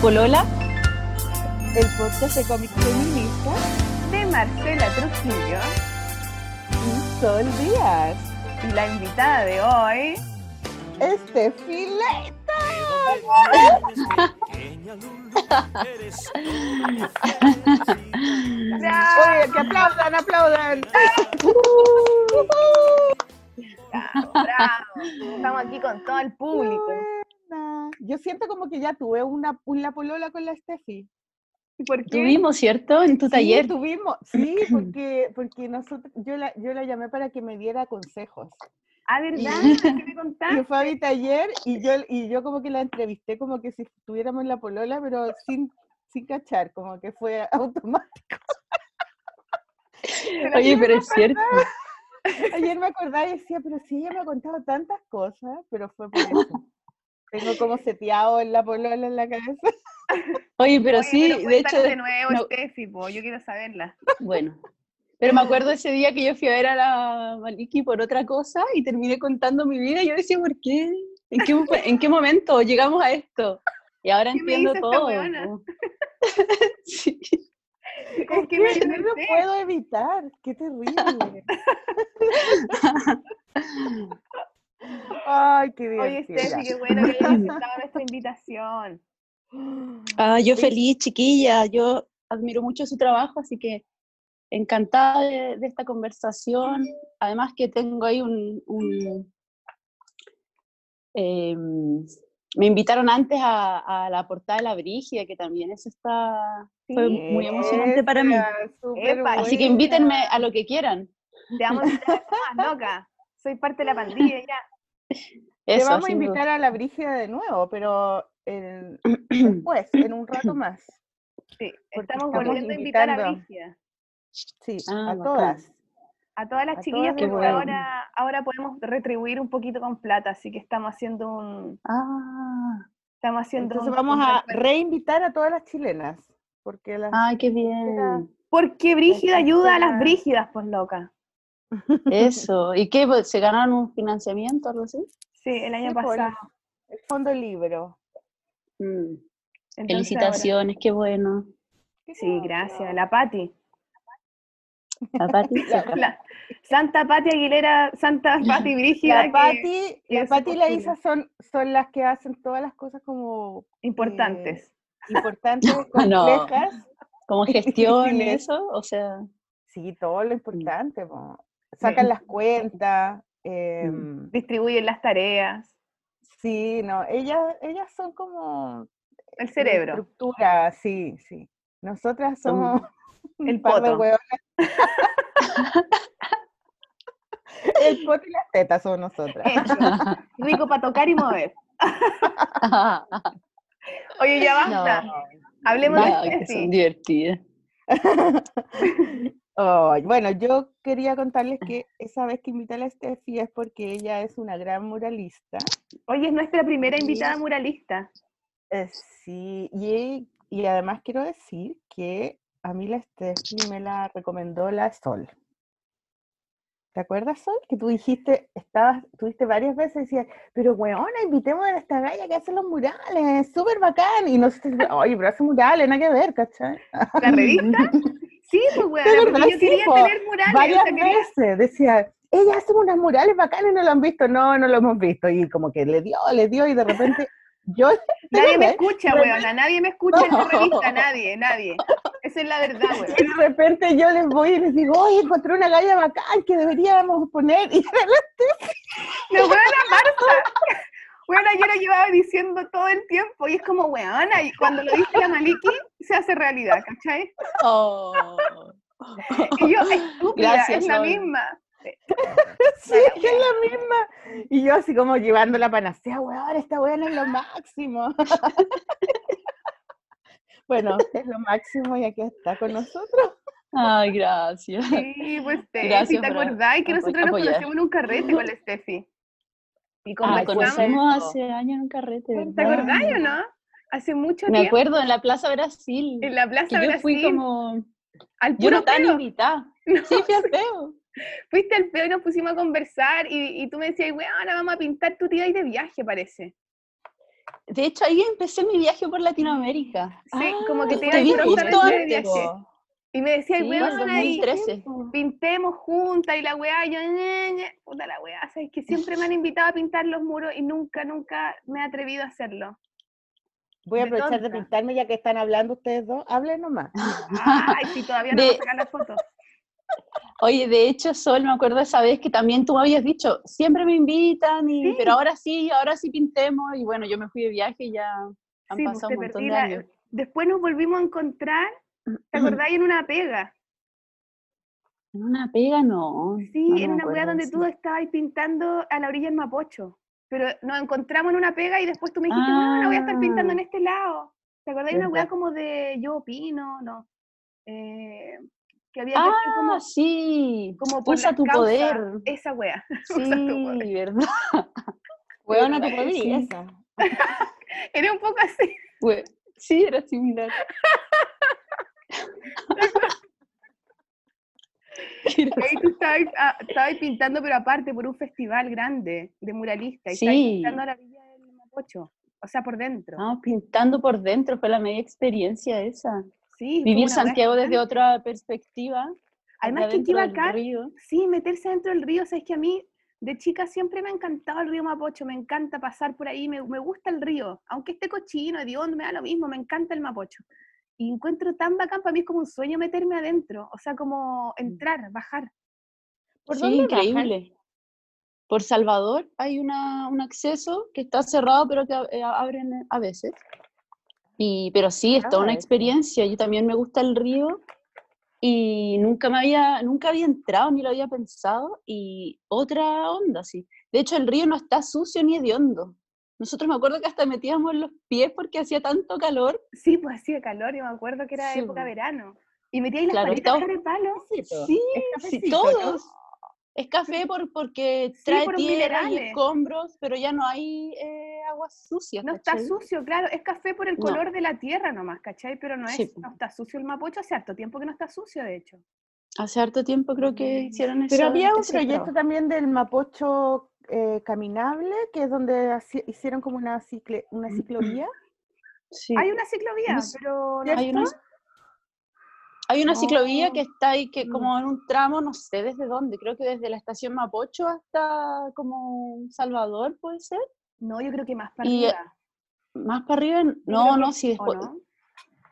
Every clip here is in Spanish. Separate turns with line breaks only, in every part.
Polola,
el podcast de cómics feminista
de Marcela Trujillo
y Sol Díaz.
Y la invitada de hoy,
este Fileta. Oye, que aplaudan, aplaudan.
Bravo, bravo. Estamos aquí con todo el público.
Yo siento como que ya tuve una, una polola con la Steffi.
¿Por qué? Tuvimos, ¿cierto? En tu
sí,
taller.
Tuvimos, sí, porque, porque nosotros, yo la, yo la llamé para que me diera consejos.
Ah, ¿verdad? ¿Qué me contaste?
fue a mi taller y yo, y yo como que la entrevisté como que si estuviéramos en la polola, pero sin, sin cachar, como que fue automático.
Oye, pero es cierto.
Ayer me acordaba y decía, pero sí, ella me ha contado tantas cosas, pero fue por eso. Tengo como seteado en la polola en la cabeza.
Oye, pero sí, de hecho.
de nuevo, no, Steffi, yo quiero saberla.
Bueno, pero me acuerdo ese día que yo fui a ver a la Maliki por otra cosa y terminé contando mi vida y yo decía, ¿por qué? ¿En qué, en qué momento llegamos a esto? Y ahora entiendo todo.
sí. Es que me, no lo puedo evitar, qué terrible. Ay, qué bien.
Oye, Steffi, qué bueno que hayas aceptado nuestra invitación.
Ah, yo feliz, chiquilla, yo admiro mucho su trabajo, así que encantada de, esta conversación. Además que tengo ahí un... Em, me invitaron antes a, la portada de la Brígida, que también eso está fue muy emocionante para mí. Así que invítenme a lo que quieran.
Te vamos a invitar más loca. Soy parte de la pandilla ya.
Te vamos a invitar a la Brígida de nuevo, pero después, en un rato más.
Sí, estamos, volviendo a invitar a Brígida.
Sí, ah, a todas.
A todas las chiquillas, que ahora, ahora podemos retribuir un poquito con plata, así que estamos haciendo un.
Ah. Estamos haciendo Entonces vamos a reinvitar a todas las chilenas. Porque las
Ay, qué bien.
Porque Brígida ayuda a las brígidas, pues loca.
Eso. ¿Y qué? Pues, ¿Se ganaron un financiamiento o algo así?
Sí, el año pasado.
El, Fondo Libro.
Mm. Felicitaciones, qué bueno.
Sí, gracias. La Pati.
La Pati.
Santa Pati Aguilera, Santa Pati Brígida.
La Pati, la Pati y la Isa son, son las que hacen todas las cosas como...
Importantes.
Eh, importantes, complejas.
Como gestión, eso, o sea...
Sí, todo lo importante. Sacan las cuentas. Eh,
Distribuyen las tareas.
Sí, no, ellas, ellas son como...
El cerebro.
estructura, sí, sí. Nosotras somos el par de hueones. el poto y las tetas son nosotras.
Rico para tocar y mover. Oye, ya basta. Hablemos de
Steffi. Son divertidas.
Bueno, yo quería contarles que esa vez que invité a la Steffi es porque ella es una gran muralista.
Oye, es nuestra primera invitada muralista.
Eh, sí, y, y, además quiero decir que a mí la Steffi me la recomendó la Sol. ¿Te acuerdas, Sol? Que tú dijiste, estabas, tuviste varias veces y decías, pero weona, invitemos a esta galla que hace los murales, súper bacán. Y no sé, oye, pero hace murales, nada que ver, ¿cachai?
¿La revista? Sí, pues weona, yo quería tener murales.
Varias veces decía, ella hace unas murales bacanas y no lo han visto. No, no lo hemos visto. Y como que le dio, le dio y de repente yo,
nadie me escucha, weona, nadie me escucha en la revista, nadie, nadie. Esa es la verdad, weona.
Y de repente yo les voy y les digo, oye, encontré una galla bacán que deberíamos poner. Y
adelante. Me weona Marta. Weona, yo lo llevaba diciendo todo el tiempo y es como, weona, y cuando lo dice la Maliki, se hace realidad, ¿cachai? Oh. Y yo, estúpida, Gracias, es la misma.
sí, es la misma. Y yo así como llevando la panacea, weón, esta weón es lo máximo. bueno, es lo máximo y aquí está con nosotros.
Ay, gracias.
Sí, pues Steffi, ¿te acordás que nosotros nos conocimos en un carrete con la Steffi?
Y ah, conocimos hace años en un carrete, ¿verdad?
¿Te acordás o no? Hace mucho
tiempo. Me acuerdo, en la Plaza Brasil.
En la Plaza Brasil.
Yo fui como... Al puro yo no estaba invitada. sí, fui al feo
fuiste al peo y nos pusimos a conversar y, y tú me decías, weón, ahora vamos a pintar tu tía y de viaje, parece.
de hecho, ahí empecé mi viaje por Latinoamérica.
Sí, como que
Ah,
te
te vi
iba a
justo
de
antes.
viaje. Y me decía,
Sí,
ahí,
2013.
pintemos juntas y la weá, yo, ñe, ñe. puta la weá, sabes que siempre me han invitado a pintar los muros y nunca, nunca me he atrevido a hacerlo.
Voy a
De
aprovechar de pintarme ya que están hablando ustedes dos. Hablen nomás.
Ay, si todavía no
De-
sacar las fotos.
Oye, de hecho, Sol, me acuerdo esa vez que también tú me habías dicho, siempre me invitan, y,
Sí.
pero ahora sí, ahora sí pintemos. Y bueno, yo me fui de viaje y ya han
Sí, pues
pasado un montón de años.
Después nos volvimos a encontrar, ¿te acordáis? En una pega.
En una pega, no.
Sí,
no, no
en una weá
acuerdo,
donde tú estabas pintando a la orilla del Mapocho. Pero nos encontramos en una pega y después tú me dijiste, bueno, voy a estar pintando en
Ah.
este lado. ¿Te acordáis de una weá como de yo opino? No. Eh, que había que hacer
Ah,
como,
sí.
como por
Usa tu
causas.
poder.
Esa weá.
Sí,
Usa tu poder.
¿verdad?
Tu poder,
sí.
esa.
Era un poco así.
Sí, era similar.
Ahí tú estabas, ah, estabas pintando, pero aparte, por un festival grande de muralistas. Y estabas
Sí.
pintando a la orilla del Mapocho. O sea, por dentro.
Estábamos pintando por dentro, fue la media experiencia esa.
Sí,
Vivir Santiago desde otra perspectiva.
Además que bacán,
río.
sí, meterse dentro del río, sabes que a mí de chica siempre me ha encantado el río Mapocho, me encanta pasar por ahí, me, me gusta el río, aunque esté cochino, hediondo, me da lo mismo, me encanta el Mapocho. Y encuentro tan bacán, para mí es como un sueño meterme adentro, o sea, como entrar, bajar.
¿Por
sí,
dónde bajan?
increíble. Por Salvador hay una, un acceso que está cerrado, pero que eh, abren a veces. Y, pero sí, es toda
Ah,
una
eso.
experiencia. Yo también me gusta el río y nunca me había, nunca había entrado ni lo había pensado. Y otra onda, sí. De hecho, el río no está sucio ni hediondo. Nosotros me acuerdo que hasta metíamos los pies porque hacía tanto calor.
Sí, pues hacía calor, yo me acuerdo que era
Sí,
época
po.
verano. Y metía ahí las
Claro,
palitas de palo.
Sí, sí, todos. Es café por, porque
Sí,
trae
por
tierra y escombros, pero ya no hay eh, aguas sucias.
No está sucio, claro, es café por el
No.
color de la tierra nomás, ¿cachai? Pero no, es,
Sí,
no está sucio el Mapocho, hace harto tiempo que no está sucio, de hecho.
Hace harto tiempo creo que hicieron eso.
Pero había un proyecto también del Mapocho eh, caminable, que es donde hicieron como una, cicle- una ciclovía.
Sí.
Hay una ciclovía,
No sé,
pero no
Hay una, hay una ciclovía que está ahí, que
Mm.
como en un tramo, no sé desde dónde, creo que desde la estación Mapocho hasta como Salvador, puede ser.
No, yo creo que más para
Y, eh,
arriba.
Más para arriba, no, no,
que-
sí,
¿o
después,
no?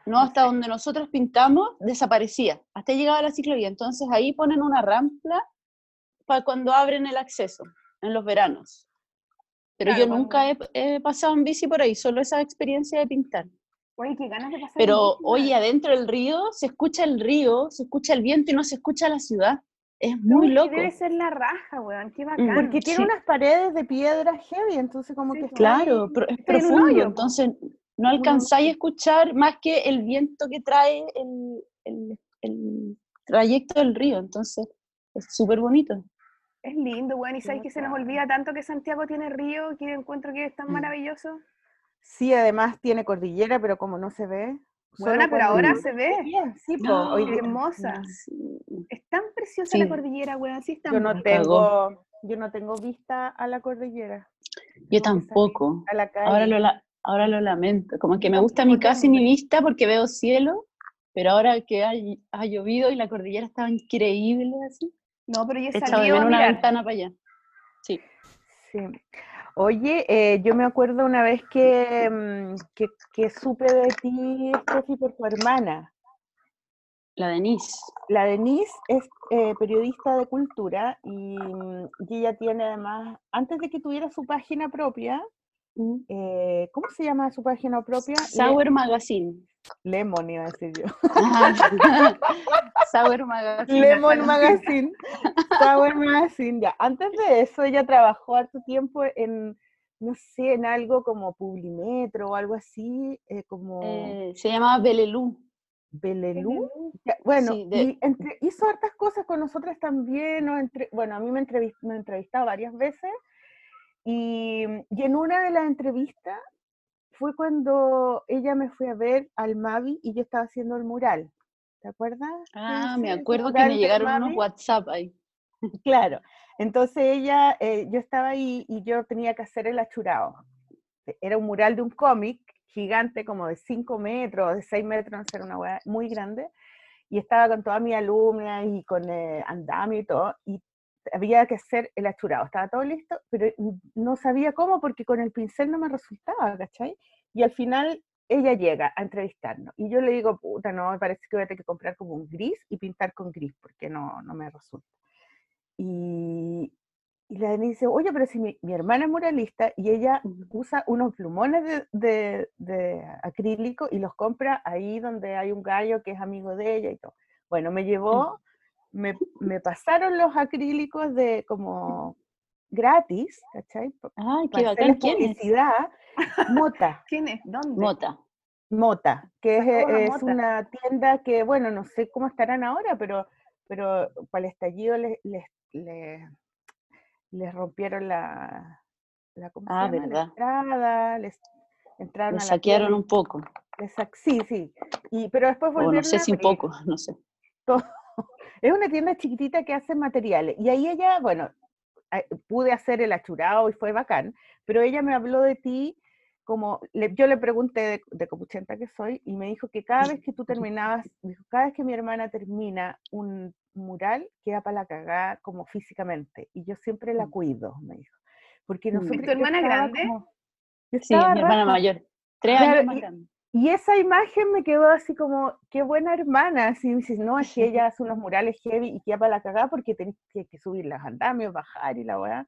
no, hasta donde nosotros pintamos, desaparecía, hasta llegaba la ciclovía. Entonces ahí ponen una rampa para cuando abren el acceso, en los veranos. Pero
Claro,
yo nunca he, he pasado en bici por ahí, solo esa experiencia de pintar.
Oye, qué ganas de pasar.
Pero
weón.
adentro del río se escucha el río, se escucha el viento y no se escucha la ciudad. Es muy
que
loco.
Debe ser la raja, weón, qué bacán.
Porque tiene
Sí.
unas paredes de piedra heavy, entonces como
Sí,
que
po.
está
Claro, pero es profundo,
hoyo, po.
entonces no alcanzáis a escuchar más que el viento que trae el, el- el trayecto del río, entonces es súper bonito.
Es lindo, weón, y sabes que se nos olvida tanto que Santiago tiene río, que encuentro que es tan
Mm.
maravilloso.
Sí, además tiene cordillera, pero como no se ve.
Bueno, pero
cuando
ahora se ve.
bien, Sí, po,
No,
hoy
Qué
día-
hermosa.
Sí.
Es tan preciosa la cordillera, weón, sí es
Yo no tengo, yo no tengo vista a la cordillera.
Yo tampoco.
A la calle.
Ahora lo, la- ahora lo lamento. Como que me gusta mi casa y mi vista porque veo cielo, pero ahora que ha, ha llovido y la cordillera estaba increíble así,
No, pero yo
menos una
mirar.
ventana para allá. Sí.
Sí. Oye, eh, yo me acuerdo una vez que, mm, que, que supe de ti, Steffi, por tu hermana.
La Denise.
La Denise es eh, periodista de cultura y, mm, y ella tiene además, antes de que tuviera su página propia,
Mm.
eh, ¿cómo se llama su página propia?
Sour Magazine.
Lemon, iba a decir yo.
Sour Magazine.
Lemon Magazine. Sour Magazine, ya. Antes de eso, ella trabajó harto tiempo en, no sé, en algo como Publimetro o algo así, eh, como
Eh, se llamaba Belelú.
Belelú. Bueno,
sí, de-
y entre- hizo hartas cosas con nosotras también. ¿no? Entre, bueno, a mí me, entrevis- me ha entrevistado varias veces. Y, y en una de las entrevistas fue cuando ella me fue a ver al Mavi y yo estaba haciendo el mural. ¿Te acuerdas?
Ah, me acuerdo que me llegaron unos. WhatsApp ahí.
Claro. Entonces ella, eh, yo estaba ahí y yo tenía que hacer el achurado. era un mural de un cómic gigante, como de 5 metros, de 6 metros, no sé, era una hueá muy grande, y estaba con toda mi alumna y con eh, andamio y todo, y había que hacer el achurado, estaba todo listo, pero no sabía cómo porque con el pincel no me resultaba, ¿cachai? Y al final ella llega a entrevistarnos y yo le digo, puta, no, me parece que voy a tener que comprar como un gris y pintar con gris porque no, no me resulta. Y, y la Denise dice, oye, pero si mi, hermana es muralista y ella usa unos plumones de, de, acrílico y los compra ahí donde hay un gallo que es amigo de ella y todo. Bueno, me llevó, me, me pasaron los acrílicos de como gratis, ¿cachai?
Ay, qué bacán. ¿Quién
publicidad. Mota.
¿Quién es? ¿Dónde?
Mota.
Mota, que es, una tienda que, bueno, no sé cómo estarán ahora, pero, pero para el estallido les, les, les, rompieron la, la,
ah, ¿verdad?
entrada, les entraron
les saquearon un poco.
sí, sí. Y, pero después volvieron
o no sé si un poco, no sé.
Es una tienda chiquitita que hace materiales. Y ahí ella, bueno, pude hacer el achurado y fue bacán, pero ella me habló de ti como, yo le pregunté de, de, copuchenta que soy y me dijo que cada vez que tú terminabas, dijo, cada vez que mi hermana termina un mural, queda para la cagada como físicamente y yo siempre la mm. cuido, me dijo. Porque
mm. ¿Es tu hermana grande?
sí, mi hermana mayor, tres años más grande.
Y esa imagen me quedó así como, qué buena hermana. Así dices, no, es que ella hace unos murales heavy y queda para la cagada porque tenés que, subir las andamios, bajar y la weá.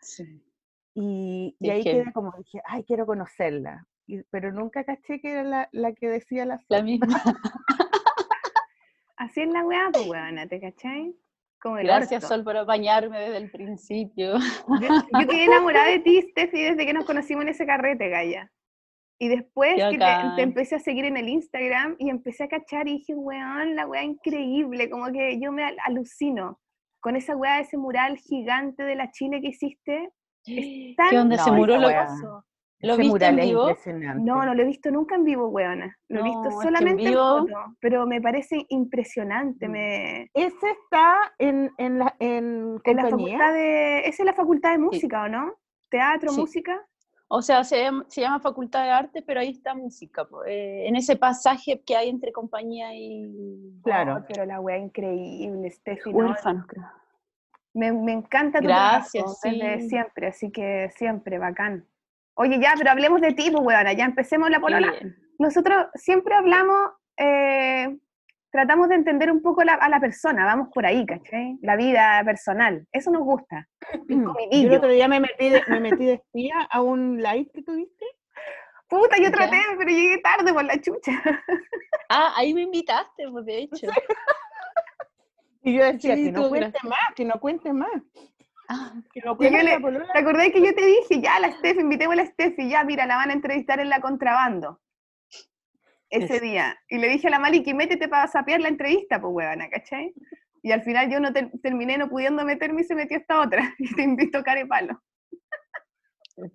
Y, y ahí quedé como, dije, ay, quiero conocerla. pero nunca caché que era la, la que decía la
La misma.
así es la weá, pues weá, ¿te cachai?
Como Gracias, Sol, por acompañarme desde el principio.
Yo, yo quedé enamorada de ti, Steffi, desde que nos conocimos en ese carrete, Gaya. Y después que te, empecé a seguir en el Instagram y empecé a cachar y dije, weón, la weá increíble, como que yo me alucino con esa weá, ese mural gigante de la Chile que hiciste.
¿Qué onda ese mural? Lo, viste en vivo?
No, no lo he visto nunca en vivo, weona. Lo he visto solamente en, vivo... foto, pero me parece impresionante. Mm. Me...
Ese está en, en, la, en,
la facultad de... Esa es la facultad de música, ¿o no? Teatro, música.
O sea, se, llama Facultad de Arte, pero ahí está música, eh, en ese pasaje que hay entre compañía y...
Claro. pero la wea increíble, Steffi.
Huérfanos, creo.
Me, me, encanta tu
Gracias,
desde siempre, así que siempre, bacán. Oye, ya, pero hablemos de ti, pues, weona, ya empecemos la polola. Nosotros siempre hablamos eh, tratamos de entender un poco a la persona, vamos por ahí, ¿cachai? La vida personal, eso nos gusta.
Yo el otro día me metí, de, me metí de espía a un live que tuviste.
Puta, yo traté, pero llegué tarde por la chucha.
Ah, ahí me invitaste, pues de hecho.
y yo decía, que no cuente más, que no cuente más.
Ah, que no cuente ¿Te acordás que yo te dije, ya, la Steph, invitemos a la Steph y ya, mira, la van a entrevistar en la contrabando? Ese día. Y le dije a la Maliki, métete para sapear la entrevista, pues huevona, ¿cachai? Y al final yo no terminé no pudiendo meterme y se metió esta otra. Y te invito a palo.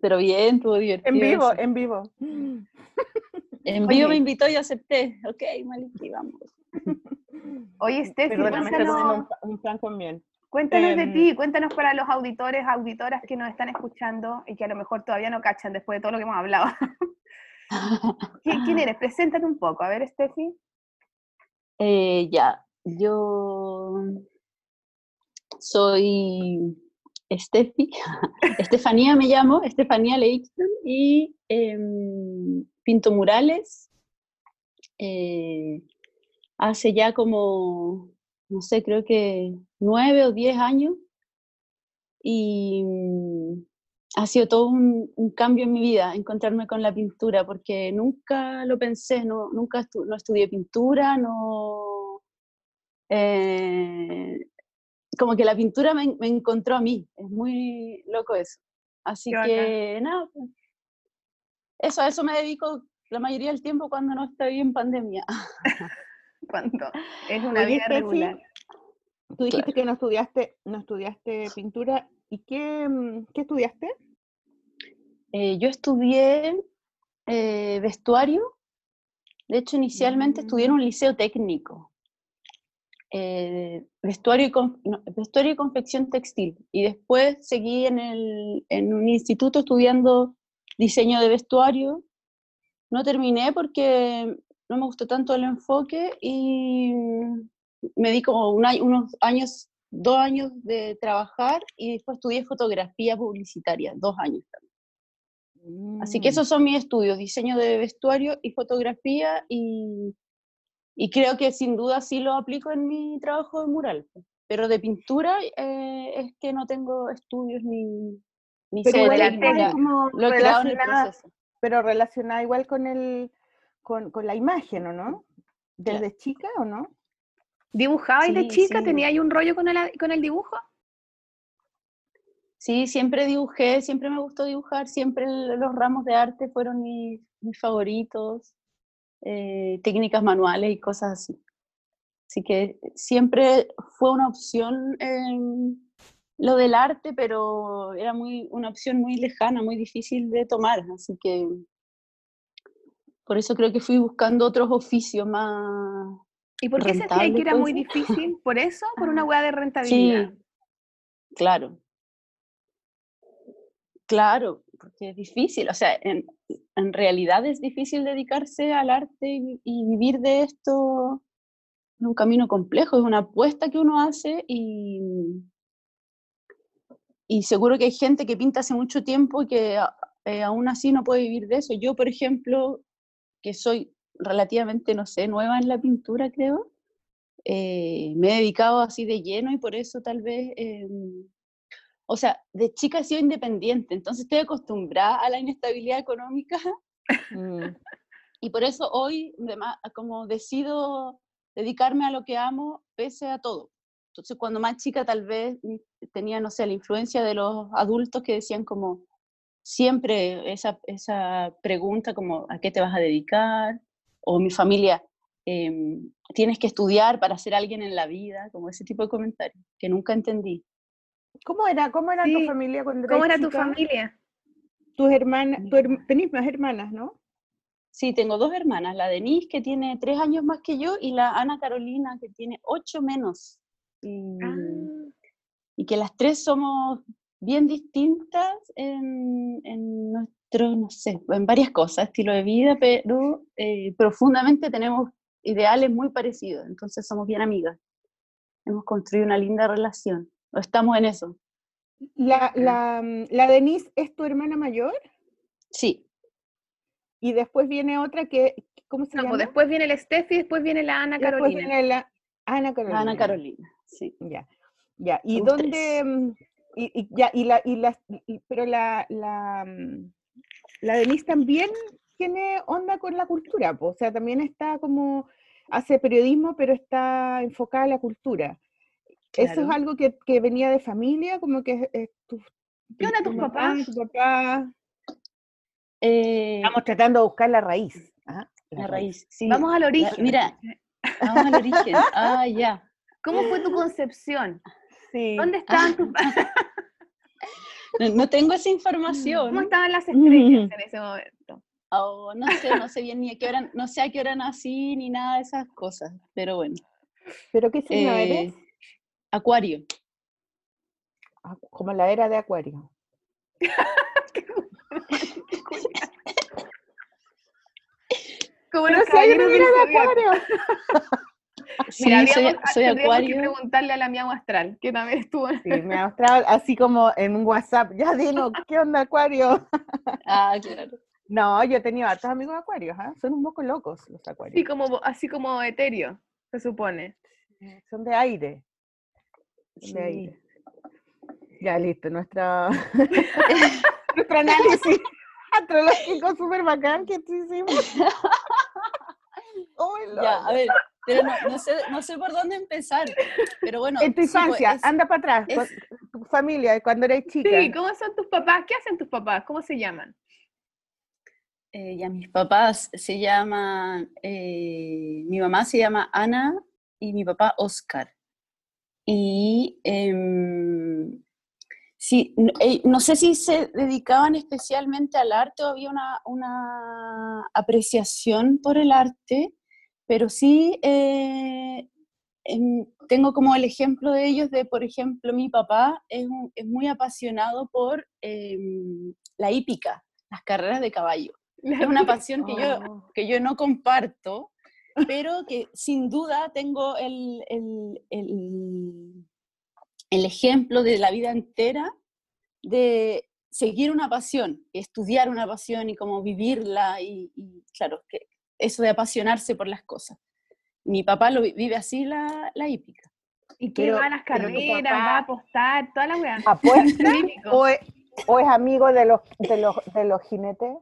Pero bien, tuvo divertido.
En vivo, en vivo.
En vivo me invitó y acepté. Ok, Maliki, vamos.
Oye, Steffi, cuéntanos,
un, plan con
Cuéntanos de em, ti, cuéntanos para los auditores, auditoras que nos están escuchando y que a lo mejor todavía no cachan después de todo lo que hemos hablado. ¿Quién eres? Preséntate un poco. A ver, Steffi.
Eh, ya, yo soy Steffi, Estefanía me llamo, Estefanía Leixton, y em, pinto murales eh, hace ya como, no sé, creo que nueve o diez años. Y ha sido todo un, cambio en mi vida, encontrarme con la pintura, porque nunca lo pensé, no, nunca no estudié pintura, no... Eh, como que la pintura me, encontró a mí, es muy loco eso. Así que nada, pues, eso, a eso me dedico la mayoría del tiempo cuando no estoy en pandemia.
cuando es una vida regular.
Tú dijiste que no estudiaste, no estudiaste pintura ¿Y qué, mm, qué estudiaste?
Eh, yo estudié eh, vestuario. De hecho, inicialmente estudié en mm. un liceo técnico. Eh, vestuario, y vestuario y confección textil. Y después seguí en, el, en un instituto estudiando diseño de vestuario. No terminé porque no me gustó tanto el enfoque y me di como unos años, dos años de trabajar y después estudié fotografía publicitaria, dos años también. Así que mm. esos son mis estudios, diseño de vestuario y fotografía y, y creo que sin duda sí lo aplico en mi trabajo de mural. Pero de pintura eh, es que no tengo estudios ni, ni
sé lo que hago en el proceso. Pero relacionada igual con el con, con la imagen, ¿o no? ¿Desde chica o no?
¿Dibujabais de chica? ¿Tenía ahí un rollo con el, con el dibujo?
Sí, siempre dibujé, siempre me gustó dibujar, siempre los ramos de arte fueron mis, mis favoritos, eh, técnicas manuales y cosas así. Así que siempre fue una opción lo del arte, pero era muy, una opción muy lejana, muy difícil de tomar. Así que por eso creo que fui buscando otros oficios más.
¿Y por qué sentías que era muy difícil? ¿Por eso? ¿Por una hueá de rentabilidad?
Sí, claro. Claro, porque es difícil. O sea, en, realidad es difícil dedicarse al arte y, y vivir de esto un camino complejo, es una apuesta que uno hace y, y seguro que hay gente que pinta hace mucho tiempo y que eh, aún así no puede vivir de eso. Yo, por ejemplo, que soy relativamente, no sé, nueva en la pintura, creo, eh, me he dedicado así de lleno y por eso tal vez, em, o sea, de chica he sido independiente, entonces estoy acostumbrada a la inestabilidad económica mm. y por eso hoy, como decido dedicarme a lo que amo pese a todo. Entonces, cuando más chica tal vez mm, tenía, no sé, la influencia de los adultos que decían como siempre esa, esa pregunta como ¿a qué te vas a dedicar? O mi familia, em, tienes que estudiar para ser alguien en la vida, como ese tipo de comentarios que nunca entendí.
¿Cómo era, cómo era tu familia cuando
¿Cómo era tu familia?
Tus hermanas, tenés más hermanas, ¿no?
Sí, tengo dos hermanas, la Denise que tiene tres años más que yo y la Ana Carolina que tiene ocho menos. Ah. Y, que las tres somos bien distintas en, nuestro, no sé, en varias cosas, estilo de vida, pero eh, profundamente tenemos ideales muy parecidos, entonces somos bien amigas. Hemos construido una linda relación, estamos en eso.
¿La, la, la Denise es tu hermana mayor?
Sí.
Y después viene otra que, ¿cómo se no, llama?
después viene el Steffi y después viene la Ana Carolina. Después viene la
Ana Carolina.
Ana Carolina, sí.
Ya, ya. ¿Y dónde, mm, y, ya, y la, y la, pero la, la, mm, la Denise también tiene onda con la cultura, o sea, también está como, hace periodismo, pero está enfocada a la cultura. ¿Eso es algo que, que, venía de familia? Como que
es, tu, ¿Qué onda tus papás?
Tu papá. Eh, Estamos tratando de buscar la raíz.
la, raíz, sí.
Vamos al origen.
mira, vamos al origen. Ah, ya.
¿Cómo fue tu concepción? Sí. ¿Dónde estaban tus
no, tengo esa información.
¿Cómo estaban las estrellas en ese momento?
Oh, no sé, no sé bien ni a qué hora, no sé a qué hora nací ni nada de esas cosas, pero bueno.
¿Pero qué signo eh, eres?
Acuario.
Ah, como la era de Acuario.
Como los caballeros del
acuario.
sí, Mira, soy, soy acuario. que preguntarle a la mía astral, que también estuvo.
Sí, mi astral, así como en un WhatsApp, ya dino, ¿qué onda acuario?
ah, claro.
No, yo he tenido hartos amigos acuarios, ¿eh? son un poco locos los acuarios.
Sí, como, así como etéreo, se supone.
Son de aire. de aire. Ya, listo, nuestra... nuestro análisis astrológico súper bacán que hicimos.
Oh, ya, a ver, pero no, sé, no sé por dónde empezar. Pero bueno.
En tu pues, infancia, anda para atrás, tu familia, cuando eres chica.
Sí, ¿cómo son tus papás? ¿Qué hacen tus papás? ¿Cómo se llaman?
Eh, ya mis papás se llaman, eh, mi mamá se llama Ana y mi papá Oscar. Y em, Sí, eh, no, sé si se dedicaban especialmente al arte o había una, apreciación por el arte, pero sí eh, tengo como el ejemplo de ellos de, por ejemplo, mi papá es, muy apasionado por em, la hípica, las carreras de caballo. Es una pasión que, yo, oh. que yo no comparto, pero que sin duda tengo el, el, el, el ejemplo de la vida entera de seguir una pasión, estudiar una pasión y cómo vivirla y, claro, que eso de apasionarse por las cosas. Mi papá lo vive así la, la hípica.
¿Y qué va a las carreras, va a apostar, toda la weá?
¿Apuesta? ¿O, es, ¿O, es, amigo de los, de los, de los jinetes?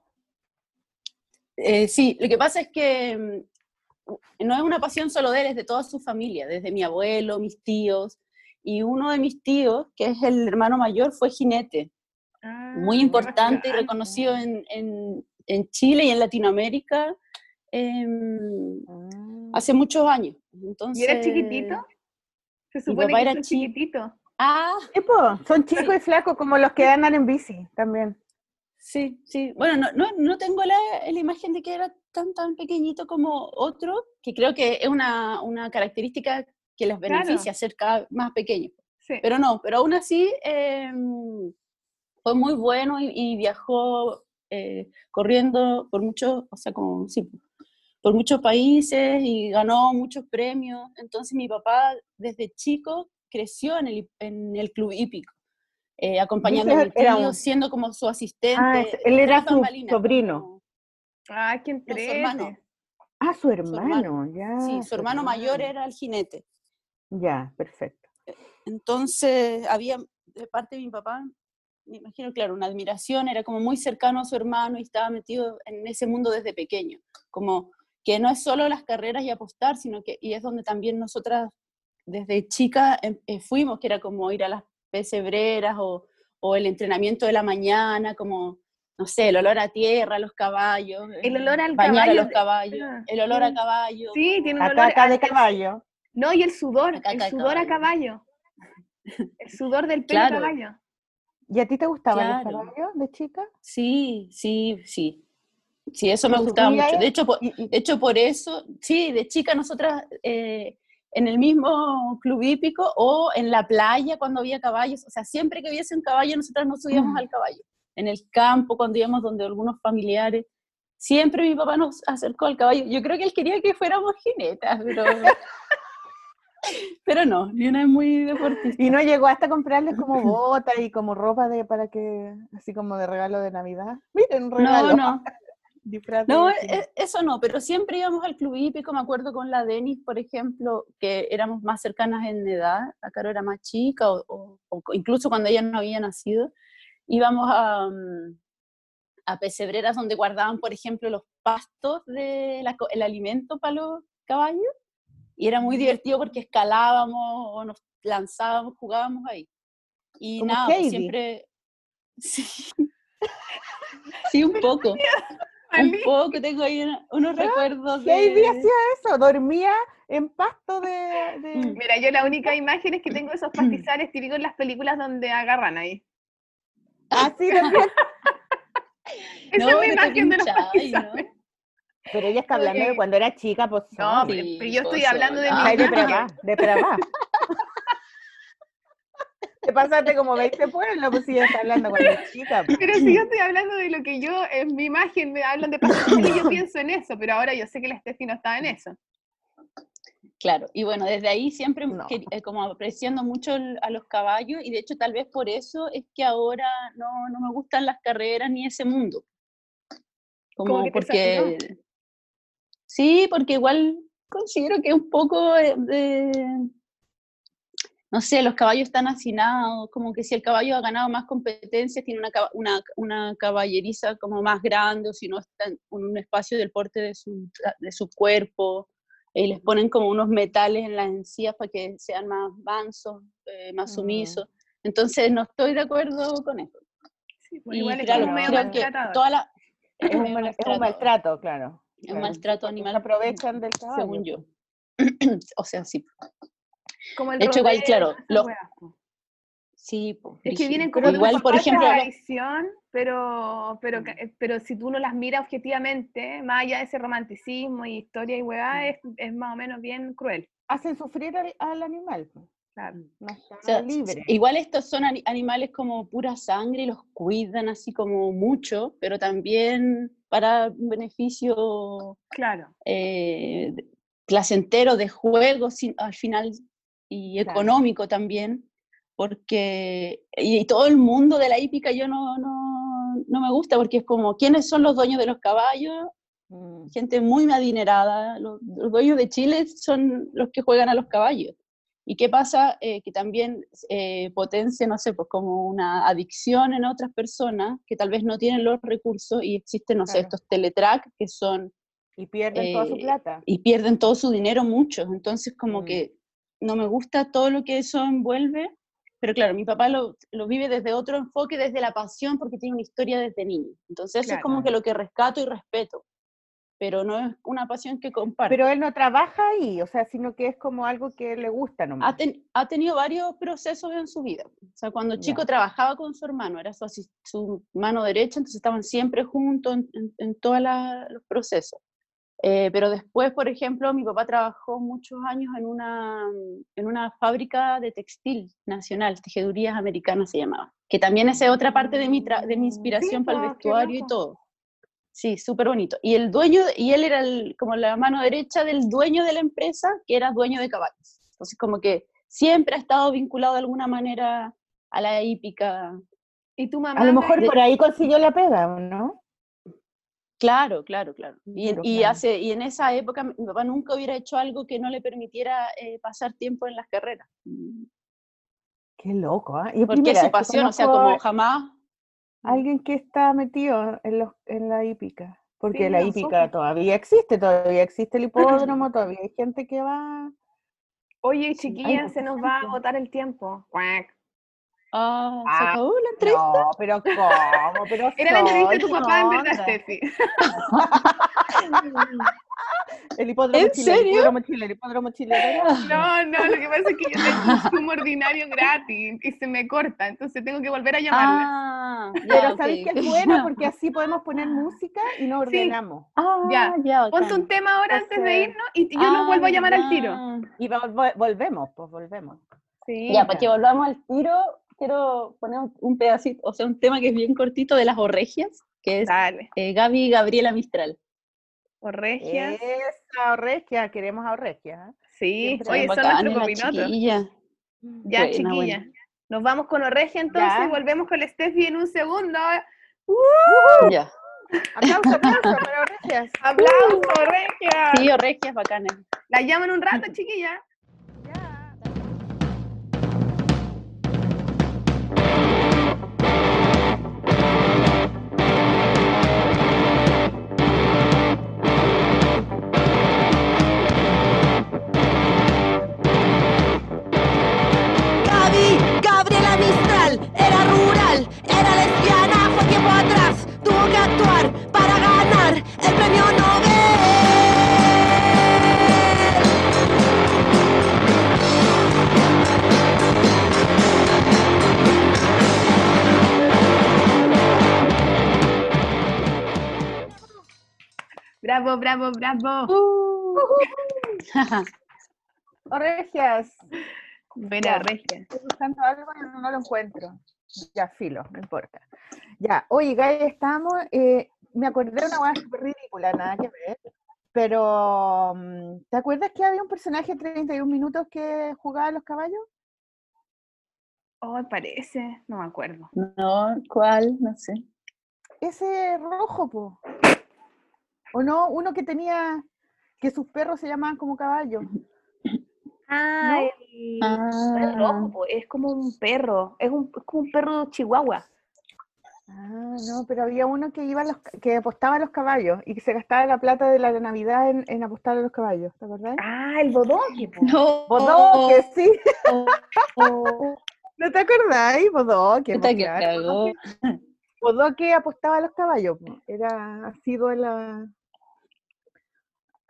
Eh, sí, lo que pasa es que mm, no es una pasión solo de él, es de toda su familia, desde mi abuelo, mis tíos, y uno de mis tíos, que es el hermano mayor, fue jinete muy ah, importante y reconocido en, en, en, Chile y en Latinoamérica em, ah. hace muchos años. Entonces,
¿Y era chiquitito? Se supone que era chiquitito.
Ah, son chicos y flacos como los que andan en bici también.
Sí, sí. Bueno, no, no, no tengo la, la, imagen de que era tan, tan pequeñito como otro, que creo que es una, una característica que les beneficia ser cada más pequeños. Sí. Pero no, pero aún así, eh, fue muy bueno y, viajó eh, corriendo por muchos, o sea, como, sí, por muchos países y ganó muchos premios. Entonces mi papá desde chico creció en el, en el club hípico, eh, acompañando a mi tío, siendo como su asistente. Ah,
él era su sobrino.
Ah, qué su hermano.
Ah, su hermano, ya.
Sí, su, hermano, mayor era el jinete.
Ya, perfecto.
Entonces, había, de parte de mi papá, me imagino, claro, una admiración, era como muy cercano a su hermano y estaba metido en ese mundo desde pequeño, como que no es solo las carreras y apostar, sino que, y es donde también nosotras desde chica em, eh, fuimos, que era como ir a las pesebreras o, o, el entrenamiento de la mañana, como, no sé, el olor a tierra, a los caballos,
el olor al
bañar
caballo,
a los caballos, ah, el olor a caballo.
Sí, tiene un
olor a, de caballo.
No, y el sudor, el sudor a caballo. El sudor del pelo a caballo.
¿Y a ti te gustaba el de chica?
Sí, sí, sí. Sí, eso me gustaba mucho. De hecho, por, hecho, por eso, sí, de chica nosotras eh, en el mismo club hípico o en la playa cuando había caballos, o sea, siempre que hubiese un caballo nosotras nos subíamos al caballo. En el campo, cuando íbamos donde algunos familiares, siempre mi papá nos acercó al caballo. Yo creo que él quería que fuéramos jinetas, pero... Pero no, ni una es muy deportista.
Y no llegó hasta comprarles como botas y como ropa de para que, así como de regalo de Navidad. Miren, un regalo.
No, no. No, e, eso no, pero siempre íbamos al club hípico, me acuerdo con la Denis, por ejemplo, que éramos más cercanas en edad, la Caro era más chica, o, incluso cuando ella no había nacido, íbamos a, mm, a pesebreras donde guardaban, por ejemplo, los pastos del el alimento para los caballos, y era muy divertido porque escalábamos o nos lanzábamos, jugábamos ahí. Y nada, pues siempre... Sí. un poco. Un poco, tengo ahí unos ah, recuerdos
de... Heidi hacía eso, dormía en pasto de,
mm. Mira, yo la única imagen es que tengo esos pastizales típicos en las películas donde agarran ahí.
Ah, sí, también.
Esa es mi imagen de los pastizales.
Pero ella está hablando de cuando era chica, pues.
No, pero yo estoy hablando de mi.
de Pravá, de Pravá. Te pasaste como 20 pueblos, pues si ella está hablando cuando era chica.
Pues. Pero si yo estoy hablando de lo que yo, en mi imagen, me hablan de y yo pienso en eso, pero ahora yo sé que la Steffi no estaba en eso.
Claro, y bueno, desde ahí siempre eh, como apreciando mucho a los caballos, y de hecho tal vez por eso es que ahora no, no me gustan las carreras ni ese mundo. Como porque Sí, porque igual considero que un poco de, no sé, los caballos están hacinados, como que si el caballo ha ganado más competencias, tiene una, una, una caballeriza como más grande, o si no está en un espacio del porte de su, de su cuerpo, y les ponen como unos metales en las encías para que sean más mansos, eh, más mm. sumisos. Entonces no estoy de acuerdo con eso.
Sí, pues igual es un medio
toda es un maltrato, claro.
Un maltrato animal.
aprovechan del caballo.
Según yo. o sea, sí. Como el de hecho, igual, claro. Lo, sí,
es que vienen como igual, por ejemplo, tradición, pero, pero, mm. eh, pero si tú no las miras objetivamente, más allá de ese romanticismo y historia y weá, mm. es, es, más o menos bien cruel.
Hacen sufrir al, al animal.
Igual estos son animales como pura sangre y los cuidan así como mucho, pero también para un beneficio
claro.
Eh, placentero de juego al final y económico también, porque y, todo el mundo de la hípica yo no, no, no, me gusta porque es como, ¿quiénes son los dueños de los caballos? Mm. Gente muy adinerada, los, los dueños de Chile son los que juegan a los caballos. ¿Y qué pasa? Eh, que también eh, potencia, no sé, pues como una adicción en otras personas que tal vez no tienen los recursos y existen, no sé, estos teletrack que son...
Y pierden toda su eh, plata.
Y pierden todo su dinero muchos. Entonces como mm. que no me gusta todo lo que eso envuelve, pero claro, mi papá lo, lo, vive desde otro enfoque, desde la pasión, porque tiene una historia desde niño. Entonces eso es como que lo que rescato y respeto pero no es una pasión que comparte.
Pero él no trabaja ahí, o sea, sino que es como algo que le gusta nomás.
Ha, ha tenido varios procesos en su vida. O sea, cuando chico trabajaba con su hermano, era su, su, mano derecha, entonces estaban siempre juntos en, en, todos los procesos. Eh, pero después, por ejemplo, mi papá trabajó muchos años en una, en una fábrica de textil nacional, Tejedurías Americanas se llamaba, que también es otra parte de mi, de mi inspiración para el vestuario y todo. Sí, súper bonito. Y el dueño, y él era como la mano derecha del dueño de la empresa, que era dueño de caballos. Entonces, como que siempre ha estado vinculado de alguna manera a la hípica.
¿Y tu mamá? A lo mejor por ahí consiguió la pega, ¿no?
Claro, claro, claro. Y, hace, y en esa época mi papá nunca hubiera hecho algo que no le permitiera eh, pasar tiempo en las carreras.
Qué loco, ¿ah?
Porque es su pasión, o sea, como jamás
alguien que está metido en, los, en la hípica. Porque la hípica todavía existe, todavía existe el hipódromo, todavía hay gente que va.
Oye, chiquilla, se nos va a agotar el tiempo.
Ah, ¿se ah, acabó la entrevista?
No, pero ¿cómo? Pero
Era la entrevista de tu papá en verdad, Steffi.
El hipódromo
¿En serio?
El hipódromo chile, el hipódromo chile.
No, no, lo que pasa es que yo tengo un ordinario gratis y se me corta, entonces tengo que volver a llamarle.
Ah, pero sabéis que es bueno porque así podemos poner música y nos ordenamos.
Ah, ya, ya ponte un tema ahora antes de irnos y yo nos vuelvo a llamar al tiro.
Y volvemos, pues volvemos.
Sí. Ya, para que volvamos al tiro, quiero poner un pedacito, o sea, un tema que es bien cortito de las orregias, que es eh, Gaby Gabriela Mistral.
Orregia.
Esa Orregia, queremos a Orregia.
¿eh? Sí, oye, son nuestros copinotos. Ya, chiquilla. Nos vamos con Orregia entonces y volvemos con la Steffi en un segundo.
¡Uh! Ya.
Aplauso, aplauso para Orregias.
Aplauso, Orregia.
Sí, Orregias bacanas.
La llaman un rato, chiquilla. Bravo, bravo, bravo. Uh.
Regias.
Buena, Regias.
Estoy buscando algo y no lo encuentro. Ya, filo, no importa. Ya, oye, Gaya, estamos. Eh, me acordé de una hueá súper ridícula, nada que ver. Pero, mm, ¿te acuerdas que había un personaje de 31 minutos que jugaba a los caballos?
Oh, parece, no me acuerdo.
No, ¿cuál? No sé.
Ese rojo, po. ¿O no? Uno que tenía, que sus perros se llamaban como caballos.
Ah, es rojo, es como un perro, es, un, como un perro chihuahua.
Ah, no, pero había uno que iba los, que apostaba a los caballos y que se gastaba la plata de la Navidad en, apostar a los caballos, ¿te acordás?
Ah, el bodoque.
No. Bodoque, sí. ¿No te acordáis? Bodoque.
No
Bodoque apostaba a los caballos. Era, ha sido la,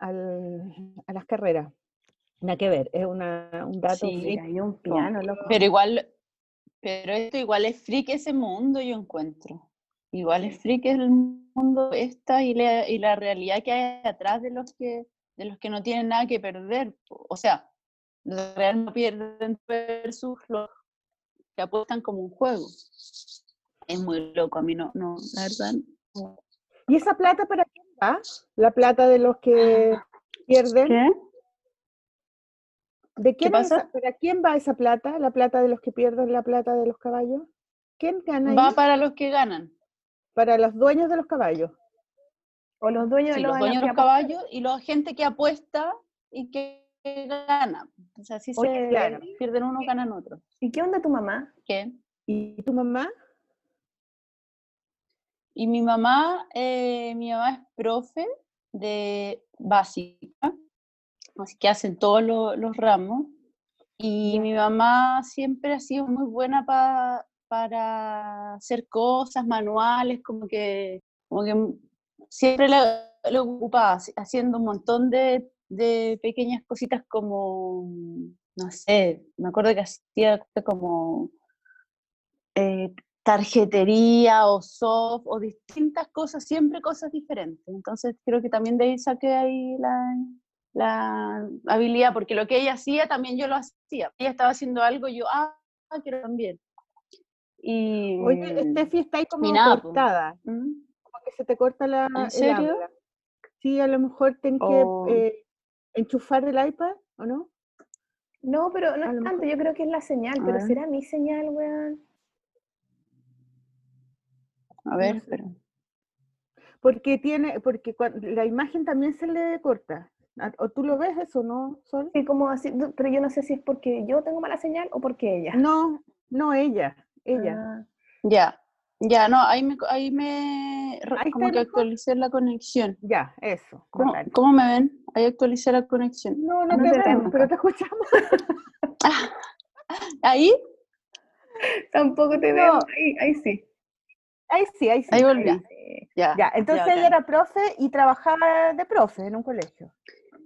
a las carreras. Nada que ver, es una, un dato.
Sí, hay un piano, loco. Pero igual, pero esto igual es freak ese mundo, yo encuentro. Igual es freak el mundo esta y la, y la realidad que hay atrás de los que, de los que no tienen nada que perder. O sea, real no pierden versus los que apuestan como un juego. Es muy loco, a mí no, no, la verdad.
¿Y esa plata para va? La plata de los que pierden. ¿Qué? ¿De quién pasa? ¿Para quién va esa plata? ¿La plata de los que pierden la plata de los caballos? ¿Quién gana?
Va para los que ganan.
Para los dueños de los caballos.
O los dueños de
los, dueños de los caballos y la gente que apuesta y que gana. O sea, si se pierden uno, ganan otro.
¿Y qué onda tu mamá?
¿Qué?
¿Y tu mamá?
Y mi mamá, eh, mi mamá es profe de básica, así que hacen todos los ramos. Y mi mamá siempre ha sido muy buena para hacer cosas manuales, como que, como que siempre le, ocupaba haciendo un montón de, de, pequeñas cositas como, no sé, me acuerdo que hacía como eh, tarjetería o soft o distintas cosas, siempre cosas diferentes. Entonces creo que también de ahí saqué ahí la, la habilidad, porque lo que ella hacía también yo lo hacía. Ella estaba haciendo algo yo, ah, quiero también. Y,
Oye, Steffi está ahí como cortada. ¿Mm? Como que se te corta la.
¿En serio?
sí, a lo mejor tenés que oh. eh, enchufar el iPad, ¿o no?
No, pero no es tanto, yo creo que es la señal, pero ¿será mi señal, weón?
A ver, pero...
Porque tiene, porque la imagen también se le corta. ¿O tú lo ves eso, no,
Sol? Sí, como así, pero yo no sé si es porque yo tengo mala señal o porque ella.
No, no ella, ella.
Ah. Ya, ya, no, ahí me, ahí me como que actualicé la conexión.
Ya, eso.
¿Cómo, me ven? Ahí actualicé la conexión.
No, no, te, vemos, pero te escuchamos.
¿Ahí?
Tampoco te veo, ahí, ahí sí.
Ahí sí, ahí sí.
Ahí volví.
Ya. ya. Entonces ella era profe y trabajaba de profe en un colegio.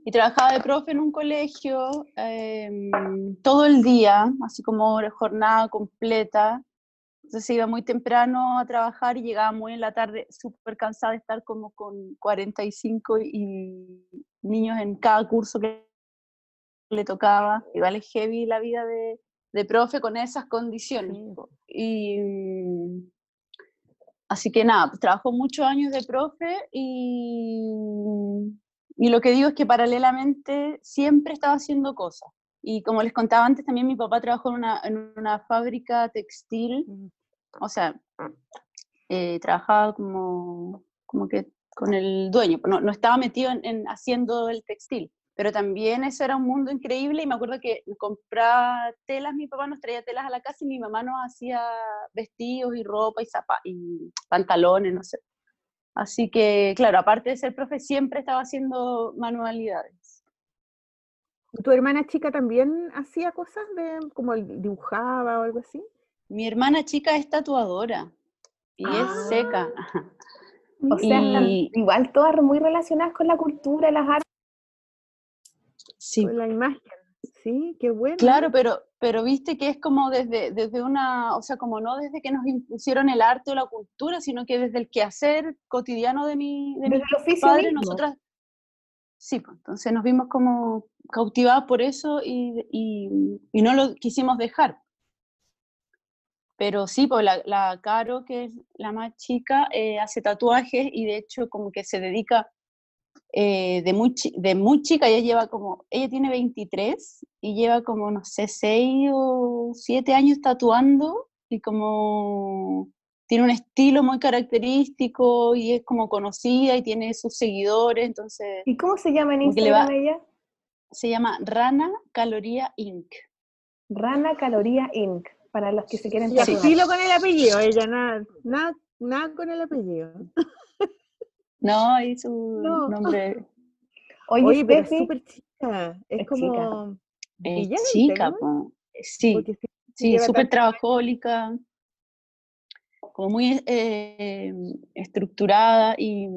Y trabajaba de profe en un colegio em, todo el día, así como jornada completa. Entonces se iba muy temprano a trabajar y llegaba muy en la tarde, súper cansada de estar como con 45 y niños en cada curso que le tocaba. Igual es heavy la vida de, de profe con esas condiciones. Y Así que nada, pues trabajó muchos años de profe y, y lo que digo es que paralelamente siempre estaba haciendo cosas. Y como les contaba antes, también mi papá trabajó en una, en una fábrica textil, o sea, eh, trabajaba como, como que con el dueño, no, no estaba metido en, en, haciendo el textil, pero también eso era un mundo increíble y me acuerdo que compraba telas, mi papá nos traía telas a la casa y mi mamá nos hacía vestidos y ropa y, zapatos y pantalones, no sé. Así que, claro, aparte de ser profe, siempre estaba haciendo manualidades.
¿Tu hermana chica también hacía cosas de, como dibujaba o algo así?
Mi hermana chica es tatuadora y es ah. seca.
O sea, igual todas muy relacionadas con la cultura, las artes
Sí. la imagen. Sí, qué bueno.
Claro, pero, pero viste que es como desde, desde una, o sea, como no desde que nos impusieron el arte o la cultura, sino que desde el quehacer cotidiano de mi, de
mi padre,
nosotras, sí, pues, entonces nos vimos como cautivadas por eso y, y, y, no lo quisimos dejar. Pero sí, pues la, la Caro, que es la más chica, eh, hace tatuajes y de hecho como que se dedica eh, de, muy, de muy chica, ella lleva como, ella tiene 23 y lleva como, no sé, 6 o 7 años tatuando y como tiene un estilo muy característico y es como conocida y tiene sus seguidores, entonces...
¿Y cómo se llama en Instagram ella?
Se llama Rana Caloría Inc.
Rana Caloría Inc. Para los que se quieren
tatuar. estilo con el apellido, ella nada, nada, nada con el apellido.
No, y su nombre.
Oye, pero es súper chica. Es, como.
Chica. Es chica, sí. Sí, súper trabajólica. Como muy eh, estructurada y,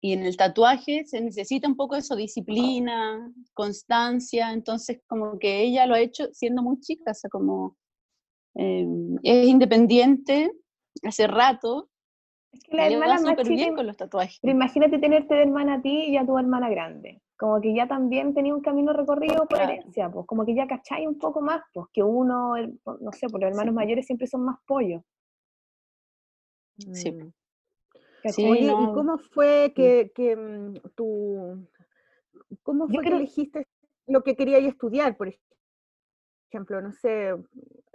y en el tatuaje se necesita un poco de eso, disciplina, constancia, entonces como que ella lo ha hecho siendo muy chica, o sea, como eh, es independiente hace rato
es que la hermana más chica,
bien con los tatuajes.
Pero imagínate tenerte de hermana a ti y a tu hermana grande. como que ya también tenía un camino recorrido por herencia, pues como que ya cacháis un poco más, pues que uno, no sé, por los hermanos mayores siempre son más pollos.
Sí. Mm. ¿y cómo fue que, que mm, tú, cómo fue que elegiste lo que querías estudiar, por ejemplo? No sé,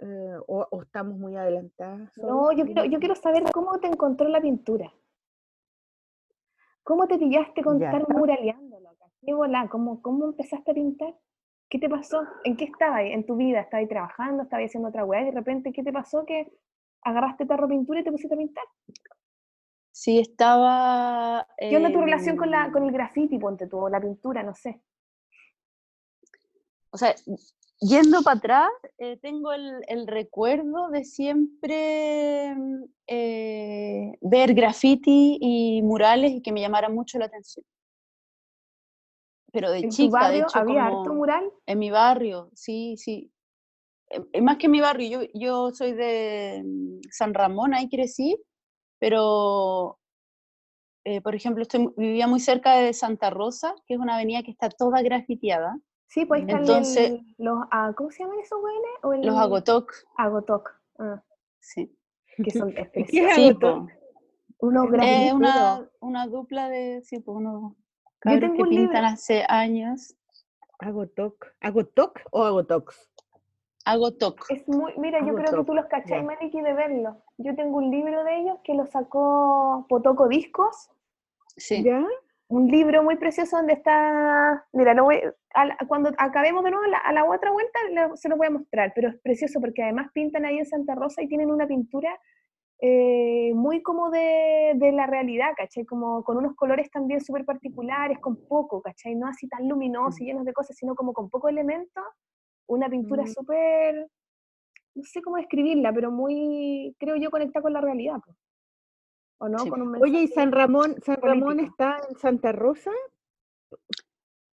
eh, o, estamos muy adelantadas.
No, yo quiero, yo quiero saber cómo te encontró la pintura. ¿Cómo te pillaste con estar muraleándolo? ¿Qué ¿Cómo, ¿Cómo empezaste a pintar? ¿Qué te pasó? ¿En qué estabas en tu vida? ¿Estabas trabajando? ¿Estabas haciendo otra weá? Y de repente, ¿qué te pasó que agarraste tarro pintura y te pusiste a pintar?
Sí, estaba...
¿Qué onda tu relación con, la, con el graffiti, ponte tú, o la pintura, no sé?
O sea, yendo para atrás, eh, tengo el, recuerdo de siempre eh, ver graffiti y murales y que me llamaran mucho la atención. Pero de ¿En chica,
barrio,
de hecho,
¿Había harto mural?
En mi barrio, sí, sí. Eh, más que en mi barrio, yo, yo soy de mm, San Ramón, ahí crecí, pero, por ejemplo, estoy, vivía muy cerca de Santa Rosa, que es una avenida que está toda grafiteada.
Sí, pues están Entonces, los, ah, ¿cómo se llaman esos güeyes?
Los agotok.
Agotok. Ah.
Sí.
Que son
especiales. Sí, Unos Es una, una dupla de, sí, pues unos Yo tengo que pintan hace años.
Agotok. ¿Agotok o Agotox?
Agotok.
Es muy, mira, yo creo que tú los cachai, Maliki, de verlo. Yo tengo un libro de ellos que lo sacó Potoco Discos.
Sí.
¿Ya? Un libro muy precioso donde está, mira, cuando acabemos de nuevo a la, otra vuelta se lo voy a mostrar, pero es precioso porque además pintan ahí en Santa Rosa y tienen una pintura eh, muy como de, la realidad, ¿cachai? Como con unos colores también súper particulares, con poco, ¿cachai? No así tan luminosos y llenos de cosas, sino como con poco elemento, una pintura mm. súper, no sé cómo describirla, pero muy, creo yo, conecta con la realidad. Pues.
Oye, ¿y San Ramón, San Ramón está en Santa Rosa?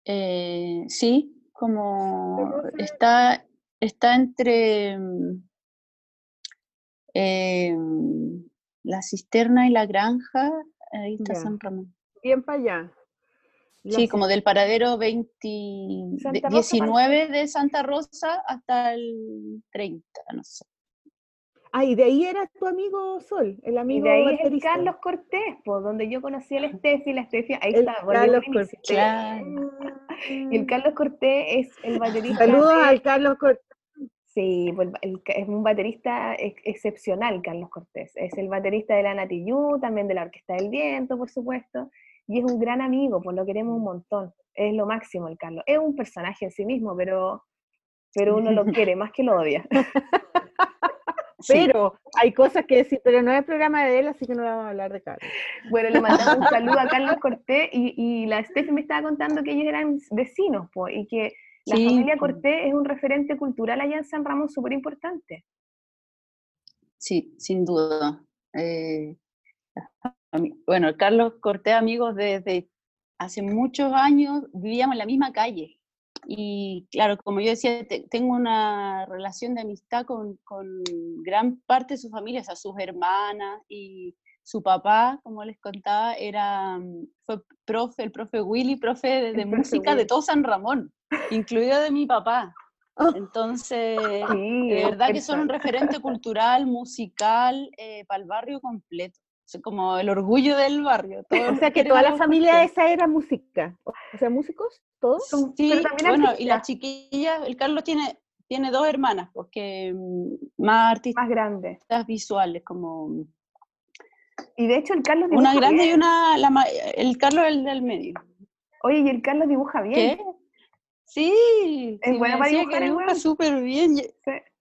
Eh, sí, como está, está entre mm, em, la cisterna y la granja, ahí está San Ramón.
Bien para allá.
sí, como del paradero 20, 19 de Santa Rosa hasta el 30, no sé.
Ah, y de ahí era tu amigo Sol, el amigo
y de ahí es Carlos Cortés, pues, donde yo conocí a la Steffi, la Steffi, ahí está.
Carlos Cortés.
Y el Carlos Cortés es el baterista.
Saludos al Carlos Cortés.
Sí, pues, es un baterista excepcional, Carlos Cortés. Es el baterista de la Natiyú, también de la Orquesta del Viento, por supuesto. Y es un gran amigo, pues lo queremos un montón. Es lo máximo el Carlos. Es un personaje en sí mismo, pero, pero uno lo quiere más que lo odia.
Pero hay cosas que decir, pero no es programa de él, así que no vamos a hablar de Carlos.
Bueno, le mandamos un saludo a Carlos Cortés y, y la Steffi me estaba contando que ellos eran vecinos, pues, y que la familia Cortés es un referente cultural allá en San Ramón súper importante.
Sí, sin duda. Eh, bueno, Carlos Cortés, amigos, desde hace muchos años vivíamos en la misma calle. Y claro, como yo decía, tengo una relación de amistad con, con, gran parte de su familia, o sea, sus hermanas y su papá, como les contaba, era, mm, fue profe, el profe Willy, profe de, música de todo San Ramón, incluido de mi papá. Oh. Entonces, de verdad que son un referente cultural, musical, eh, para el barrio completo como el orgullo del barrio.
o sea que toda la familia esa era música, o sea, músicos, todos.
Sí, bueno, y la chiquilla, el Carlos tiene, tiene dos hermanas, porque mm, más artistas.
Más grandes.
visuales, como...
Y de hecho el Carlos
dibuja Una grande y una, el Carlos el del medio.
Oye, y el Carlos dibuja bien. ¿Qué?
Sí, es bueno para dibujar, dibuja súper bien.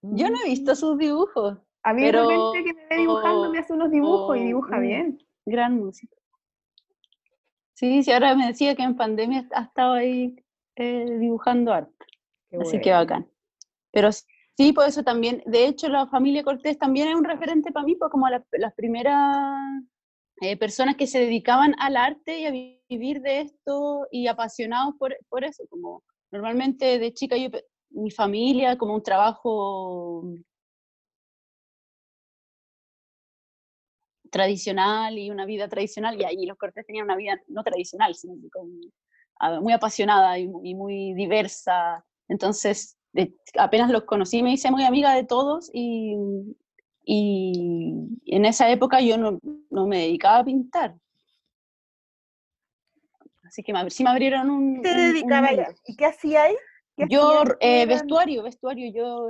Yo no he visto sus dibujos.
A mí pero, que me ve dibujando me hace unos dibujos y dibuja bien.
Gran música. Sí, sí, ahora me decía que en pandemia ha estado ahí eh, dibujando arte. Así que bacán. Pero sí, por eso también, de hecho la familia Cortés también es un referente para mí, pues como las primeras eh, personas que se dedicaban al arte y a vivir de esto y apasionados por, por eso, como normalmente de chica yo, mi familia, como un trabajo tradicional y una vida tradicional, y ahí los cortes tenían una vida no tradicional, sino con muy apasionada y, muy diversa. Entonces, apenas los conocí, me hice muy amiga de todos y, y en esa época yo no, no, me dedicaba a pintar. Así que sí me abrieron un...
¿Te dedicaba ¿Y qué hacía ahí?
Yo, eh, vestuario, vestuario. Yo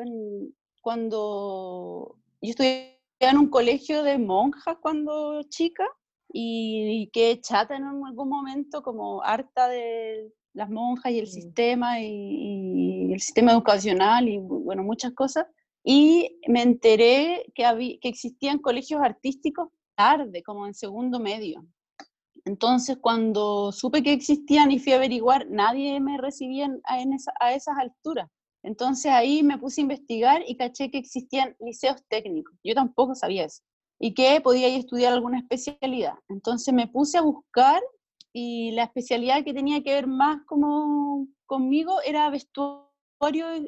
cuando... Yo estudié en un colegio de monjas cuando chica y, quedé chata en algún momento como harta de las monjas y el sistema y, el sistema educacional y bueno, muchas cosas. Y me enteré que, había, que existían colegios artísticos tarde, como en segundo medio. Entonces, cuando supe que existían y fui a averiguar, nadie me recibía a esas alturas. Entonces ahí me puse a investigar y caché que existían liceos técnicos. Yo tampoco sabía eso. Y que podía ir a estudiar alguna especialidad. Entonces me puse a buscar y la especialidad que tenía que ver más como conmigo era vestuario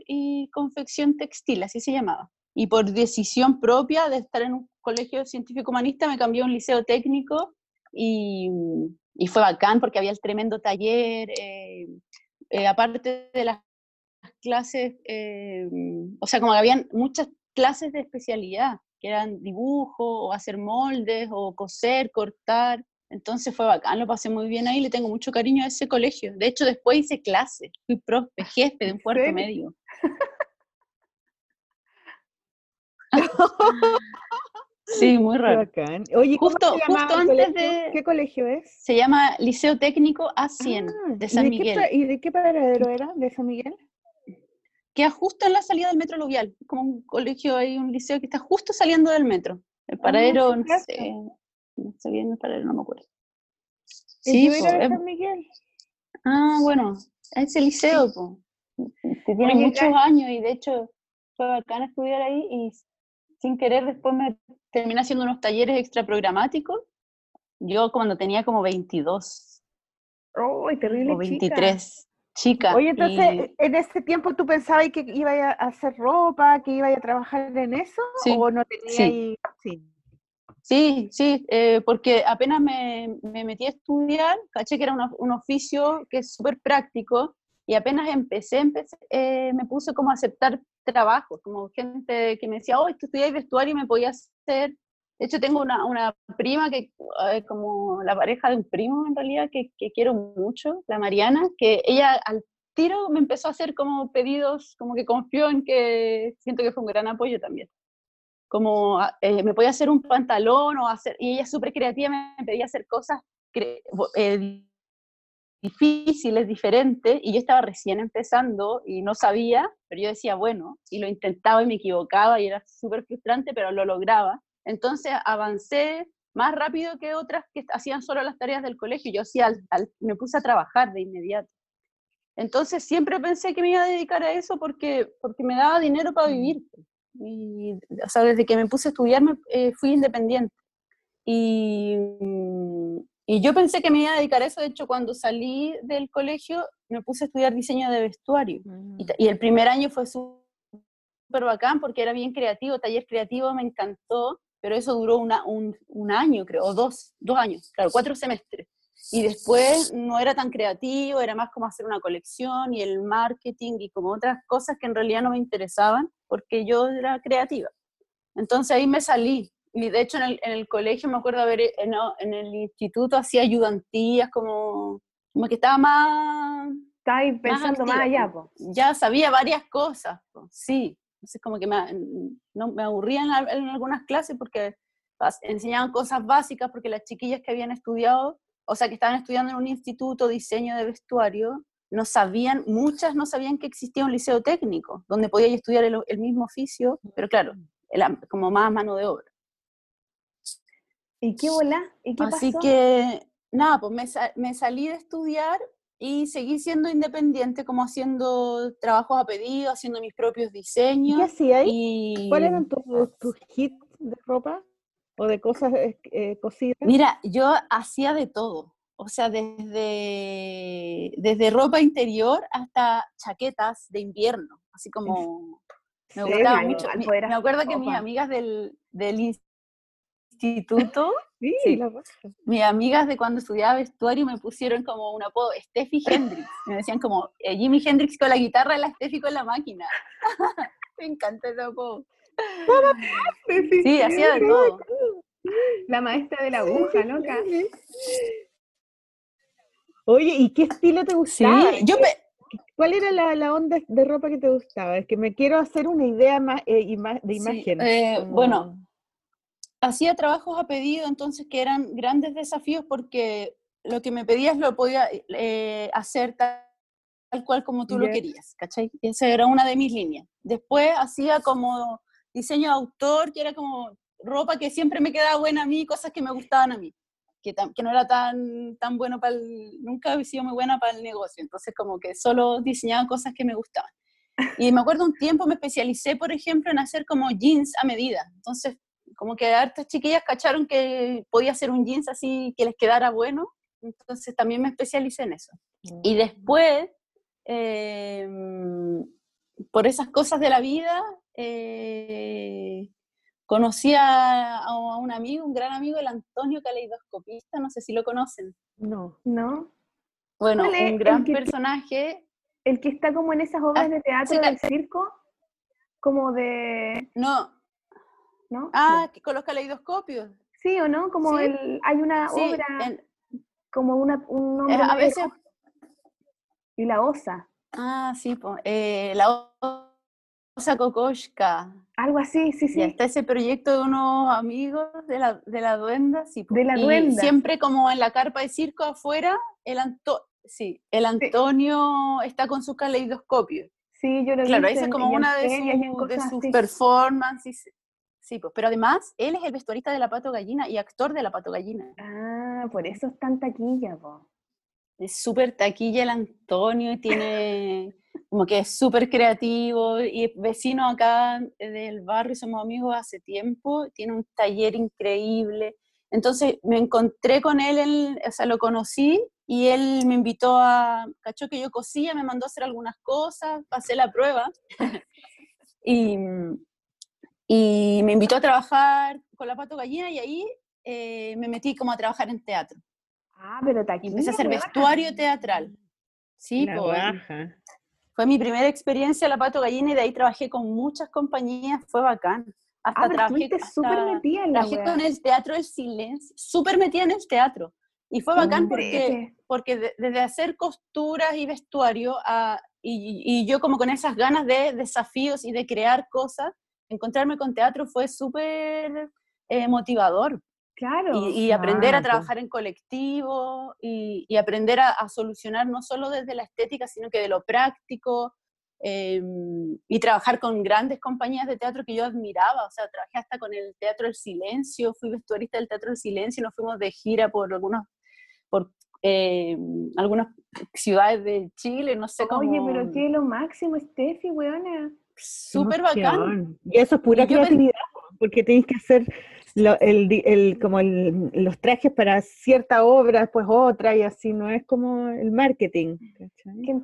y confección textil, así se llamaba. Y por decisión propia de estar en un colegio científico humanista me cambié a un liceo técnico y, fue bacán porque había el tremendo taller, eh, eh, aparte de las clases, eh, o sea, como que habían muchas clases de especialidad, que eran dibujo, o hacer moldes, o coser, cortar. Entonces fue bacán, lo pasé muy bien ahí, le tengo mucho cariño a ese colegio. De hecho, después hice clase, fui profe, jefe de un cuarto medio. Sí, muy raro.
Oye,
justo, justo antes de...
¿Qué colegio es?
Se llama Liceo Técnico A100 ah, de San Miguel.
¿Y de qué paradero era de San Miguel?
Queda justo en la salida del metro Luvial, como un colegio, hay un liceo que está justo saliendo del metro. El ah, paradero, no sé, no sé bien el paradero, no me acuerdo.
Sí, de San Miguel.
Ah, bueno, ese liceo, que tiene muchos años y de hecho fue bacán estudiar ahí y sin querer después me terminé haciendo unos talleres extra programáticos. Yo cuando tenía como 22.
¡Oh, terrible!
O 23. Chica.
Oye, entonces, ¿en ese tiempo tú pensabas que iba a hacer ropa, que iba a trabajar en eso? ¿O no tenía
sí. sí. Sí, sí, eh, porque apenas me, me, metí a estudiar, caché que era un, oficio que es súper práctico y apenas empecé, empecé eh, me puse como a aceptar trabajos, como gente que me decía, oh, tú estudias vestuario y me podía hacer. De hecho, tengo una, una prima que, eh, como la pareja de un primo en realidad, que, que, quiero mucho, la Mariana, que ella al tiro me empezó a hacer como pedidos, como que confió en que siento que fue un gran apoyo también. Como ah, eh, me podía hacer un pantalón o hacer, y ella súper creativa me pedía hacer cosas eh, difíciles, diferentes, y yo estaba recién empezando y no sabía, pero yo decía, bueno, y lo intentaba y me equivocaba y era súper frustrante, pero lo lograba. Entonces avancé más rápido que otras que hacían solo las tareas del colegio. Yo hacía, me puse a trabajar de inmediato. Entonces siempre pensé que me iba a dedicar a eso porque, porque me daba dinero para vivir. Y, o sea, desde que me puse a estudiar me, eh, fui independiente. Y, y yo pensé que me iba a dedicar a eso, de hecho cuando salí del colegio me puse a estudiar diseño de vestuario y, mm. y, el primer año fue súper bacán porque era bien creativo, taller creativo me encantó, pero eso duró una, un, un, año creo, o dos, dos años, claro, cuatro semestres. Y después no era tan creativo, era más como hacer una colección y el marketing y como otras cosas que en realidad no me interesaban porque yo era creativa. Entonces ahí me salí y de hecho en el, en el colegio me acuerdo haber, en, en el instituto hacía ayudantías, como, como que estaba más...
Estaba pensando más, allá, pues.
Ya sabía varias cosas, sí. Entonces como que me, no, me aburrían en, algunas clases porque enseñaban cosas básicas, porque las chiquillas que habían estudiado, o sea, que estaban estudiando en un instituto diseño de vestuario, no sabían, muchas no sabían que existía un liceo técnico, donde podía estudiar el, el mismo oficio, pero claro, como más mano de obra.
¿Y qué bola? ¿Y qué
Así que, nada, pues me, me, salí de estudiar y seguí siendo independiente, como haciendo trabajos a pedido, haciendo mis propios diseños.
¿Qué hacías y... ¿Cuáles eran tus, tus hits de ropa o de cosas eh, eh, cosidas?
Mira, yo hacía de todo. O sea, desde, desde ropa interior hasta chaquetas de invierno, así como... Me gustaba mucho. Me, acuerdo que mis amigas del, del instituto, sí, mis amigas de cuando estudiaba vestuario me pusieron como un apodo, Steffi Hendrix. Me decían como eh, Jimi Hendrix con la guitarra y la Steffi con la máquina. me encanta ese apodo. Sí, hacía de todo.
La maestra de la aguja, loca.
Oye, ¿y qué estilo te gustaba? Sí, yo ¿Cuál era la, onda de ropa que te gustaba? Es que me quiero hacer una idea más, eh, de imagen.
Eh, bueno, hacía trabajos a pedido, entonces que eran grandes desafíos porque lo que me pedías lo podía eh, hacer tal, cual como tú lo querías, ¿cachai? Esa era una de mis líneas. Después hacía como diseño de autor, que era como ropa que siempre me quedaba buena a mí, cosas que me gustaban a mí, que, que no era tan, tan bueno para el, nunca había sido muy buena para el negocio, entonces como que solo diseñaba cosas que me gustaban. Y me acuerdo un tiempo me especialicé, por ejemplo, en hacer como jeans a medida, entonces como que hartas chiquillas cacharon que podía hacer un jeans así que les quedara bueno, entonces también me especialicé en eso. Y mm. después, em, por esas cosas de la vida, eh, conocí a, un amigo, un gran amigo, el Antonio Caleidoscopista, no sé si lo conocen.
No. ¿No?
Bueno, un gran personaje.
El que está como en esas obras ah, de teatro del circo, como de...
No. ¿No? Ah, con los caleidoscopios.
Sí, ¿o no? Como el, hay una obra, como una, un nombre
a veces...
Y la osa.
Ah, sí, pues, la osa Kokoshka.
Algo así, sí, sí. Y
está ese proyecto de unos amigos de la, de la duenda. Sí,
de la duenda.
siempre como en la carpa de circo afuera, el, Anto sí, el Antonio está con su caleidoscopio.
Sí, yo lo
Claro, esa es como una de, sus performances. Sí, pues, pero además, él es el vestuarista de La Pato Gallina y actor de La Pato Gallina.
Ah, por eso es tan taquilla, po.
Es súper taquilla el Antonio y tiene como que es súper creativo y es vecino acá del barrio, somos amigos hace tiempo, tiene un taller increíble. Entonces me encontré con él, o sea, lo conocí y él me invitó a, cachó que yo cosía, me mandó a hacer algunas cosas, pasé la prueba y, y me invitó a trabajar con la pato gallina y ahí eh, me metí como a trabajar en teatro.
Ah, pero te
Empecé a hacer vestuario teatral. Sí, pues. Fue mi primera experiencia la Pato Gallina y de ahí trabajé con muchas compañías, fue bacán.
Hasta ah, trabajé, súper metida en la
trabajé con el Teatro del Silencio, súper metida en el teatro. Y fue bacán porque, porque desde hacer costuras y vestuario a, y, y, yo como con esas ganas de desafíos y de crear cosas, encontrarme con teatro fue súper eh, motivador.
Claro.
Y, aprender a trabajar en colectivo y, aprender a, solucionar no solo desde la estética, sino que de lo práctico. Em, y trabajar con grandes compañías de teatro que yo admiraba, o sea, trabajé hasta con el Teatro del Silencio, fui vestuarista del Teatro del Silencio, nos fuimos de gira por algunos, por em, algunas ciudades de Chile, no sé cómo.
Oye, pero qué lo máximo, Steffi, weona.
Súper bacán.
Y eso es pura creatividad, porque tenéis que hacer el, el, como el, los trajes para cierta obra, después otra, y así no es como el marketing.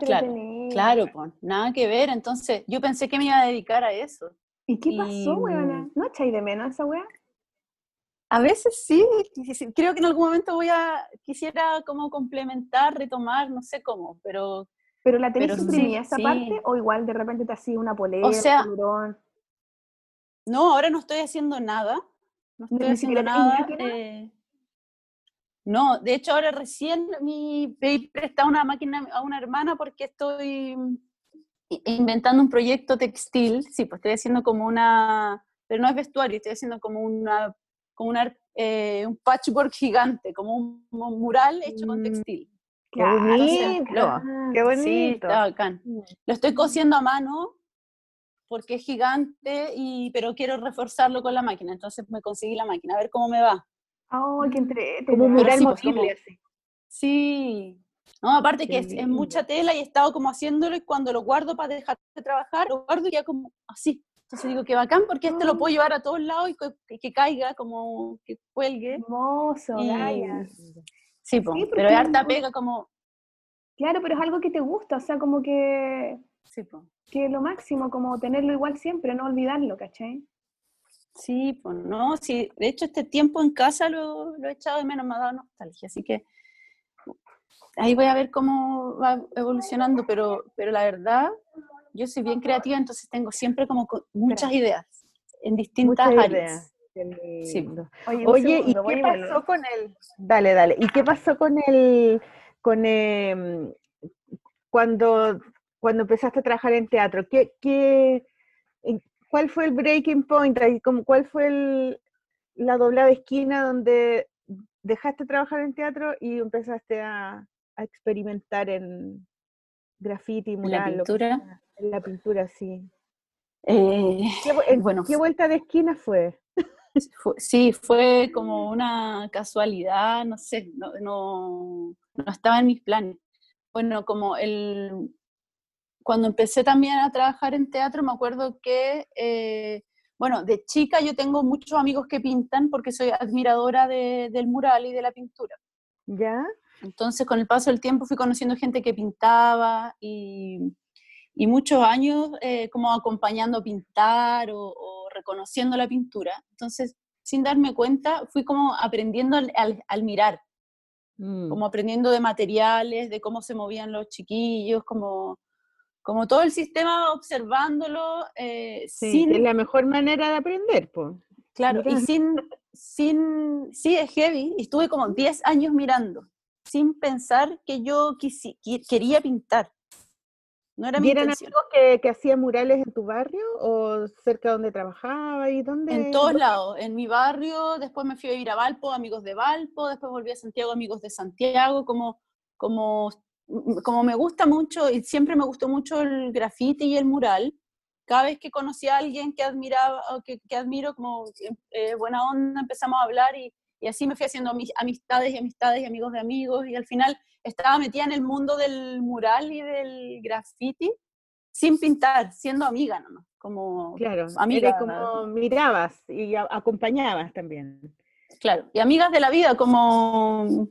claro, claro pues, nada que ver. Entonces, yo pensé que me iba a dedicar a eso.
¿Y qué pasó, weona? ¿No echáis de menos esa weá?
A veces sí, creo que en algún momento voy a, quisiera como complementar, retomar, no sé cómo, pero...
¿Pero la tenés suprimida esa parte o igual de repente te hacía una polera,
o sea, No, ahora no estoy haciendo nada, no estoy haciendo nada. Eh, no, de hecho ahora recién mi pedí prestado una máquina a una hermana porque estoy inventando un proyecto textil. Sí, pues estoy haciendo como una, pero no es vestuario, estoy haciendo como una, como una, eh, un patchwork gigante, como un, mural hecho con mm,
¡Qué bonito! Lo, ¡Qué bonito! Sí,
está bacán. Mm. Lo estoy cosiendo a mano porque es gigante, y, pero quiero reforzarlo con la máquina, entonces me conseguí la máquina, a ver cómo me va.
¡Oh, qué entre
Como un mural pues, así.
Sí. No, aparte que es, mucha tela y he estado como haciéndolo y cuando lo guardo para dejar de trabajar, lo guardo ya como así. Entonces digo, que bacán porque este lo puedo llevar a todos lados y que, caiga, como que cuelgue.
Hermoso,
Sí, pero es harta pega como...
Claro, pero es algo que te gusta, o sea, como que...
Sí, pues
que lo máximo, como tenerlo igual siempre, no olvidarlo, ¿cachai?
Sí, pues no, sí, de hecho este tiempo en casa lo, lo he echado de menos, me ha dado nostalgia, así que ahí voy a ver cómo va evolucionando, pero, pero la verdad, yo soy bien creativa, entonces tengo siempre como muchas ideas en distintas áreas.
Sí. Oye, ¿y qué pasó con el? Dale, dale. ¿Y qué pasó con el, con em, cuando, cuando empezaste a trabajar en teatro? ¿Qué, qué, ¿Cuál fue el breaking point? ¿Cuál fue el, la doblada esquina donde dejaste de trabajar en teatro y empezaste a, a experimentar en graffiti, mural.
La pintura.
en la pintura, sí. Eh, ¿Qué, bueno, ¿Qué vuelta de esquina fue?
Sí, fue como una casualidad, no sé, no, no, estaba en mis planes. Bueno, como el, cuando empecé también a trabajar en teatro, me acuerdo que, eh, bueno, de chica yo tengo muchos amigos que pintan porque soy admiradora del mural y de la pintura.
¿Ya?
Entonces, con el paso del tiempo fui conociendo gente que pintaba y, y muchos años eh, como acompañando a pintar o, reconociendo la pintura. Entonces, sin darme cuenta, fui como aprendiendo al, al, mirar, mm. como aprendiendo de materiales, de cómo se movían los chiquillos, como, como todo el sistema observándolo.
Eh, sí, sin... es la mejor manera de aprender, pues.
Claro, y sin, sin, sí, es heavy, estuve como 10 años mirando sin pensar que yo quería pintar.
No era mi eran amigos que, que hacían murales en tu barrio o cerca donde trabajaba y dónde?
En todos lados, en mi barrio, después me fui a ir a Valpo, amigos de Valpo, después volví a Santiago, amigos de Santiago, como, como, como me gusta mucho y siempre me gustó mucho el graffiti y el mural, cada vez que conocí a alguien que admiraba, que, que admiro como eh, buena onda, empezamos a hablar y, y así me fui haciendo amistades y amistades y amigos de amigos y al final estaba metida en el mundo del mural y del graffiti sin pintar, siendo amiga nomás, como
claro, amiga. como mirabas y acompañabas también.
Claro, y amigas de la vida, como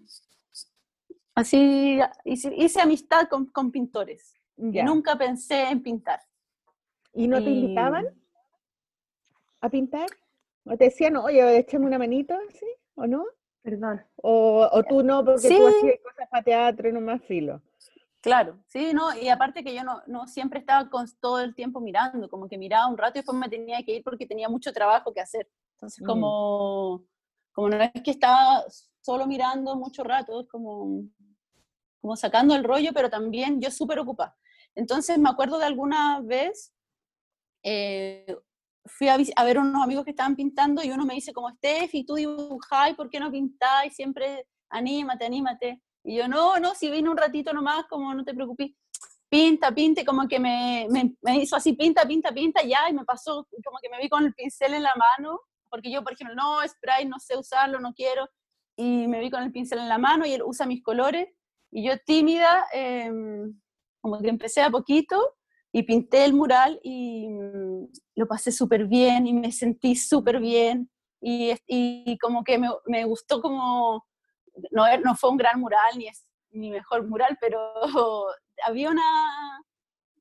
así hice, amistad con, con pintores. Y nunca pensé en pintar.
¿Y no te invitaban a pintar? ¿O te decían, oye, échame una manito? ¿sí? ¿O no?
Perdón.
O, o tú no, porque tú hacías cosas para teatro y no más filo.
Claro, sí, no, y aparte que yo no, no siempre estaba con, todo el tiempo mirando, como que miraba un rato y después me tenía que ir porque tenía mucho trabajo que hacer. Entonces, mm. como, como no es que estaba solo mirando mucho rato, es como, como sacando el rollo, pero también yo súper ocupada. Entonces, me acuerdo de alguna vez, eh, fui a, ver unos amigos que estaban pintando y uno me dice como, Steffi, tú dibujáis, ¿por qué no pintáis? Siempre anímate, anímate. Y yo, no, no, si vine un ratito nomás, como no te preocupes, pinta, pinte, como que me, me, hizo así, pinta, pinta, pinta, ya, y me pasó, como que me vi con el pincel en la mano, porque yo, por ejemplo, no, spray, no sé usarlo, no quiero, y me vi con el pincel en la mano y él usa mis colores, y yo tímida, em, como que empecé a poquito, y pinté el mural y mm, lo pasé súper bien y me sentí súper bien. Y, y, como que me, me, gustó como, no, no fue un gran mural ni es mi mejor mural, pero había una,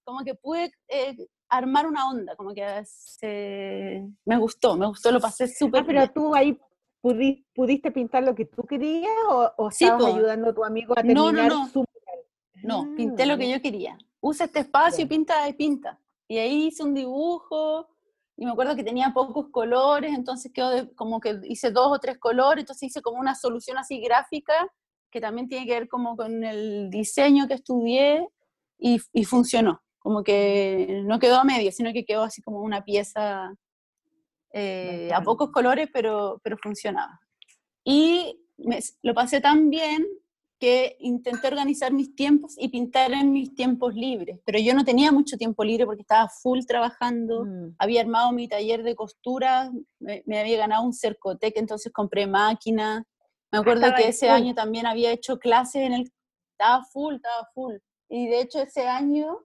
como que pude eh, armar una onda, como que se, me gustó, me gustó, lo pasé súper
ah, pero tú ahí pudiste, pintar lo que tú querías o, o estabas ayudando a tu amigo a terminar no, no, no. su mural?
No, pinté lo que yo quería usa este espacio y pinta y pinta. Y ahí hice un dibujo, y me acuerdo que tenía pocos colores, entonces quedó como que hice dos o tres colores, entonces hice como una solución así gráfica, que también tiene que ver como con el diseño que estudié, y, y funcionó. Como que no quedó a medio, sino que quedó así como una pieza eh, a pocos colores, pero, pero funcionaba. Y me, lo pasé tan bien que intenté organizar mis tiempos y pintar en mis tiempos libres, pero yo no tenía mucho tiempo libre porque estaba full trabajando, mm. había armado mi taller de costura, me, había ganado un cercotec, entonces compré máquina, me acuerdo que ese año también había hecho clases en el... Estaba full, estaba full. Y de hecho ese año,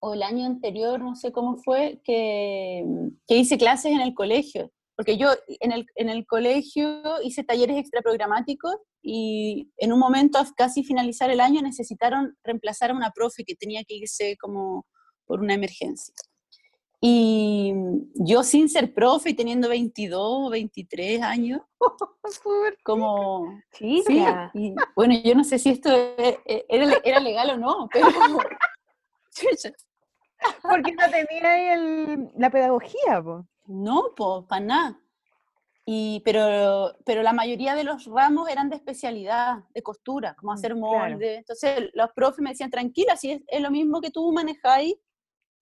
o el año anterior, no sé cómo fue, que, que hice clases en el colegio porque yo en el, en el colegio hice talleres extraprogramáticos y en un momento, casi finalizar el año, necesitaron reemplazar a una profe que tenía que irse como por una emergencia. Y yo sin ser profe y teniendo 22 23 años, como... Sí, y, bueno, yo no sé si esto e, e, era, era legal o no, pero...
Porque no tenía ahí el, la pedagogía, pues.
No, pues, para nada. Y, pero, pero la mayoría de los ramos eran de especialidad, de costura, como mm, hacer molde. Entonces los profes me decían, tranquila, si es, es lo mismo que tú manejáis,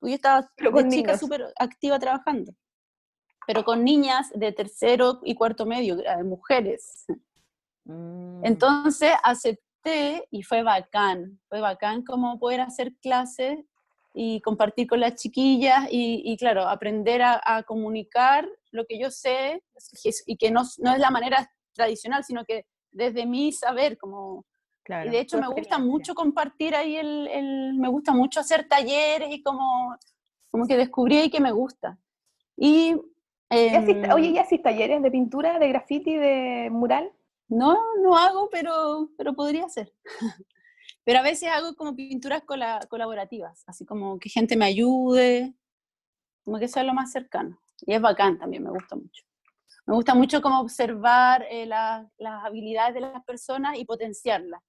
yo estaba de chica súper activa trabajando, pero con niñas de tercero y cuarto medio, mujeres. Mm. Entonces acepté y fue bacán, fue bacán como poder hacer clases y compartir con las chiquillas y, claro, aprender a, comunicar lo que yo sé y que no, no, es la manera tradicional, sino que desde mi saber, como... y de hecho me gusta mucho compartir ahí el, el, me gusta mucho hacer talleres y como, como que descubrí ahí que me gusta. Y...
Em, oye, ¿ya haces talleres de pintura, de graffiti, de mural?
No, no hago, pero, pero podría ser. Pero a veces hago como pinturas colaborativas, así como que gente me ayude, como que sea lo más cercano. Y es bacán también, me gusta mucho. Me gusta mucho como observar eh, las habilidades de las personas y potenciarlas.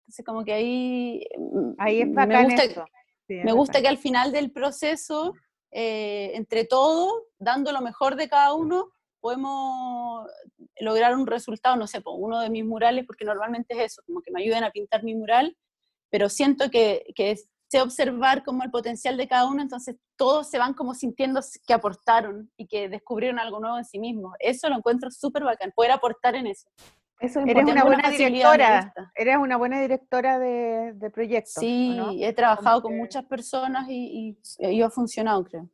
Entonces como que ahí...
Mm, ahí es bacán
me gusta, me gusta que al final del proceso, eh, entre todos, dando lo mejor de cada uno, podemos lograr un resultado, no sé, por uno de mis murales, porque normalmente es eso, como que me ayuden a pintar mi mural pero siento que, que sé observar como el potencial de cada uno, entonces todos se van como sintiendo que aportaron y que descubrieron algo nuevo en sí mismos. Eso lo encuentro súper bacán, poder aportar en eso.
Eso Eres una buena directora, eres una buena directora de, de proyectos.
Sí, he trabajado con muchas personas y, y, ha funcionado, creo.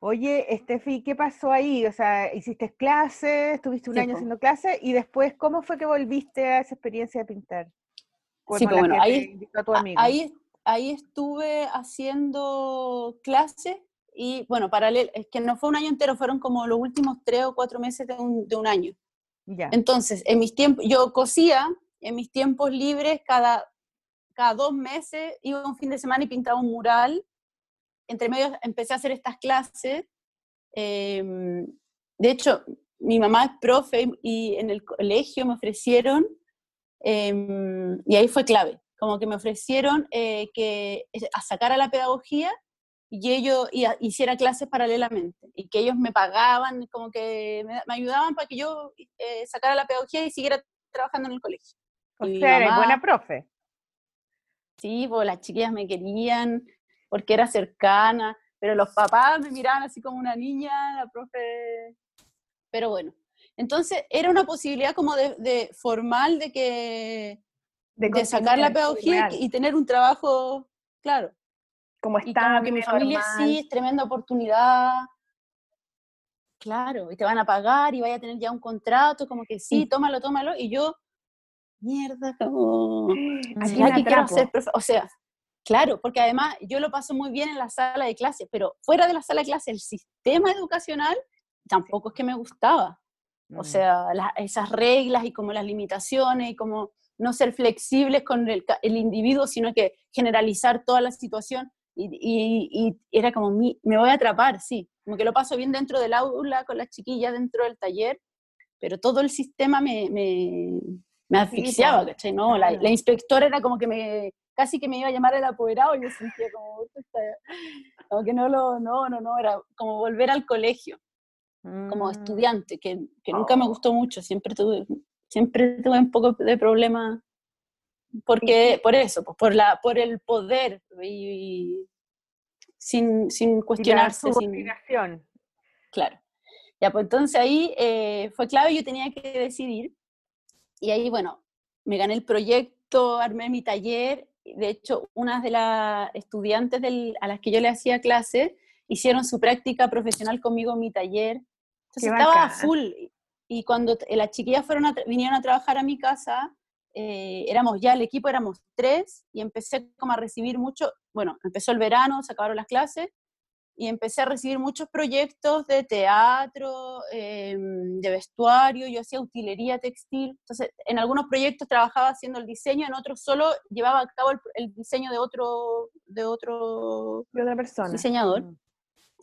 Oye, Estefi, ¿qué pasó ahí? O sea, hiciste clases, estuviste un año haciendo clases y después, ¿cómo fue que volviste a esa experiencia de pintar?
Sí, pues bueno, ahí, ahí, ahí estuve haciendo clases y bueno, paralelo, es que no fue un año entero, fueron como los últimos tres o cuatro meses de un, de un año. Ya. Entonces, en mis tiempos, yo cosía en mis tiempos libres cada, cada dos meses, iba un fin de semana y pintaba un mural. Entre medio empecé a hacer estas clases. Em, de hecho, mi mamá es profe y en el colegio me ofrecieron Em, y ahí fue clave, como que me ofrecieron eh, que a sacar a la pedagogía y ellos hiciera clases paralelamente y que ellos me pagaban, como que me, ayudaban para que yo eh, sacara la pedagogía y siguiera trabajando en el colegio.
O sea, buena profe.
Sí, pues las chiquillas me querían porque era cercana, pero los papás me miraban así como una niña, la profe. Pero bueno, entonces, era una posibilidad como de, formal de que de, sacar la pedagogía y, tener un trabajo, claro.
Como está.
que mi familia sí, es tremenda oportunidad. Claro, y te van a pagar y vaya a tener ya un contrato, como que sí, tómalo, tómalo. Y yo, mierda, como. Aquí quiero hacer, o sea, claro, porque además yo lo paso muy bien en la sala de clase, pero fuera de la sala de clase, el sistema educacional tampoco es que me gustaba. O mm. sea, esas reglas y como las limitaciones y como no ser flexibles con el, individuo, sino que generalizar toda la situación. Y, era como, me voy a atrapar, sí, como que lo paso bien dentro del aula, con las chiquillas dentro del taller, pero todo el sistema me, me, me asfixiaba, ¿cachai? No, la, la, inspectora era como que me, casi que me iba a llamar el apoderado, y yo sentía como, como que no lo, no, no, no, era como volver al colegio como mm. estudiante, que, que, nunca me gustó mucho, siempre tuve, siempre tuve un poco de problema porque, por eso, pues, por, la, por el poder y, sin, sin cuestionarse.
sin,
claro. Ya, pues entonces ahí eh, fue clave, yo tenía que decidir y ahí, bueno, me gané el proyecto, armé mi taller, de hecho, unas de las estudiantes del, a las que yo le hacía clase hicieron su práctica profesional conmigo en mi taller, entonces estaba full. Y cuando las chiquillas fueron vinieron a trabajar a mi casa, eh, éramos ya, el equipo éramos tres, y empecé como a recibir mucho, bueno, empezó el verano, se acabaron las clases, y empecé a recibir muchos proyectos de teatro, em, de vestuario, yo hacía utilería textil, entonces en algunos proyectos trabajaba haciendo el diseño, en otros solo llevaba a cabo el, diseño de otro, de otro
de otra persona.
diseñador. Mm.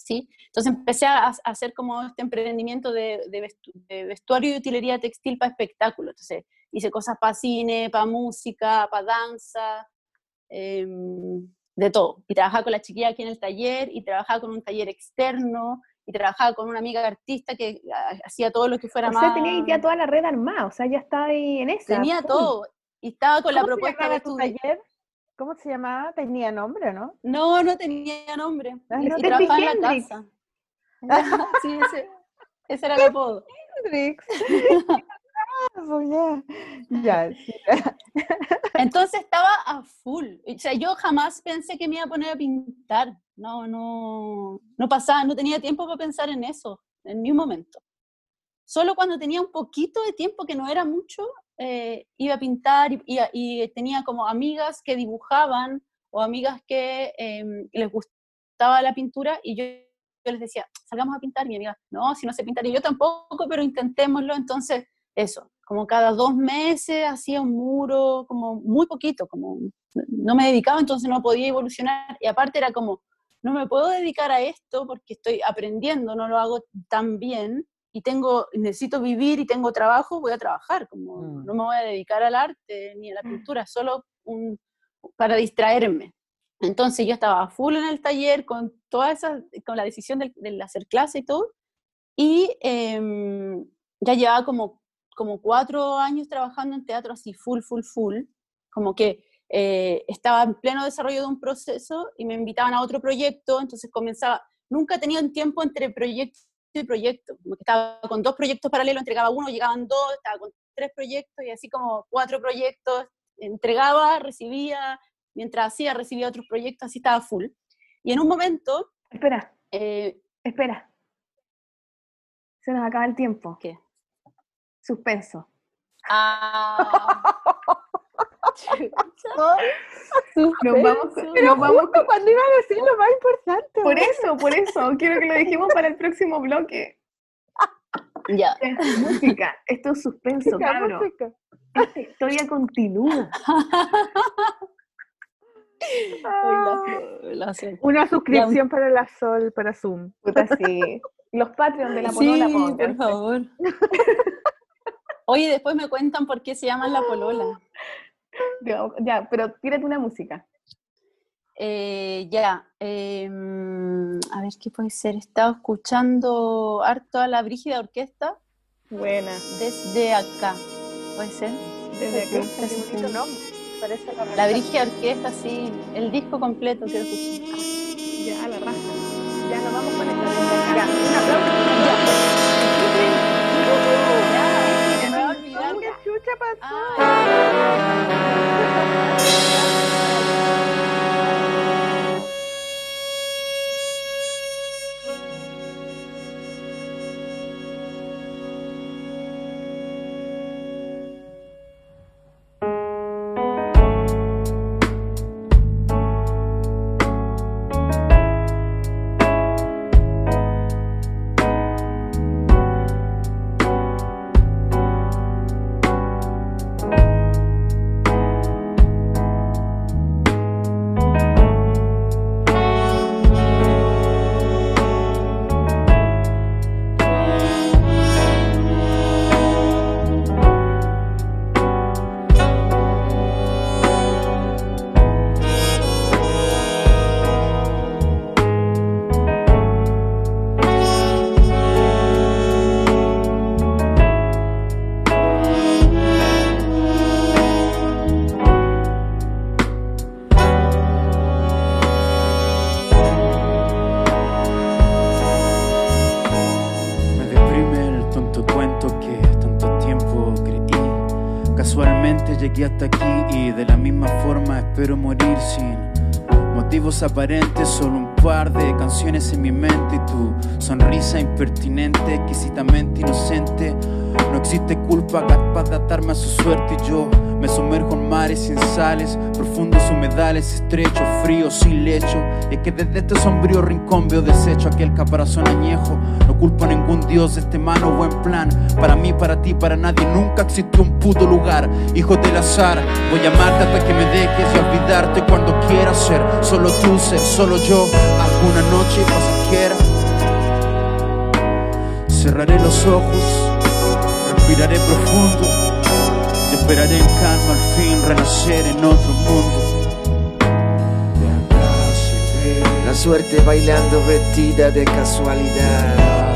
¿Sí? Entonces empecé a, hacer como este emprendimiento de, vestuario y utilería textil para espectáculos. Entonces hice cosas para cine, para música, para danza, em, de todo. Y trabajaba con la chiquilla aquí en el taller, y trabajaba con un taller externo, y trabajaba con una amiga artista que hacía todo lo que fuera más.
O sea, tenía ya toda la red armada, o sea, ya estaba ahí en esa.
Tenía todo, y estaba con la propuesta de
tu taller. ¿Cómo se llamaba? ¿Tenía nombre no?
No, no tenía nombre. y, trabajaba en la casa. sí, ese, ese era el apodo. Hendrix.
ya.
Entonces estaba a full. O sea, yo jamás pensé que me iba a poner a pintar. No, no, no pasaba, no tenía tiempo para pensar en eso, en ni un momento. Solo cuando tenía un poquito de tiempo, que no era mucho, eh, iba a pintar y, tenía como amigas que dibujaban o amigas que em, les gustaba la pintura y yo, yo, les decía, salgamos a pintar. Y mi amiga, no, si no sé pintar, y yo tampoco, pero intentémoslo. Entonces, eso, como cada dos meses hacía un muro, como muy poquito, como no me dedicaba, entonces no podía evolucionar. Y aparte era como, no me puedo dedicar a esto porque estoy aprendiendo, no lo hago tan bien y tengo, necesito vivir y tengo trabajo, voy a trabajar, como mm. no me voy a dedicar al arte ni a la pintura, solo un, para distraerme. Entonces yo estaba full en el taller con toda esa, con la decisión de, hacer clase y todo, y em, ya llevaba como, como cuatro años trabajando en teatro así full, full, full, como que eh, estaba en pleno desarrollo de un proceso y me invitaban a otro proyecto, entonces comenzaba, nunca tenía un tiempo entre proyecto y proyecto, como que estaba con dos proyectos paralelos, entregaba uno, llegaban dos, estaba con tres proyectos y así como cuatro proyectos, entregaba, recibía, mientras hacía, recibía otros proyectos, así estaba full. Y en un momento...
Espera, eh, espera. Se nos acaba el tiempo.
¿Qué?
Suspenso.
Ah.
nos vamos, nos vamos
cuando iba a decir lo más importante.
Por eso, por eso, quiero que lo dejemos para el próximo bloque.
Ya.
música, esto es suspenso, cabrón. Esta historia continúa.
Una suscripción para la Sol, para Zoom.
Puta, sí. Los Patreon de la Polola.
Sí, por favor. Oye, después me cuentan por qué se llaman la Polola.
Ya, pero tírate una música.
Eh, ya, em, a ver qué puede ser. He estado escuchando harto a la Brígida Orquesta.
Buena.
Desde acá, ¿puede ser?
Desde acá.
Nombre. Parece la, la Brígida Orquesta, sí, el disco completo quiero escuchar.
Ya, la raza. Ya nos vamos ¿Qué chucha
tu sonrisa impertinente, exquisitamente inocente. No existe culpa capaz de atarme a su suerte y yo me sumerjo en mares sin sales, profundos humedales, estrechos, fríos, sin lecho. Y es que desde este sombrío rincón veo desecho aquel caparazón añejo. No culpo a ningún dios de este mano buen plan. Para mí, para ti, para nadie, nunca existió un puto lugar. Hijo del azar, voy a amarte hasta que me dejes y olvidarte cuando quieras ser. Solo tú, ser solo yo, alguna noche pasajera Cerraré los ojos, respiraré profundo y esperaré en calma al fin renacer en otro mundo.
La suerte bailando vestida de casualidad.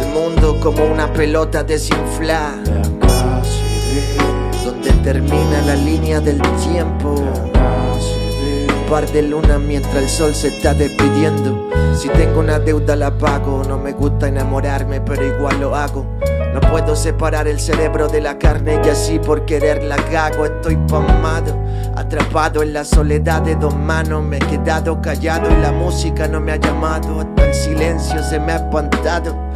El mundo como una pelota desinflada. Donde termina la línea del tiempo par de luna mientras el sol se está despidiendo. Si tengo una deuda la pago, no me gusta enamorarme, pero igual lo hago. No puedo separar el cerebro de la carne y así por querer la cago. Estoy pomado, atrapado en la soledad de dos manos. Me he quedado callado y la música no me ha llamado. Hasta el silencio se me ha espantado.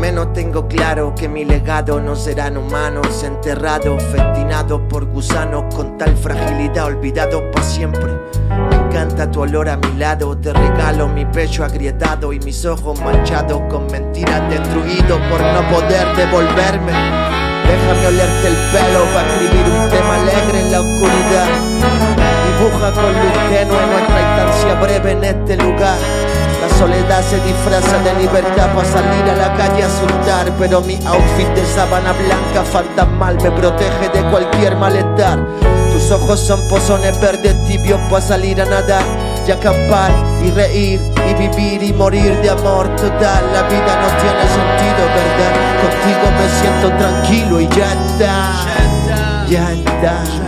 Menos tengo claro que mi legado no serán humanos enterrados, festinados por gusanos con tal fragilidad, olvidados para siempre. Me encanta tu olor a mi lado, te regalo mi pecho agrietado y mis ojos manchados con mentiras destruidos por no poder devolverme. Déjame olerte el pelo para escribir un soledad se disfraza de libertad para salir a la calle a asustar, pero mi outfit de sábana blanca fantasmal me protege de cualquier malestar. Tus ojos son pozones verdes tibios para salir a nadar y acampar y reír y vivir y morir de amor total. La vida no tiene sentido, ¿verdad? Contigo me siento tranquilo y ya está. Ya está.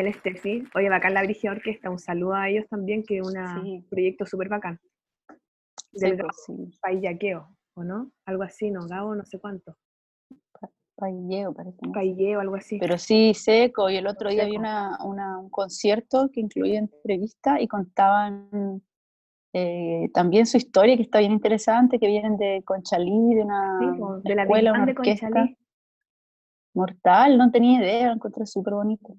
El Steffi, oye, bacán la Brigia Orquesta, un saludo a ellos también, que es un proyecto súper bacán. Del pues, Paillaqueo, ¿o no? Algo así, ¿no? Gabo, no sé cuánto.
Pailleo, parece.
Pailleo, algo así.
Pero sí, seco. Y el otro día había una, un concierto que incluía entrevistas y contaban eh, también su historia, que está bien interesante, que vienen de Conchalí, de una
de la escuela, una de Conchalí.
Mortal, no tenía idea, lo encontré súper bonito.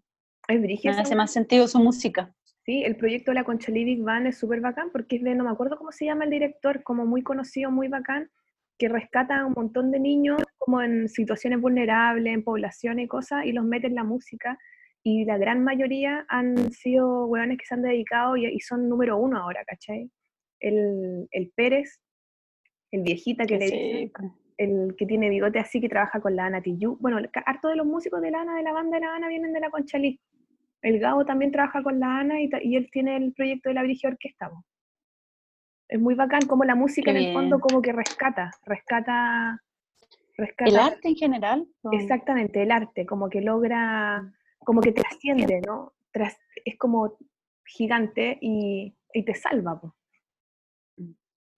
Es Me
hace más sentido su música.
Sí, el proyecto de la Conchalí Big Band es súper bacán porque es de, no me acuerdo cómo se llama el director, como muy conocido, muy bacán, que rescata a un montón de niños como en situaciones vulnerables, en poblaciones y cosas, y los mete en la música. Y la gran mayoría han sido hueones que se han dedicado y, son número uno ahora, ¿cachai? El, el Pérez, el viejita que le dice, el que tiene bigote así que trabaja con la Ana Tijoux. Bueno, harto de los músicos de la Ana, de la banda de la Ana, vienen de la Conchalí. El Gabo también trabaja con la Ana y, él tiene el proyecto de la Brigia Orquesta. Es muy bacán como la música en el fondo como que rescata, rescata, rescata.
El arte en general.
Exactamente, el arte, como que logra, como que trasciende, ¿no? es como gigante y, te salva.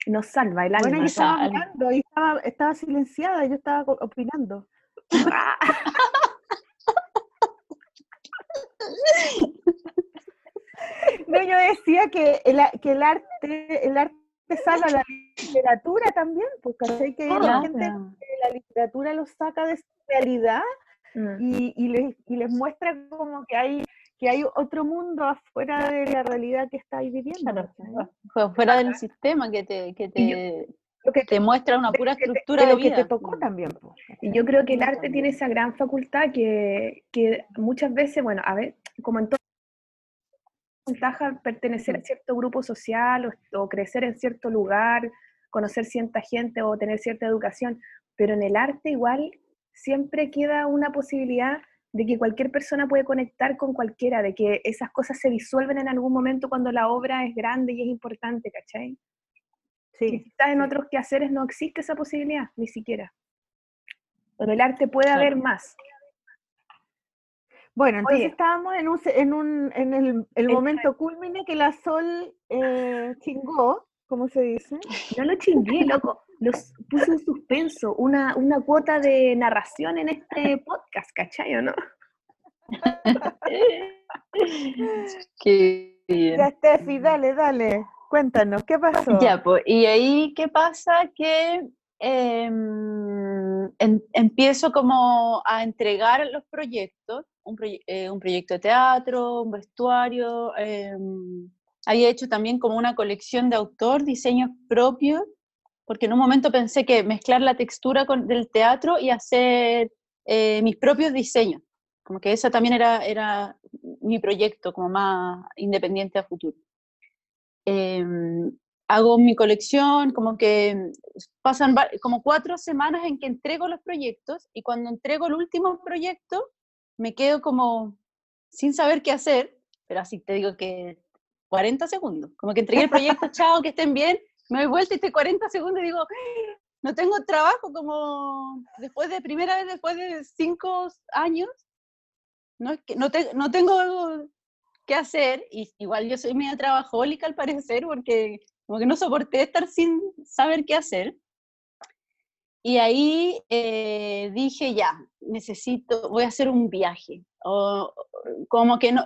Nos salva el alma.
Bueno, yo estaba hablando, estaba, estaba silenciada, yo estaba opinando. No, yo decía que el, que el arte, el arte salva la literatura también, porque sé que la gente la literatura lo saca de su realidad mm. y, y, les, y les muestra como que hay que hay otro mundo afuera de la realidad que estáis viviendo.
fuera del sistema que te, que te, que te muestra una pura estructura de, vida.
que te tocó también.
Y yo creo que el arte tiene esa gran facultad que, que muchas veces, bueno, a ver, como en todo ventaja pertenecer a cierto grupo social o, crecer en cierto lugar, conocer cierta gente o tener cierta educación, pero en el arte igual siempre queda una posibilidad de que cualquier persona puede conectar con cualquiera, de que esas cosas se disuelven en algún momento cuando la obra es grande y es importante, ¿cachai? Sí, si estás en otros quehaceres no existe esa posibilidad, ni siquiera. Pero el arte puede haber más.
Bueno, entonces estábamos en, un, en, un, en el, el momento culmine que la Sol eh, chingó, ¿cómo se dice?
No lo chingué, loco. Los puse en suspenso, una, una cuota de narración en este podcast, ¿cachai o no?
Qué bien. Ya, Steffi, dale, dale. Cuéntanos, ¿qué pasó?
Ya, pues, y ahí, ¿qué pasa? Que em, empiezo como a entregar los proyectos eh, un, proyecto de teatro, un vestuario. Em, había hecho también como una colección de autor, diseños propios, porque en un momento pensé que mezclar la textura con, del teatro y hacer eh, mis propios diseños. Como que ese también era, era mi proyecto, como más independiente a futuro. Em, hago mi colección, como que pasan como cuatro semanas en que entrego los proyectos y cuando entrego el último proyecto, me quedo como sin saber qué hacer, pero así te digo que 40 segundos, como que entregué el proyecto, chao, que estén bien, me doy vuelta y estoy 40 segundos y digo, no tengo trabajo como después de primera vez, después de cinco años, no, es que, no, no tengo que hacer, y igual yo soy medio trabajólica al parecer, porque como que no soporté estar sin saber qué hacer. Y ahí eh, dije, ya, necesito, voy a hacer un viaje. O, como que no,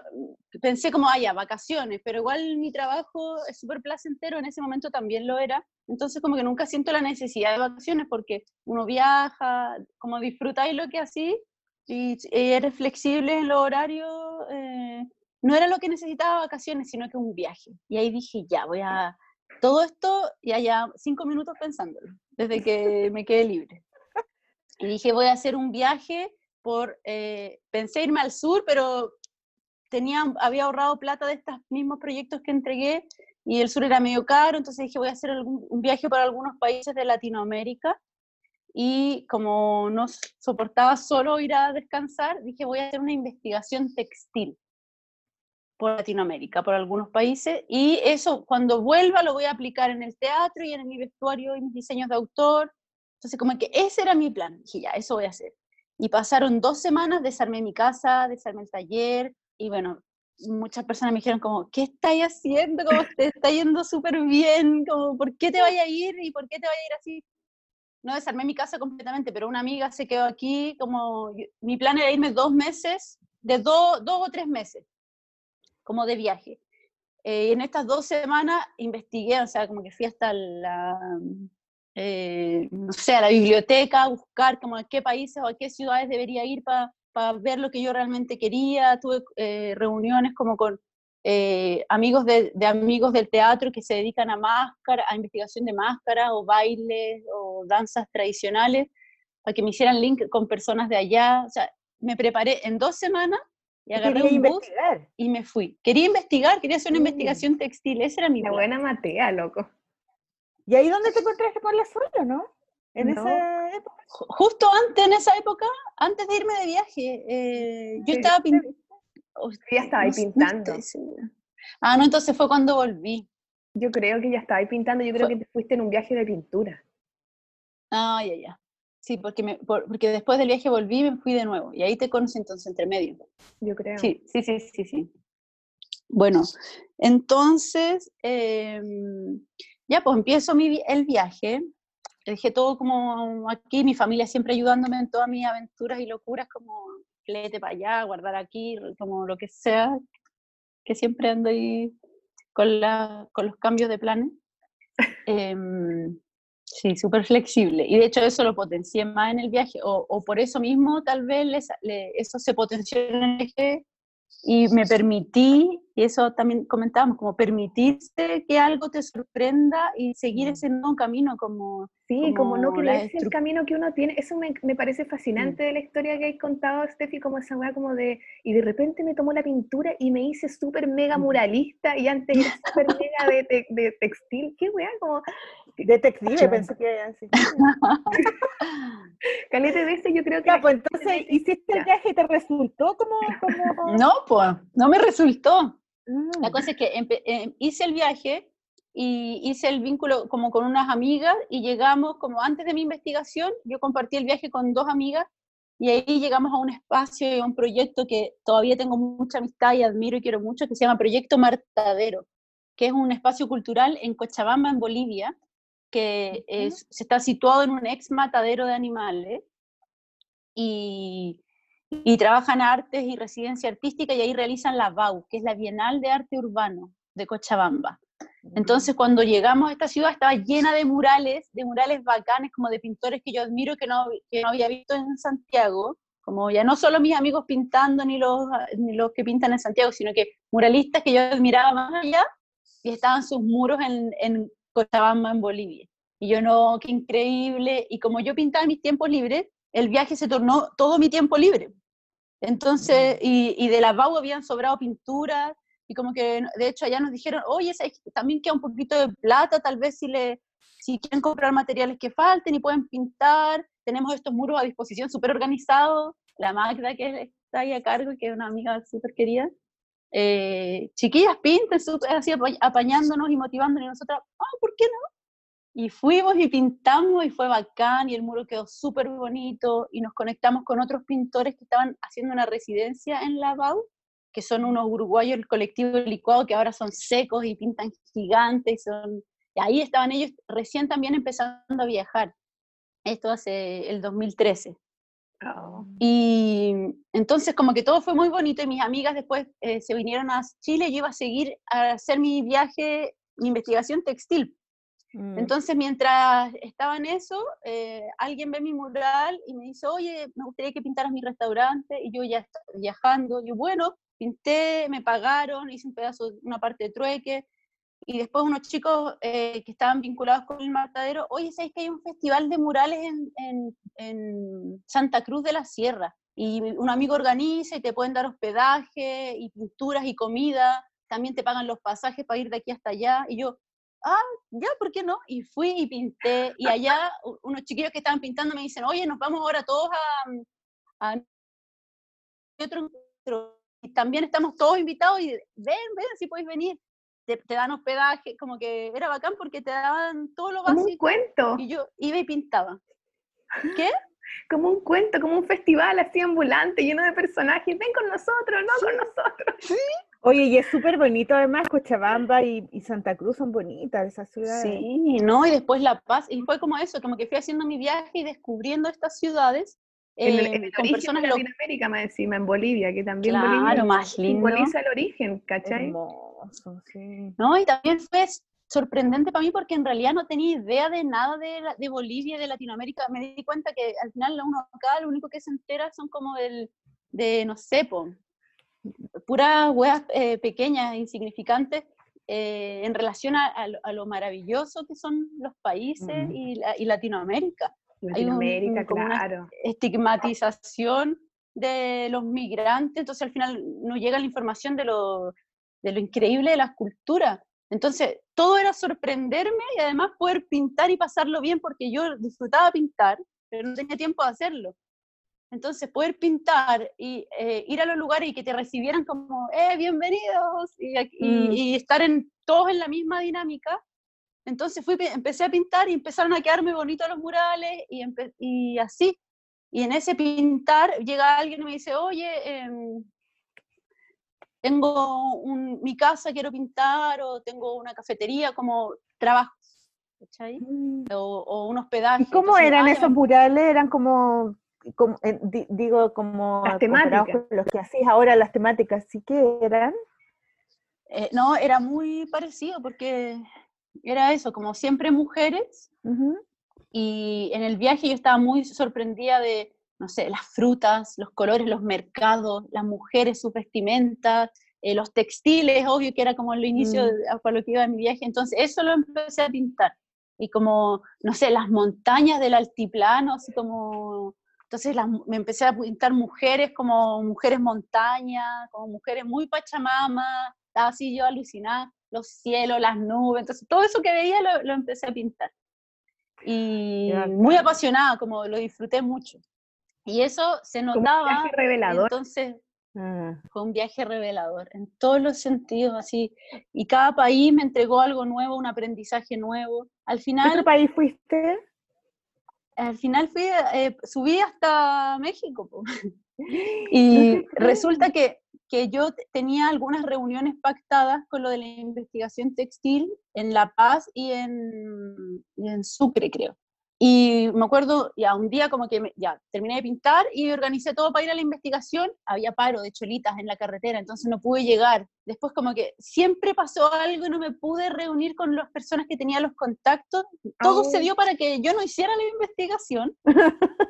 pensé como, ah, ya, vacaciones, pero igual mi trabajo es súper placentero, en ese momento también lo era. Entonces como que nunca siento la necesidad de vacaciones porque uno viaja, como disfrutáis lo que así, y, eres flexible en los horarios. Eh, no era lo que necesitaba vacaciones, sino que un viaje. Y ahí dije, ya, voy a... Todo esto, y allá cinco minutos pensándolo desde que me quedé libre. Y dije, voy a hacer un viaje por, eh, pensé irme al sur, pero tenía, había ahorrado plata de estos mismos proyectos que entregué y el sur era medio caro, entonces dije, voy a hacer un viaje por algunos países de Latinoamérica. Y como no soportaba solo ir a descansar, dije, voy a hacer una investigación textil por Latinoamérica, por algunos países, y eso cuando vuelva lo voy a aplicar en el teatro y en mi vestuario y mis diseños de autor. Entonces, como que ese era mi plan. Dije, ya, eso voy a hacer. Y pasaron dos semanas, desarmé mi casa, desarmé el taller, y bueno, muchas personas me dijeron como, ¿qué estáis haciendo? Como te está yendo súper bien, como, ¿por qué te vaya a ir? ¿Y por qué te vaya a ir así? No desarmé mi casa completamente, pero una amiga se quedó aquí, como, mi plan era irme dos meses, de dos o tres meses como de viaje. Eh, y en estas dos semanas investigué, o sea, como que fui hasta la, eh, no sé, a la biblioteca a buscar como a qué países o a qué ciudades debería ir para ver lo que yo realmente quería. Tuve eh, reuniones como con amigos de, amigos del teatro que se dedican a máscara, a investigación de máscara o bailes o danzas tradicionales, para que me hicieran link con personas de allá. O sea, me preparé en dos semanas y agarré un bus y me fui. Quería investigar, quería hacer una mm. investigación textil, esa era mi
buena Matea, loco.
¿Y ahí dónde te encontraste con la suela, no? En ese época?
Justo antes, en esa época, antes de irme de viaje, eh, yo estaba pintando.
Ya estaba ahí pintando.
ah, no, entonces fue cuando volví.
Yo creo que ya estaba ahí pintando, yo creo que te fuiste en un viaje de pintura.
Ah, ya, ya. Sí, porque, me, porque después del viaje volví y me fui de nuevo. Y ahí te conocí entonces entre medio.
Yo creo.
Sí, sí, sí, sí, sí. Bueno, entonces, em, ya pues empiezo mi, el viaje. Dejé todo como aquí, mi familia siempre ayudándome en todas mis aventuras y locuras, como flete para allá, guardar aquí, como lo que sea, que siempre ando ahí con, la, con los cambios de planes. Em, sí, súper flexible. Y de hecho eso lo potencié más en el viaje, o, por eso mismo tal vez eso se potenció en el viaje y me permití, y eso también comentábamos, como permitirse que algo te sorprenda y seguir ese nuevo camino como...
Sí, como, no que no es el camino que uno tiene, eso me, me parece fascinante de la historia que hay contado, Steffi, como esa weá como de, y de repente me tomó la pintura y me hice súper mega muralista y antes era súper mega de, de, textil, qué weá, como
Detective, pensé que era así.
Calete de ese yo creo que...
pues entonces hiciste el viaje y te resultó como,
No, pues, no me resultó. La mm. cosa es que em, hice el viaje y hice el vínculo como con unas amigas y llegamos, como antes de mi investigación, yo compartí el viaje con dos amigas y ahí llegamos a un espacio y a un proyecto que todavía tengo mucha amistad y admiro y quiero mucho, que se llama Proyecto Martadero, que es un espacio cultural en Cochabamba, en Bolivia, que es, se está situado en un ex matadero de animales y, y trabajan artes y residencia artística y ahí realizan la BAU, que es la Bienal de Arte Urbano de Cochabamba. Entonces, cuando llegamos a esta ciudad estaba llena de murales, de murales bacanes, como de pintores que yo admiro que no, que no había visto en Santiago, como ya no solo mis amigos pintando ni los, ni los que pintan en Santiago, sino que muralistas que yo admiraba más allá, y estaban sus muros en, en Cochabamba, en Bolivia. Y yo no, qué increíble. Y como yo pintaba en mis tiempos libres, el viaje se tornó todo mi tiempo libre. Entonces, y, y de la BAU habían sobrado pinturas, y como que, de hecho, allá nos dijeron, oye, también queda un poquito de plata, tal vez si, le, si quieren comprar materiales que falten y pueden pintar, tenemos estos muros a disposición súper organizados. La Magda, que está ahí a cargo, que es una amiga súper querida, eh, chiquillas, pinten, así apañándonos y motivándonos, y nosotras, ah, ¿por qué no? Y fuimos y pintamos y fue bacán y el muro quedó súper bonito y nos conectamos con otros pintores que estaban haciendo una residencia en la BAU, que son unos uruguayos del colectivo licuado que ahora son secos y pintan gigantes y son... Y ahí estaban ellos recién también empezando a viajar. Esto hace el 2013. Y entonces como que todo fue muy bonito y mis amigas después eh, se vinieron a Chile, yo iba a seguir a hacer mi viaje, mi investigación textil. Mm. Entonces mientras estaba en eso, eh, alguien ve mi mural y me dice, oye, me gustaría que pintaras mi restaurante y yo ya estaba viajando, yo bueno, pinté, me pagaron, hice un pedazo, una parte de trueque, y después unos chicos eh, que estaban vinculados con el matadero, oye, ¿sabéis que hay un festival de murales en, en, en, Santa Cruz de la Sierra? Y un amigo organiza y te pueden dar hospedaje y pinturas y comida, también te pagan los pasajes para ir de aquí hasta allá. Y yo, ah, ya, ¿por qué no? Y fui y pinté, y allá unos chiquillos que estaban pintando me dicen, oye, nos vamos ahora todos a, a otro y también estamos todos invitados y ven, ven, si podéis venir te, dan hospedaje, como que era bacán porque te daban todo lo básico.
Como un cuento.
Y yo iba y pintaba. ¿Qué?
Como un cuento, como un festival así ambulante, lleno de personajes. Ven con nosotros, no con nosotros.
Sí. Oye, y es súper bonito además, Cochabamba y, y, Santa Cruz son bonitas esas ciudades.
Sí, no, y después La Paz, y fue como eso, como que fui haciendo mi viaje y descubriendo estas ciudades
en, el, en eh, con personas de Latinoamérica, más encima, en Bolivia, que también
claro,
Bolivia
más lindo.
simboliza el origen, ¿cachai?
Hermoso, sí.
No, y también fue sorprendente para mí porque en realidad no tenía idea de nada de, de Bolivia, de Latinoamérica. Me di cuenta que al final uno acá lo único que se entera son como del, de, no sé, po, puras huevas eh, pequeñas, insignificantes, eh, en relación a, a, lo, a, lo, maravilloso que son los países mm. y, y Latinoamérica.
Latinoamérica, un, claro.
estigmatización de los migrantes, entonces al final no llega la información de lo, de lo increíble de las culturas. Entonces, todo era sorprenderme y además poder pintar y pasarlo bien porque yo disfrutaba pintar pero no tenía tiempo de hacerlo. Entonces, poder pintar y eh, ir a los lugares y que te recibieran como, ¡eh, bienvenidos! Y, mm. y, estar en, todos en la misma dinámica. Entonces fui, empecé a pintar y empezaron a quedarme bonitos los murales y, y así. Y en ese pintar llega alguien y me dice, oye, em, tengo un, mi casa, quiero pintar, o tengo una cafetería, como trabajos, mm. O, o, un hospedaje.
¿Y cómo eran esos murales? ¿Eran como, como eh, digo, como
las temáticas.
los que hacías ahora, las temáticas, ¿sí que eran?
Eh, no, era muy parecido porque era eso, como siempre mujeres, y en el viaje yo estaba muy sorprendida de, no sé, las frutas, los colores, los mercados, las mujeres, sus vestimentas, eh, los textiles, obvio que era como el inicio mm. para lo que iba en mi viaje, entonces eso lo empecé a pintar. Y como, no sé, las montañas del altiplano, así como, entonces me empecé a pintar mujeres como mujeres montaña, como mujeres muy pachamama, estaba así yo alucinada, los cielos, las nubes, entonces todo eso que veía lo, lo empecé a pintar. Y muy apasionada, como lo disfruté mucho. Y eso se notaba.
un viaje revelador.
Entonces, ah. fue un viaje revelador en todos los sentidos, así. Y cada país me entregó algo nuevo, un aprendizaje nuevo. Al final.
¿Qué país fuiste?
Al final fui, eh, subí hasta México. y resulta que, que yo tenía algunas reuniones pactadas con lo de la investigación textil en La Paz y en, y en Sucre, creo. Y me acuerdo, ya un día como que ya terminé de pintar y organicé todo para ir a la investigación. Había paro de cholitas en la carretera, entonces no pude llegar. Después como que siempre pasó algo y no me pude reunir con las personas que tenía los contactos. Todo se dio para que yo no hiciera la investigación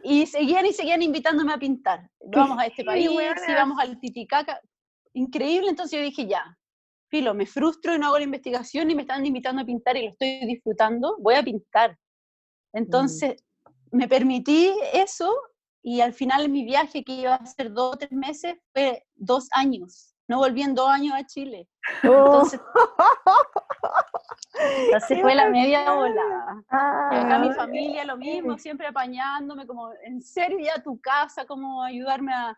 y seguían y seguían invitándome a pintar. Vamos a este país, y vamos al Titicaca. Increíble, entonces yo dije ya, filo, me frustro y no hago la investigación y me están invitando a pintar y lo estoy disfrutando, voy a pintar entonces, me permití eso y al final mi viaje, que iba a ser dos o tres meses, fue dos años. No volví en dos años a Chile. Entonces, se fue la media ola. acá mi ah, familia lo mismo, siempre apañándome, como, ¿en serio ya tu casa? ¿Cómo ayudarme a...?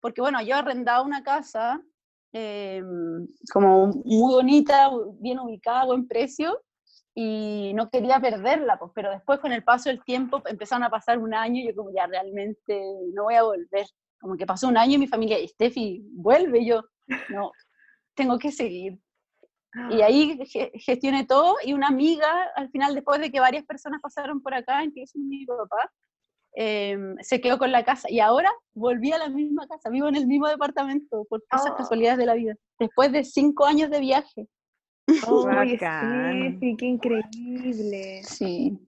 Porque bueno, yo arrendaba una casa em, como muy bonita, bien ubicada, buen precio, y no quería perderla, pues, pero después con el paso del tiempo empezaron a pasar un año y yo como ya realmente no voy a volver. Como que pasó un año y mi familia, Steffi, vuelve, y yo, no, tengo que seguir. Y ahí gestioné todo y una amiga, al final, después de que varias personas pasaron por acá, incluso mi papá, em, se quedó con la casa y ahora volví a la misma casa, vivo en el mismo departamento por esas oh. casualidades de la vida, después de cinco años de viaje.
Oh, sí, qué increíble.
Sí.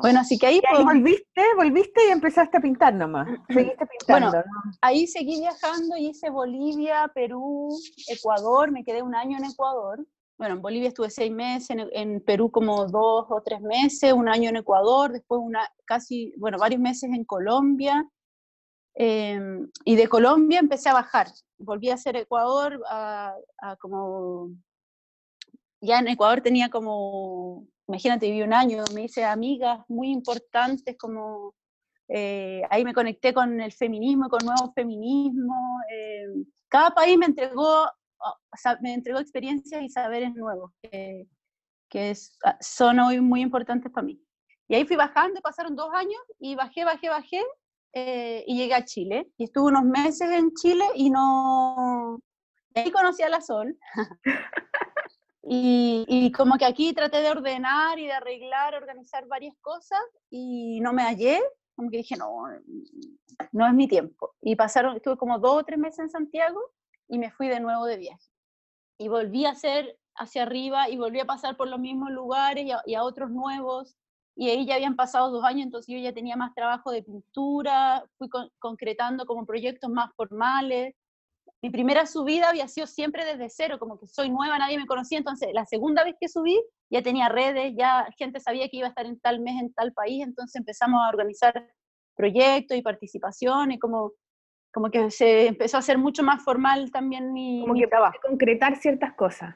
Bueno, así que ahí,
volviste, volviste y empezaste a pintar nomás. Seguiste pintando. Bueno,
ahí seguí viajando y hice Bolivia, Perú, Ecuador. Me quedé un año en Ecuador. Bueno, en Bolivia estuve seis meses, en, Perú como dos o tres meses, un año en Ecuador, después una casi, bueno, varios meses en Colombia. Em, y de Colombia empecé a bajar. Volví a hacer Ecuador a como ya en Ecuador tenía como, imagínate, viví un año, me hice amigas muy importantes, como eh, ahí me conecté con el feminismo, con nuevo feminismo. Eh, cada país me entregó, me entregó experiencias y saberes nuevos, que, que ah, son hoy muy importantes para mí. Y ahí fui bajando, pasaron dos años y bajé, bajé, bajé eh, y llegué a Chile. Y estuve unos meses en Chile y no... Y ahí conocí a la Sol. Y, como que aquí traté de ordenar y de arreglar, organizar varias cosas y no me hallé, como que dije, no, no es mi tiempo. Y pasaron, estuve como dos o tres meses en Santiago y me fui de nuevo de viaje. Y volví a hacer hacia arriba y volví a pasar por los mismos lugares y a, otros nuevos. Y ahí ya habían pasado dos años, entonces yo ya tenía más trabajo de pintura, fui concretando como proyectos más formales mi primera subida había sido siempre desde cero, como que soy nueva, nadie me conocía, entonces la segunda vez que subí ya tenía redes, ya gente sabía que iba a estar en tal mes, en tal país, entonces empezamos a organizar proyectos y participación y como, como que se empezó a hacer mucho más formal también mi,
como
que
trabajo. concretar ciertas cosas.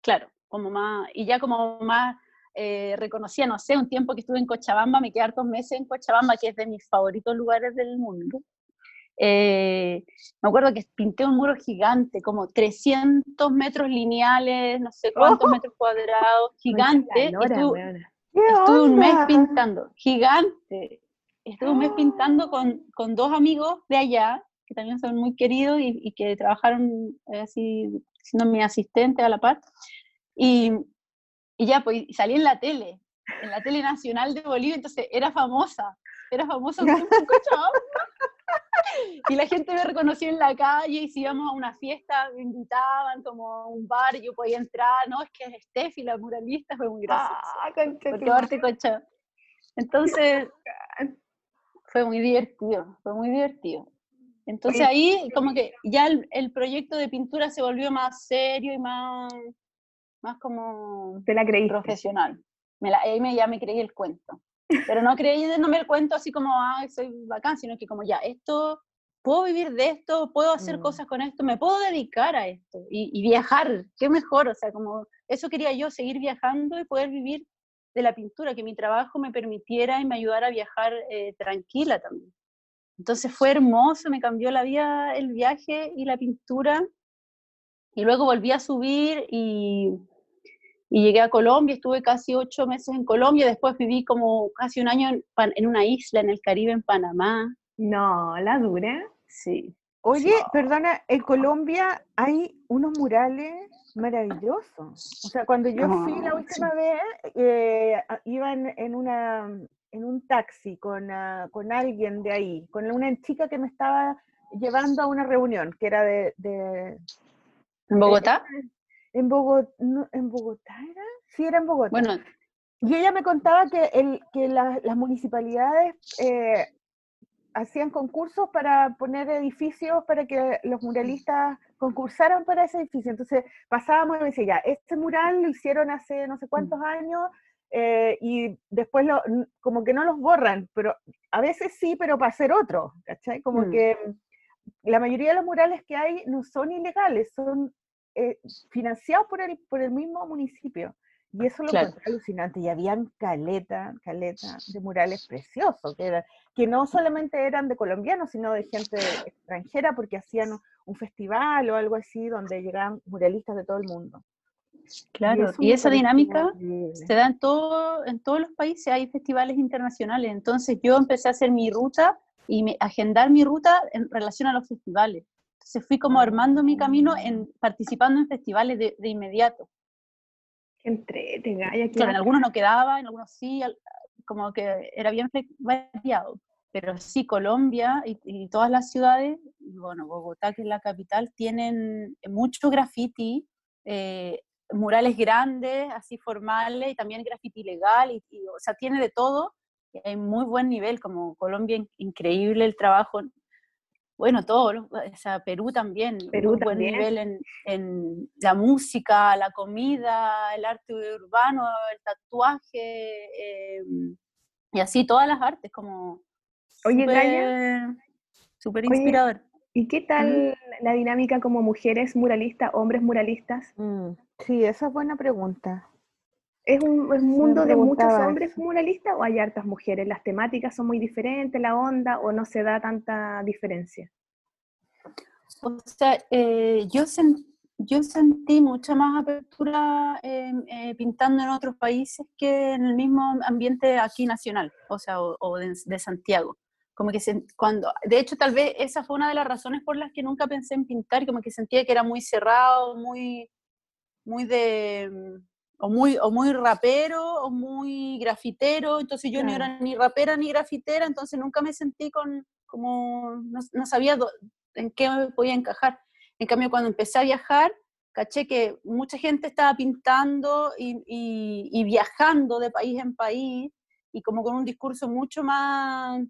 Claro, como más, y ya como más eh, reconocía, no sé, un tiempo que estuve en Cochabamba, me quedé hartos meses en Cochabamba, que es de mis favoritos lugares del mundo. Eh, me acuerdo que pinté un muro gigante, como 300 metros lineales, no sé cuántos ¡Oh! metros cuadrados, gigante. estuve, estuve un mes pintando, gigante. Estuve un mes pintando con, con, dos amigos de allá, que también son muy queridos y, y que trabajaron eh, así, siendo mi asistente a la par. Y, y ya, pues salí en la tele, en la tele nacional de Bolivia, entonces era famosa, era famosa. Y la gente me reconocía en la calle y si íbamos a una fiesta me invitaban como a un bar y yo podía entrar, no, es que es Steffi, la muralista, fue muy gracioso. Ah, porque Cocha. Entonces, fue muy divertido, fue muy divertido. Entonces ahí como que ya el, el, proyecto de pintura se volvió más serio y más, más como
¿Te la creí?
profesional. Me la, ahí me, ya me creí el cuento. Pero no creí me el cuento así como, ah, soy bacán, sino que como ya, esto, puedo vivir de esto, puedo hacer mm. cosas con esto, me puedo dedicar a esto y, y, viajar, qué mejor, o sea, como eso quería yo, seguir viajando y poder vivir de la pintura, que mi trabajo me permitiera y me ayudara a viajar eh, tranquila también. Entonces fue hermoso, me cambió la vida el viaje y la pintura. Y luego volví a subir y, y llegué a Colombia, estuve casi ocho meses en Colombia, después viví como casi un año en, en una isla en el Caribe, en Panamá.
No, la dura.
Sí.
Oye, perdona, en Colombia hay unos murales maravillosos. O sea, cuando yo fui la última vez, eh, iba en, una, en un taxi con, ah, con alguien de ahí, con una chica que me estaba llevando a una reunión, que era de...
¿En Bogotá?
En, Bogotá, ¿En Bogotá era? Sí, era en Bogotá. Bueno. Y ella me contaba que, el, que las municipalidades eh, hacían concursos para poner edificios para que los muralistas concursaran para ese edificio. Entonces pasábamos y me decía, ya, este mural lo hicieron hace no sé cuántos mm. años eh, y después lo, como que no los borran, pero a veces sí, pero para hacer otro, ¿cachai? Como mm. que la mayoría de los murales que hay no son ilegales, son eh, financiados por el, por el mismo municipio. Y eso lo claro. alucinante. Y habían caleta, caleta de murales preciosos, que, que no solamente eran de colombianos, sino de gente extranjera, porque hacían un festival o algo así donde llegaban muralistas de todo el mundo.
Claro, y, esa dinámica se da en, todo, en todos los países, hay festivales internacionales. Entonces yo empecé a hacer mi ruta y me, agendar mi ruta en relación a los festivales. Entonces fui como armando mi camino en, participando en festivales de, de inmediato.
Entretenga.
Claro, en algunos no quedaba, en algunos sí, como que era bien variado. Pero sí, Colombia y, todas las ciudades, bueno, Bogotá, que es la capital, tienen mucho graffiti, eh, murales grandes, así formales, y también graffiti legal, y, o sea, tiene de todo, y hay muy buen nivel, como Colombia, increíble el trabajo, bueno, todo, o sea, Perú también,
Perú
buen nivel en, la música, la comida, el arte urbano, el tatuaje, em, y así todas las artes, como
Oye,
súper inspirador.
¿Y qué tal la dinámica como mujeres muralistas, hombres muralistas?
Mm, sí, esa es buena pregunta.
¿Es un, mundo de muchos hombres muralistas o hay hartas mujeres? ¿Las temáticas son muy diferentes, la onda, o no se da tanta diferencia?
O sea, eh, yo, yo sentí mucha más apertura eh, pintando en otros países que en el mismo ambiente aquí nacional, o sea, o, de, Santiago. Como que cuando, de hecho, tal vez esa fue una de las razones por las que nunca pensé en pintar, como que sentía que era muy cerrado, muy, muy de o muy, o muy rapero o muy grafitero, entonces yo no era ni rapera ni grafitera, entonces nunca me sentí con, como, no, sabía en qué me podía encajar. En cambio, cuando empecé a viajar, caché que mucha gente estaba pintando y, y, viajando de país en país y como con un discurso mucho más,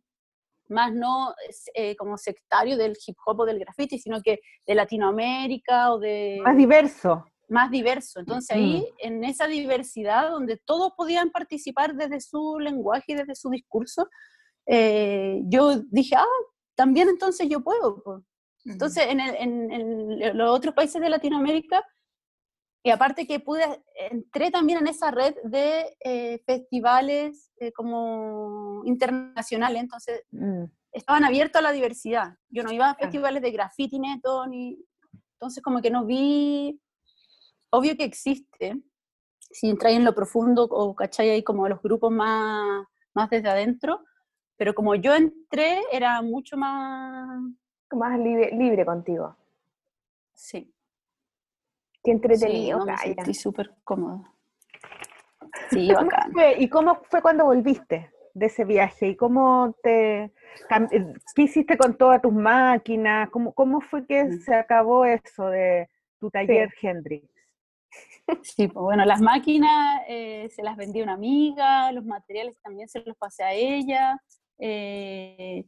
más no eh, como sectario del hip hop o del graffiti, sino que de Latinoamérica o de...
Más diverso
más diverso. Entonces ahí, en esa diversidad donde todos podían participar desde su lenguaje y desde su discurso, eh, yo dije, ah, también entonces yo puedo. Entonces, en, los otros países de Latinoamérica, y aparte que pude, entré también en esa red de eh, festivales eh, como internacionales, entonces mm. estaban abiertos a la diversidad. Yo no iba a festivales de graffiti neto, ni, entonces como que no vi, obvio que existe, si entráis en lo profundo o cachai ahí como los grupos más, más desde adentro, pero como yo entré era mucho más...
Más libre, libre contigo.
Sí.
Qué entretenido,
sí,
me
sentí súper cómodo. Sí, bacán.
¿Y cómo fue cuando volviste de ese viaje? ¿Y cómo te... Eh, ¿Qué hiciste con todas tus máquinas? ¿Cómo, cómo fue que mm. se acabó eso de tu taller Hendrix?
Sí, pues bueno, las máquinas eh, se las vendí a una amiga, los materiales también se los pasé a ella. Eh,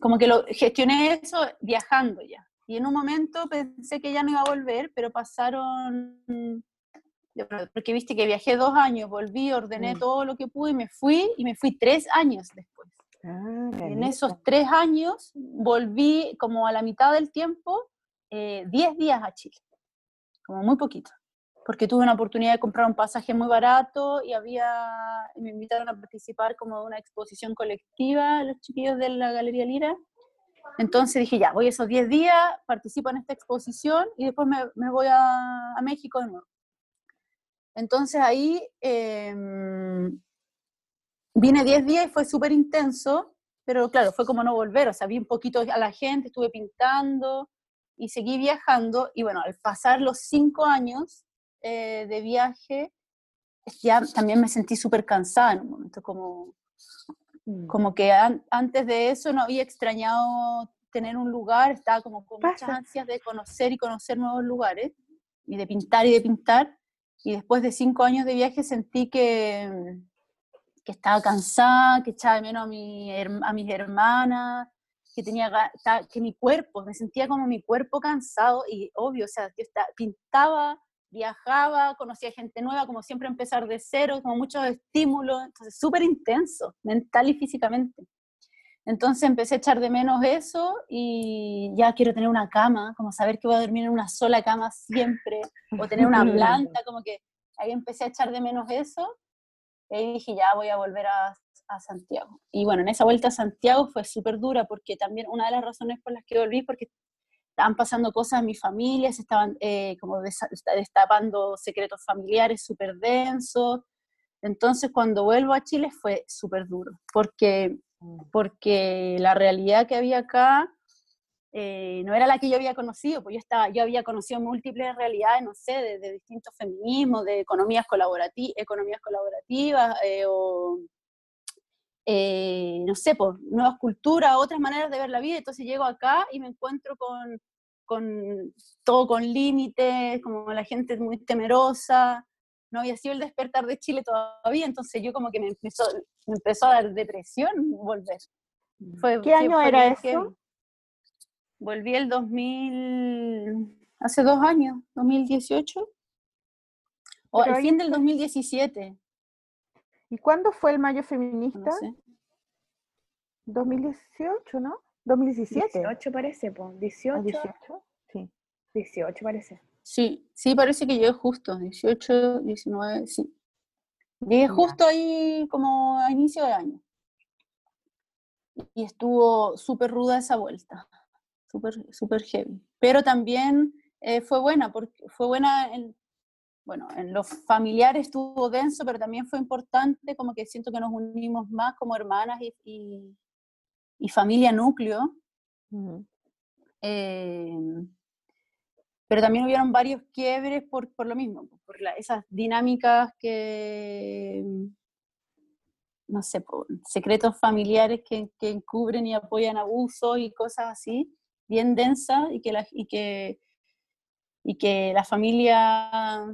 como que lo gestioné eso viajando ya. Y en un momento pensé que ya no iba a volver, pero pasaron, porque viste que viajé dos años, volví, ordené mm. todo lo que pude y me fui, y me fui tres años después. Ah, en esos tres años volví como a la mitad del tiempo, eh, diez días a Chile, como muy poquito, porque tuve una oportunidad de comprar un pasaje muy barato y había, me invitaron a participar como de una exposición colectiva, los chiquillos de la Galería Lira, entonces dije, ya, voy esos 10 días, participo en esta exposición y después me, voy a, México de nuevo. Entonces ahí em, vine 10 días y fue súper intenso, pero claro, fue como no volver, o sea, vi un poquito a la gente, estuve pintando y seguí viajando y bueno, al pasar los 5 años eh, de viaje, ya también me sentí súper cansada en un momento, como Mm. Como que antes de eso no había extrañado tener un lugar, estaba como con muchas ansias de conocer y conocer nuevos lugares, y de pintar y de pintar. Y después de cinco años de viaje sentí que, que estaba cansada, que echaba de menos a, mi, a mis hermanas, que tenía que mi cuerpo, me sentía como mi cuerpo cansado y obvio, o sea, yo estaba, pintaba viajaba, conocía gente nueva, como siempre empezar de cero, como muchos estímulos, entonces súper intenso, mental y físicamente. Entonces empecé a echar de menos eso y ya quiero tener una cama, como saber que voy a dormir en una sola cama siempre, o tener una planta, como que ahí empecé a echar de menos eso y dije ya voy a volver a, a Santiago. Y bueno, en esa vuelta a Santiago fue súper dura porque también una de las razones por las que volví, porque estaban pasando cosas en mi familia, se estaban eh, como destapando secretos familiares súper densos. Entonces cuando vuelvo a Chile fue súper duro, porque, mm. porque la realidad que había acá eh, no era la que yo había conocido, pues yo, estaba, yo había conocido múltiples realidades, no sé, de, distintos feminismos, de economías, colaborativas, economías colaborativas, eh, o no sé, por pues, nuevas culturas, otras maneras de ver la vida. Entonces llego acá y me encuentro con, con todo con límites, como la gente es muy temerosa, no había sido el despertar de Chile todavía, entonces yo como que me empezó, me empezó a dar depresión volver.
Mm. Fue, ¿Qué año era eso?
Volví el 2000, hace dos años, 2018, o al fin del 2017.
¿Y cuándo fue el Mayo Feminista? 2018, ¿no? 2017.
18 parece, pues. 18. 18, sí. 18 parece.
Sí, sí, parece que llegué justo, 18, 19, sí. Llegué justo ahí como a inicio de año. Y estuvo súper ruda esa vuelta, súper super heavy. Pero también eh, fue buena, porque fue buena en, bueno, en los familiares estuvo denso, pero también fue importante, como que siento que nos unimos más como hermanas y, y familia núcleo. Em, pero también hubieron varios quiebres por, por lo mismo, por esas dinámicas que, no sé, por secretos familiares que, que, encubren y apoyan abusos y cosas así, bien densas, y que la, y que, y que la familia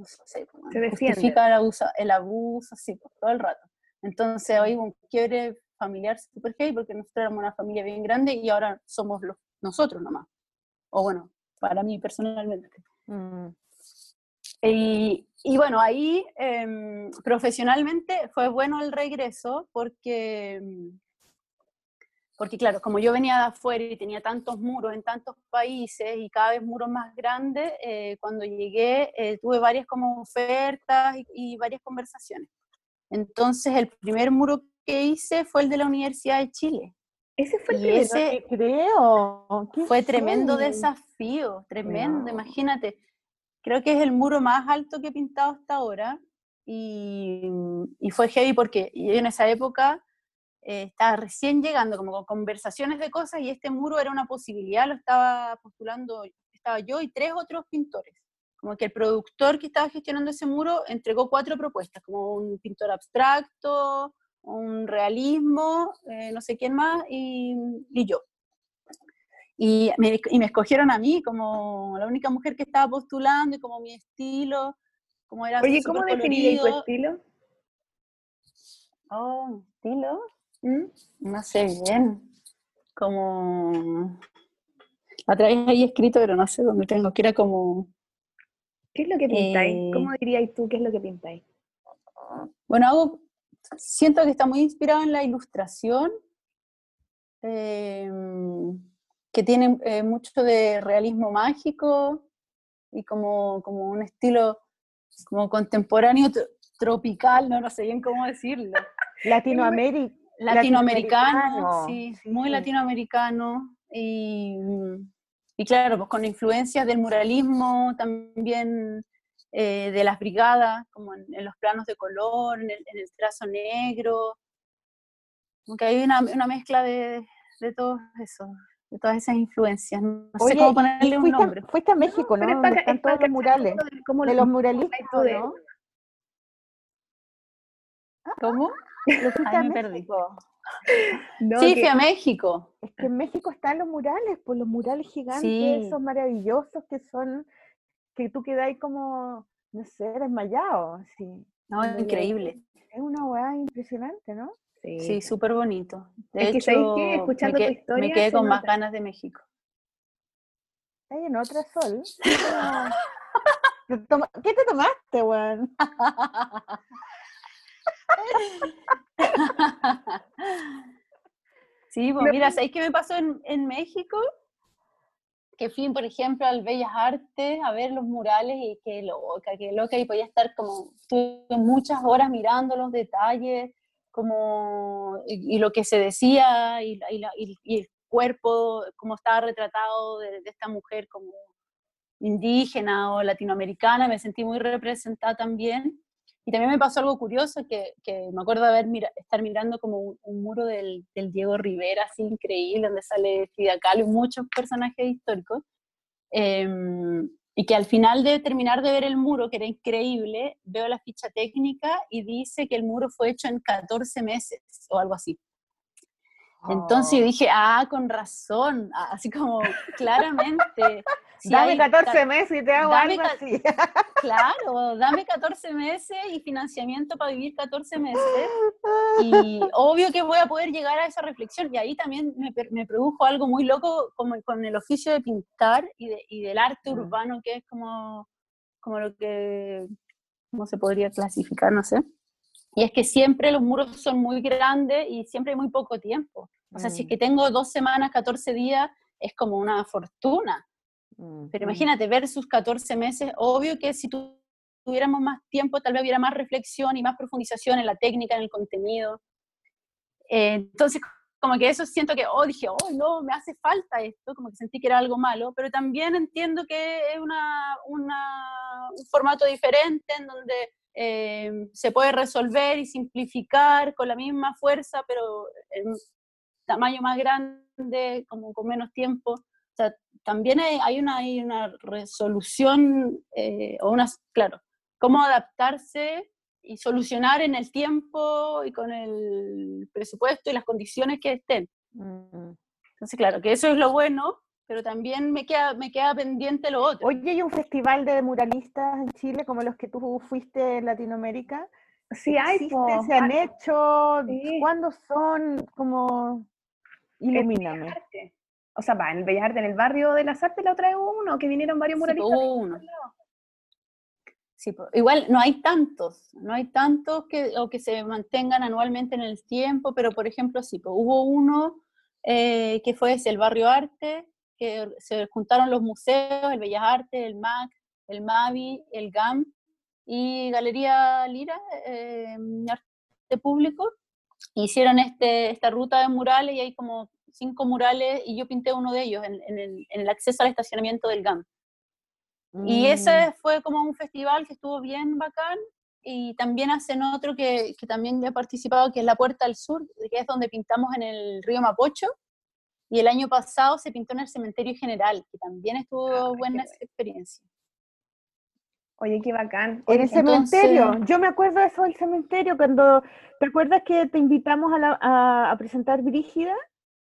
no sé, justifica el abuso, el abuso, sí, todo el rato. Entonces hoy un quiebre familiar super heavy porque nosotros éramos una familia bien grande y ahora somos los, nosotros nomás. O bueno, para mí personalmente. Mm. Y, y, bueno, ahí em, profesionalmente fue bueno el regreso porque, porque claro, como yo venía de afuera y tenía tantos muros en tantos países y cada vez muros más grandes, eh, cuando llegué eh, tuve varias como ofertas y, varias conversaciones. Entonces el primer muro que hice fue el de la Universidad de Chile.
Ese fue el
y ese,
creo.
Fue tremendo desafío, tremendo, imagínate. Creo que es el muro más alto que he pintado hasta ahora y, y fue heavy porque yo en esa época eh, estaba recién llegando, como con conversaciones de cosas, y este muro era una posibilidad, lo estaba postulando, estaba yo y tres otros pintores. Como que el productor que estaba gestionando ese muro entregó cuatro propuestas, como un pintor abstracto, un realismo, eh, no sé quién más, y, y yo. Y me, y me, escogieron a mí como la única mujer que estaba postulando y como mi estilo, como era
Oye, ¿cómo definirías tu estilo?
Oh, estilo. ¿Mm? No sé bien. Como. A través ahí escrito, pero no sé dónde tengo, que era como.
¿Qué es lo que pintáis? Eh, ¿Cómo dirías tú qué es lo que pintáis?
Bueno, hago, siento que está muy inspirado en la ilustración, em, que tiene eh, mucho de realismo mágico y como, como un estilo como contemporáneo tropical, no, no sé bien cómo decirlo.
Latinoamérica,
latinoamericano, sí, muy latinoamericano. Y, y, claro, pues con influencias del muralismo, también eh, de las brigadas, como en, los planos de color, en el, trazo negro. Aunque hay una, una mezcla de, de todo eso, de todas esas influencias. No sé cómo ponerle un nombre.
Fuiste a México, ¿no? ¿no? están todos los murales. De los muralistas, ¿no?
¿Cómo?
Ay, me perdí.
sí, fui a México.
Es que en México están los murales, pues los murales gigantes, esos maravillosos que son, que tú quedas como, no sé, desmayado. Así.
No, es increíble.
Es una weá impresionante, ¿no?
Sí, súper bonito. De hecho, escuchando me, tu historia, me quedé con más ganas de México.
Hay en otra sol. ¿Qué te tomaste, weón?
sí, pues mira, ¿sabéis qué me pasó en, México? Que fui, por ejemplo, al Bellas Artes a ver los murales y qué loca, qué loca, y podía estar como, muchas horas mirando los detalles, como, y, lo que se decía, y, el cuerpo, como estaba retratado de, de esta mujer como indígena o latinoamericana, me sentí muy representada también. Y también me pasó algo curioso, que, que me acuerdo de haber estar mirando como un, muro del, del, Diego Rivera, así increíble, donde sale Frida Kahlo y muchos personajes históricos. Em, y que al final de terminar de ver el muro, que era increíble, veo la ficha técnica y dice que el muro fue hecho en 14 meses o algo así. Entonces oh. dije, ah, con razón, así como claramente.
Dame 14 meses y te hago algo así.
Claro, dame 14 meses y financiamiento para vivir 14 meses. Y obvio que voy a poder llegar a esa reflexión. Y ahí también me, me produjo algo muy loco como con el oficio de pintar y, de, y del arte mm. urbano, que es como, como lo que, ¿cómo se podría clasificar? No sé. Y es que siempre los muros son muy grandes y siempre hay muy poco tiempo. O sea, si es mm. que tengo dos semanas, 14 días, es como una fortuna. Pero imagínate, versus 14 meses, obvio que si tuviéramos más tiempo, tal vez hubiera más reflexión y más profundización en la técnica, en el contenido. Eh, entonces, como que eso siento que, oh, dije, oh, no, me hace falta esto, como que sentí que era algo malo, pero también entiendo que es una, una un formato diferente en donde eh, se puede resolver y simplificar con la misma fuerza, pero en tamaño más grande, como con menos tiempo. O sea, también hay, una, hay una resolución, eh, o unas, claro, cómo adaptarse y solucionar en el tiempo y con el presupuesto y las condiciones que estén. Mm. Entonces, claro, que eso es lo bueno, pero también me queda, me queda pendiente lo otro.
Oye, ¿hay un festival de muralistas en Chile como los que tú fuiste en Latinoamérica?
Sí, hay.
¿Se han hecho? ¿Cuándo son? Como, ilumíname.
O sea, va, en Bellas Artes, en el barrio de las Artes la otra vez uno, que vinieron varios muralistas.
Sí, uno. igual no hay tantos, no hay tantos que, o que se mantengan anualmente en el tiempo, pero por ejemplo, sí, hubo uno eh, que fue ese, el Barrio Arte, que se juntaron los museos, el Bellas Artes, el MAC, el MAVI, el GAM y Galería Lira, eh, Arte Público, hicieron este, esta ruta de murales y hay como cinco murales y yo pinté uno de ellos en, el, acceso al estacionamiento del GAM. Y ese mm. fue como un festival que estuvo bien bacán y también hacen otro que, que también he participado, que es La Puerta al Sur, que es donde pintamos en el río Mapocho. Y el año pasado se pintó en el cementerio general, que también estuvo ah, buena experiencia.
Oye, qué bacán.
En el cementerio, yo me acuerdo de eso del cementerio, cuando, ¿te acuerdas que te invitamos a, a, presentar Brígida?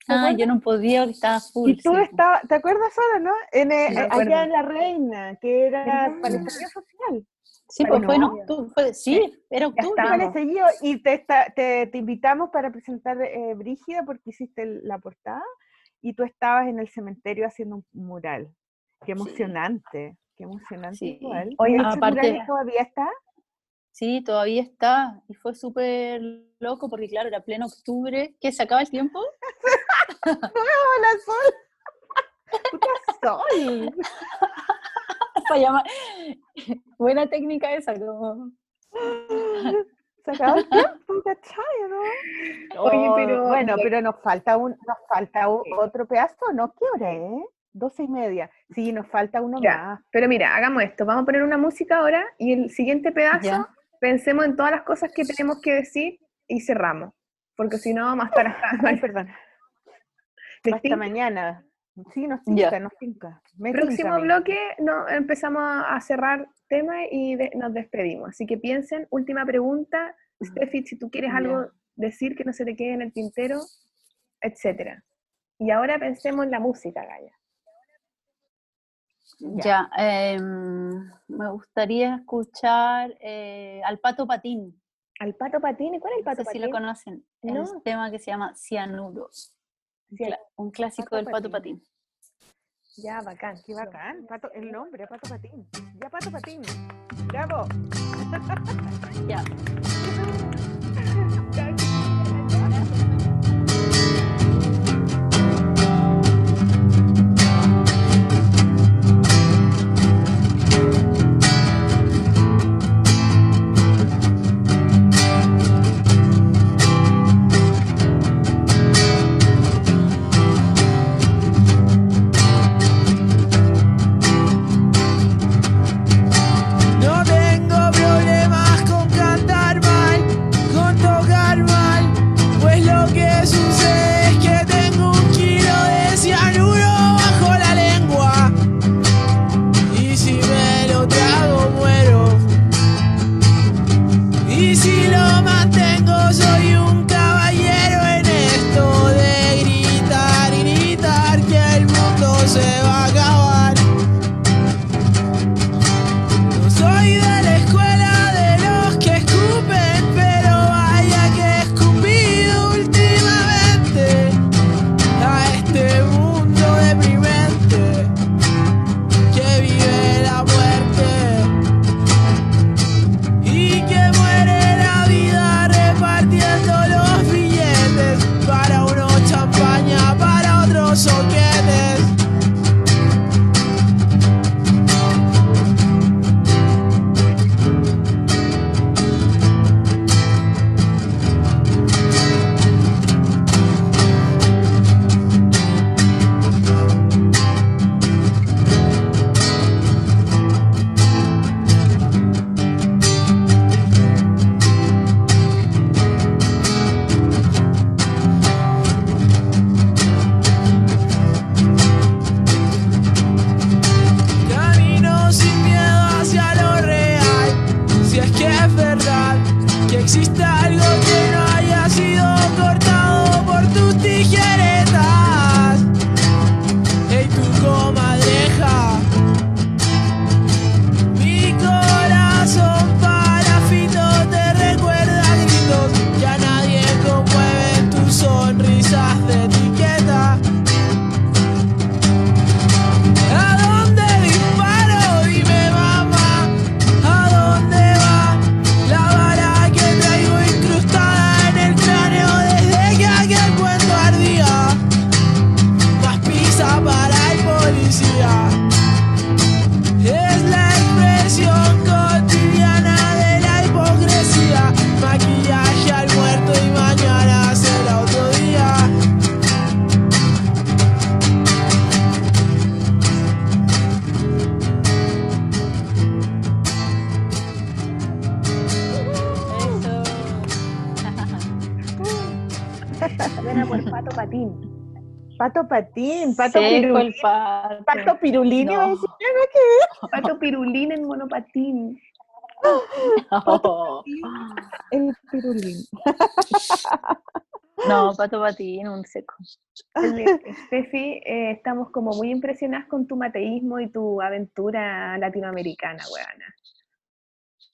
Ah, yo no podía, estaba full.
Y tú ¿te acuerdas ahora, no? En, allá en La Reina, que era para el social.
Sí, pues fue en octubre, sí, era octubre.
y te, te, te, invitamos para presentar eh, Brígida porque hiciste la portada y tú estabas en el cementerio haciendo un mural. Qué emocionante, qué emocionante igual.
Oye, aparte, todavía está? Sí, todavía está. Y fue súper loco porque, claro, era pleno octubre. ¿Qué? ¿Se acaba el tiempo?
¡Hola, Sol! ¡Puta Sol!
Para llamar. Buena técnica esa, como.
Se acabó el tiempo, ¿cachai? ¿no? Oye, pero. Bueno, pero nos falta un, nos falta otro pedazo, ¿no? ¿Qué hora es? Doce y media. Sí, nos falta uno más.
Pero mira, hagamos esto. Vamos a poner una música ahora y el siguiente pedazo pensemos en todas las cosas que tenemos que decir y cerramos. Porque si no, vamos a estar hasta.
Ay, perdón. Hasta mañana. Sí, nos tinca, nos tinca.
Próximo bloque no, empezamos a cerrar tema y nos despedimos. Así que piensen, última pregunta, Steffi, si tú quieres algo decir que no se te quede en el tintero, etcétera. Y ahora pensemos en la música, Gaya.
Ya, em, me gustaría escuchar eh, al Pato Patín.
¿Al Pato Patín? ¿Y cuál es el Pato Patín?
Si lo conocen. Es un tema que se llama Cianuro. Un clásico del Pato Patín.
Ya, bacán.
Qué bacán. Pato, el nombre, Pato Patín. Ya, Pato Patín. Bravo.
ya.
Patín,
Pato Pirulín.
Pato.
pato Pirulín,
no.
Pato Pirulín en monopatín.
Oh.
El Pirulín.
No, Pato Patín, un seco.
Steffi, eh, estamos como muy impresionadas con tu mateísmo y tu aventura latinoamericana, weana.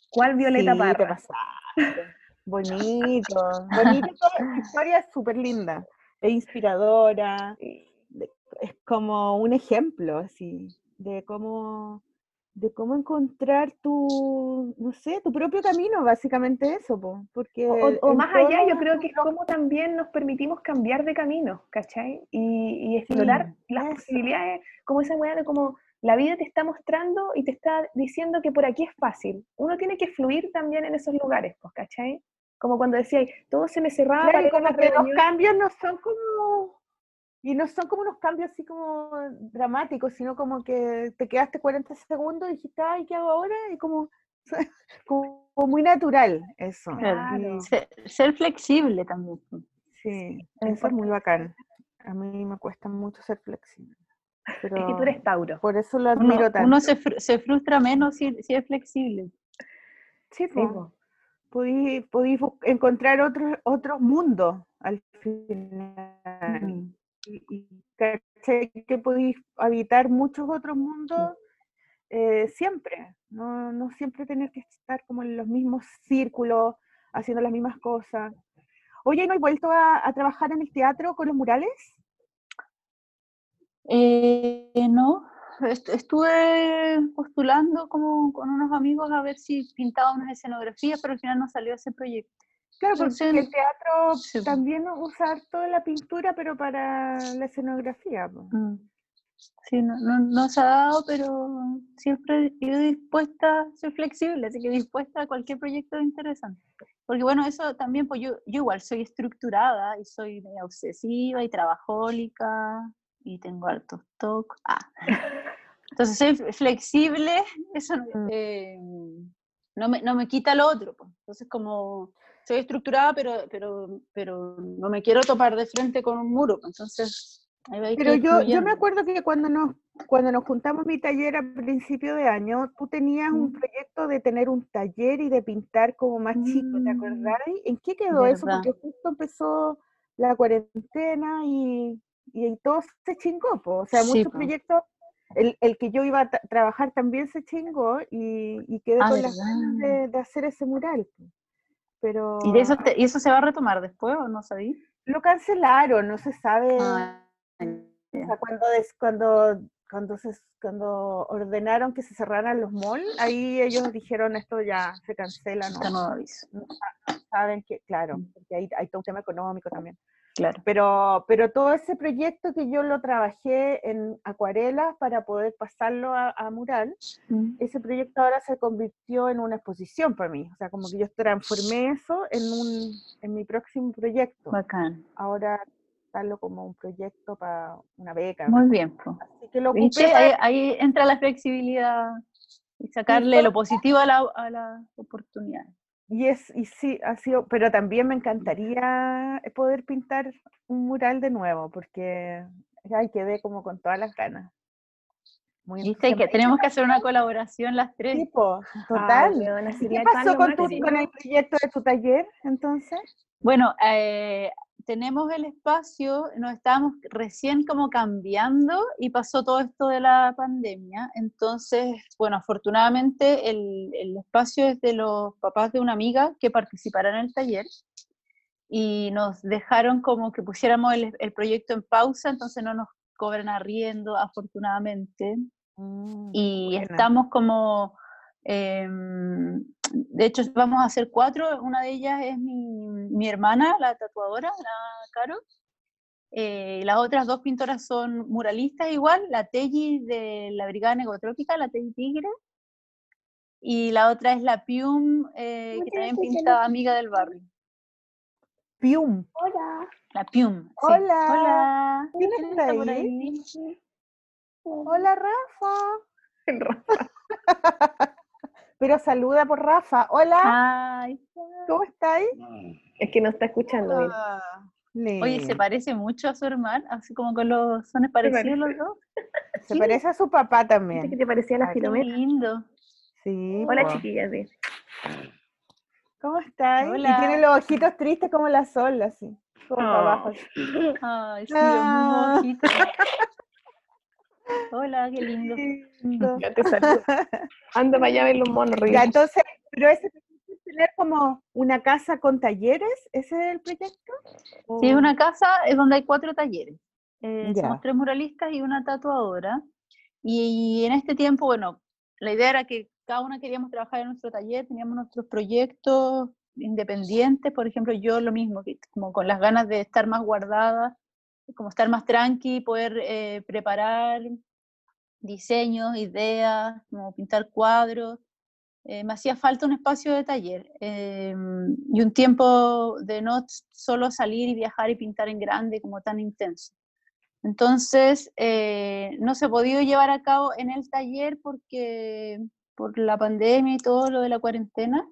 ¿Cuál Violeta
Sí,
Parra?
te pasaste. Bonito, bonito, toda historia es súper linda, es inspiradora, es como un ejemplo, así, de cómo, de cómo encontrar tu, no sé, tu propio camino, básicamente eso, po, porque...
O, o- más allá, yo creo que es como también nos permitimos cambiar de camino, ¿cachai? Y, y explorar las
eso.
posibilidades, como esa weá de como la vida te está mostrando y te está diciendo que por aquí es fácil. Uno tiene que fluir también en esos lugares, pues, ¿cachai? Como cuando decía, todo se me cerraba
Claro,
para
como que los cambios no son como, y no son como unos cambios así como dramáticos, sino como que te quedaste 40 segundos y dijiste, ay, ¿qué hago ahora? Y como, como, muy natural eso.
Claro.
Ser, ser flexible también.
Sí,
Es
eso es muy bacán. A mí me cuesta mucho ser flexible. Pero
Es que tú eres Tauro.
por eso lo
Uno,
admiro tanto.
uno se, fr- se frustra menos si, si es flexible.
Sí,
Sí,
po.
po.
podí, encontrar otros otros mundos al final.
Mm.
Y, y caché que podéis habitar muchos otros mundos eh, siempre, no, no siempre tener que estar como en los mismos círculos, haciendo las mismas cosas. Oye, ¿no has vuelto a, a trabajar en el teatro con los murales?
Eh, no, est- estuve postulando como con unos amigos a ver si pintaba unas escenografías, pero al final no salió ese proyecto.
Claro, porque el teatro
sí, po.
también usa toda la pintura, pero para la escenografía.
Mm. Sí, no, no, no se ha dado, pero siempre yo dispuesta, soy flexible, así que dispuesta a cualquier proyecto interesante. Porque bueno, eso también, pues yo, yo igual soy estructurada y soy media obsesiva y trabajólica y tengo altos TOC. Ah. Entonces soy flexible, eso no-
Mm.
eh, no, me, no me quita lo otro. pues. Entonces como soy estructurada, pero, pero, pero no me quiero topar de frente con un muro. Entonces, ahí va
Pero yo, yo me acuerdo que cuando nos, cuando nos juntamos mi taller a principio de año, tú tenías un
Mm.
proyecto de tener un taller y de pintar como más chico, ¿te
Mm,
acordás? ¿En qué quedó eso? Porque justo empezó la cuarentena y, y todo se chingó, po. o sea,
Sí,
muchos
po.
proyectos, el, el que yo iba a tra- trabajar también se chingó y, y quedé
Ah,
con las ganas de hacer ese mural. Pero
¿Y, de eso te- ¿Y eso se va a retomar después o no sabí?
lo cancelaron, no se sabe.
Ah,
O sea, cuando, des- cuando, cuando, se, cuando ordenaron que se cerraran los malls, ahí ellos dijeron esto ya se cancela, ¿no?
nuevo aviso.
Saben que, claro,
Mm.
porque hay, hay todo un tema económico también.
Claro.
Pero, pero todo ese proyecto que yo lo trabajé en acuarelas para poder pasarlo a, a mural,
Mm.
ese proyecto ahora se convirtió en una exposición para mí. O sea, como que yo transformé eso en, un, en mi próximo proyecto.
Bacán.
Ahora darlo como un proyecto para una beca.
Muy bien.
Así que lo ocupé
Ahí, ahí entra la flexibilidad y sacarle lo positivo a la, a la oportunidad.
Y es, y sí, ha sido, pero también me encantaría poder pintar un mural de nuevo, porque ay, quedé como con todas las ganas. Muy
¿Viste? Que tenemos que hacer una colaboración las tres.
Tipo, total.
weona,
¿Y
sería
¿Qué pasó con, tu, con el proyecto de tu taller, entonces?
Bueno, eh, tenemos el espacio, nos estábamos recién como cambiando y pasó todo esto de la pandemia. Entonces, bueno, afortunadamente el, el espacio es de los papás de una amiga que participará en el taller y nos dejaron como que pusiéramos el, el proyecto en pausa, entonces no nos cobran arriendo, afortunadamente. Y
buena.
estamos como, em, de hecho vamos a hacer cuatro, una de ellas es mi, mi hermana, la tatuadora, la Caro, eh, y las otras dos pintoras son muralistas igual, la Telly de la Brigada Negotrópica, la Telly Tigre, y la otra es la Pium, eh, que también pinta Amiga del Barrio.
Pium.
Hola.
La Pium. sí.
Hola.
Hola.
¿Quién está
por
ahí? Hola, Rafa. Pero saluda por Rafa. Hola, ¿cómo estáis?
Es que no está escuchando bien.
Ah,
Oye, se parece mucho a su hermano, así como con los sones parecidos los dos.
Se parece a su papá también.
que te parecía la Filomena?
lindo.
Sí.
Hola, chiquillas.
¿Cómo estás? Y tiene los ojitos tristes como la sol, así. Como abajo.
Ay, sí, ah. los ojitos. Hola, qué lindo.
Ya te saludo. Anda para allá a ver los monos.
Ya, entonces, pero ese tener como una casa con talleres, ¿ese es el proyecto?
Sí, es una casa es donde hay cuatro talleres. Eh, somos tres muralistas y una tatuadora. Y, en este tiempo, bueno, la idea era que cada una queríamos trabajar en nuestro taller, teníamos nuestros proyectos independientes, por ejemplo, yo lo mismo, como con las ganas de estar más guardada, como estar más tranqui, poder eh, preparar diseños, ideas, como pintar cuadros. Eh, me hacía falta un espacio de taller em, y un tiempo de no solo salir y viajar y pintar en grande como tan intenso. Entonces, eh, no se ha podido llevar a cabo en el taller porque por la pandemia y todo lo de la cuarentena,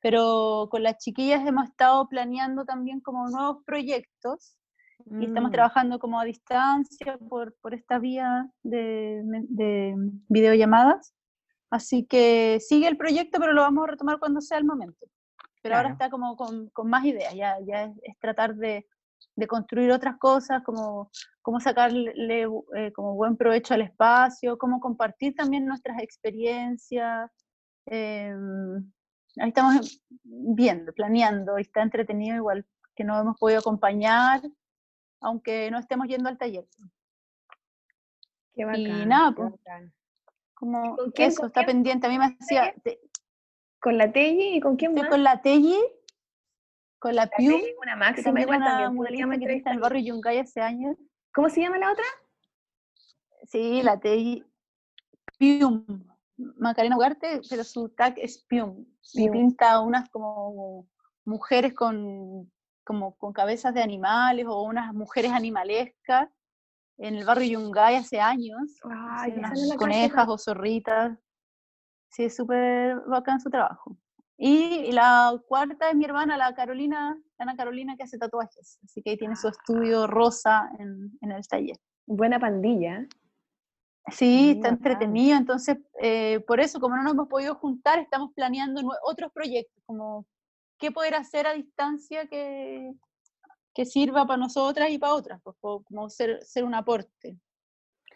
pero con las chiquillas hemos estado planeando también como nuevos proyectos y estamos mm. trabajando como a distancia por, por esta vía de, de, videollamadas. Así que sigue el proyecto, pero lo vamos a retomar cuando sea el momento. Pero ahora está como con, con, más ideas, ya, ya es, tratar de, de, construir otras cosas, como, cómo sacarle eh, como buen provecho al espacio, cómo compartir también nuestras experiencias. Em, ahí estamos viendo, planeando, y está entretenido igual que no hemos podido acompañar aunque no estemos yendo al taller.
Qué bacán,
y nada, pues, como eso, está pendiente. A mí me hacía...
¿Con la Telly y con quién más?
Con la Telly, con la, Pium,
una máxima igual también.
Una que está en el barrio Yungay hace años.
¿Cómo se llama la otra?
Sí, la Telly Pium. Macarena Ugarte, pero su tag es Pium. Y pinta unas como mujeres con como con cabezas de animales o unas mujeres animalescas en el barrio Yungay hace años, unas conejas o zorritas. Sí, es súper bacán su trabajo. Y la cuarta es mi hermana, la Carolina, Ana Carolina, que hace tatuajes. Así que ahí tiene su estudio rosa en, en el taller.
Buena pandilla.
Sí, está entretenido. Entonces, eh, por eso, como no nos hemos podido juntar, estamos planeando otros proyectos, como qué poder hacer a distancia que, que sirva para nosotras y para otras, pues, como ser, ser un aporte.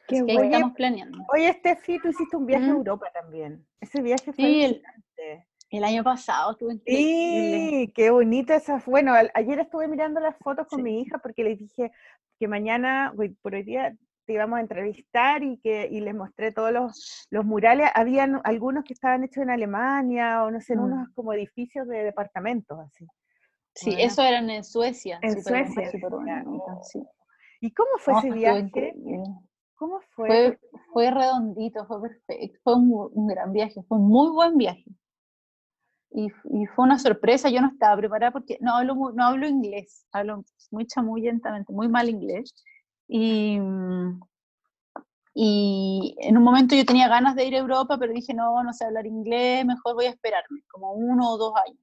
Qué bueno. estamos planeando. Oye, Steffi, tú hiciste un viaje a Europa también. Ese viaje fue
sí, el, el, año pasado estuve
Sí, qué bonito esa. Bueno, ayer estuve mirando las fotos con mi hija porque le dije que mañana, por hoy día, te íbamos a entrevistar y que y les mostré todos los, los murales. Habían algunos que estaban hechos en Alemania o no sé, en unos mm. como edificios de departamentos así.
Sí, eso eran en Suecia.
En Suecia.
¿Y cómo fue ese viaje? ¿Cómo fue?
fue? Fue redondito, fue perfecto, fue un, gran viaje, fue un muy buen viaje. Y, y, fue una sorpresa, yo no estaba preparada porque no hablo, no hablo inglés, hablo muy chamullentamente, muy mal inglés. Y, y en un momento yo tenía ganas de ir a Europa, pero dije, no, no sé hablar inglés, mejor voy a esperarme, como uno o dos años.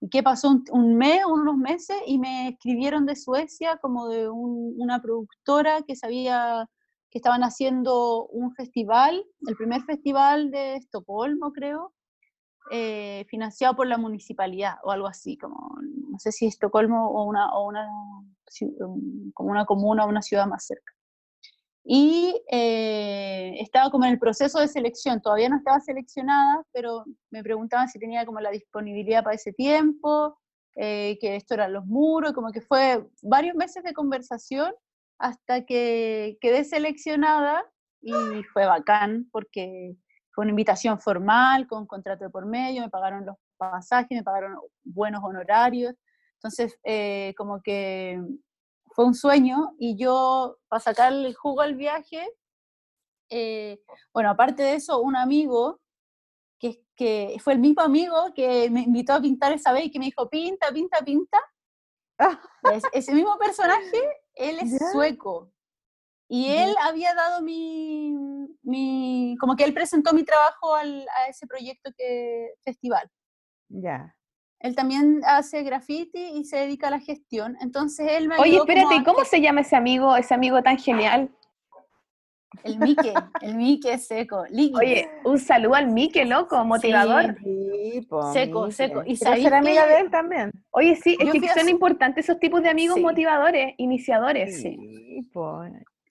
¿Y qué pasó? Un, mes, unos meses, y me escribieron de Suecia, como de una productora que sabía que estaban haciendo un festival, el primer festival de Estocolmo, creo, eh, financiado por la municipalidad o algo así, como no sé si Estocolmo o una, o una Um, como una comuna o una ciudad más cerca. Y eh, estaba como en el proceso de selección, todavía no estaba seleccionada, pero me preguntaban si tenía como la disponibilidad para ese tiempo, eh, que esto eran los muros, como que fue varios meses de conversación hasta que quedé seleccionada y fue bacán porque fue una invitación formal con contrato de por medio, me pagaron los pasajes, me pagaron buenos honorarios, entonces, eh, como que fue un sueño y yo, para sacarle el jugo al viaje, eh, bueno, aparte de eso, un amigo, que, que fue el mismo amigo que me invitó a pintar esa vez y que me dijo, pinta, pinta, pinta. ese mismo personaje, él es sueco. Y él había dado mi, mi, como que él presentó mi trabajo al, a ese proyecto que, festival.
Ya.
Él también hace graffiti y se dedica a la gestión. Entonces él me
Oye, espérate, ¿cómo se llama ese amigo, ese amigo tan genial?
El Mike, el Mike seco.
Oye, un saludo al Mike, loco, motivador.
seco, seco.
Y ser amiga de él también.
Oye, sí, es que son importantes esos tipos de amigos motivadores, iniciadores.
Sí, sí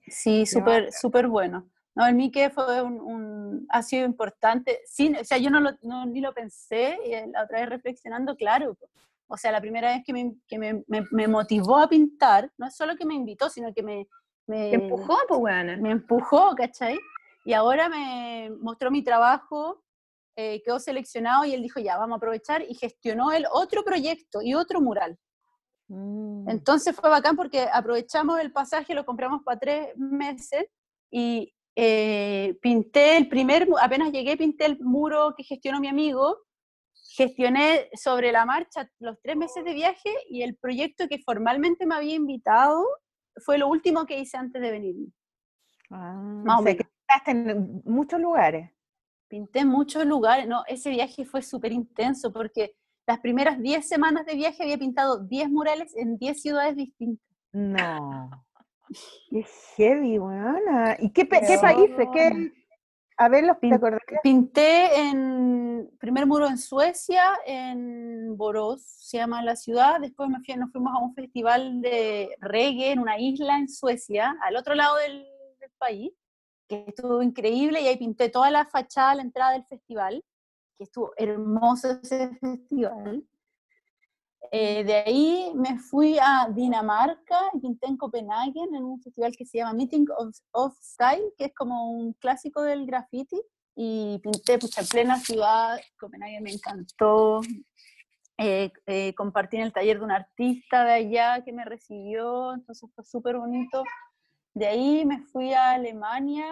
súper, súper bueno. No, el Mike fue un, ha sido importante. Sí, o sea, yo no, lo, ni lo pensé, y la otra vez reflexionando, claro. O sea, la primera vez que, me, que me, me, motivó a pintar, no es solo que me invitó, sino que me...
Me empujó, pues, bueno.
Me empujó, ¿cachai? Y ahora me mostró mi trabajo, eh, quedó seleccionado y él dijo, ya, vamos a aprovechar, y gestionó él otro proyecto y otro mural. Mm. Entonces fue bacán porque aprovechamos el pasaje, lo compramos para tres meses y eh, pinté el primer, apenas llegué, pinté el muro que gestionó mi amigo, gestioné sobre la marcha los tres meses de viaje y el proyecto que formalmente me había invitado fue lo último que hice antes de venir.
Ah, Más o, que pintaste en muchos lugares.
Pinté en muchos lugares, no, ese viaje fue súper intenso porque las primeras 10 semanas de viaje había pintado 10 murales en 10 ciudades distintas.
No. Qué heavy, buena. ¿Y qué, qué países? ¿Qué, a ver, los
Pinté en primer muro en Suecia, en Borås, se llama la ciudad. Después me fui, nos fuimos a un festival de reggae en una isla en Suecia, al otro lado del, del país, que estuvo increíble y ahí pinté toda la fachada, la entrada del festival, que estuvo hermoso ese festival. Eh, de ahí me fui a Dinamarca pinté en Copenhague en un festival que se llama Meeting of, Style, que es como un clásico del graffiti. Y pinté pues, en plena ciudad, Copenhague me encantó. Eh, eh, compartí en el taller de un artista de allá que me recibió, entonces fue súper bonito. De ahí me fui a Alemania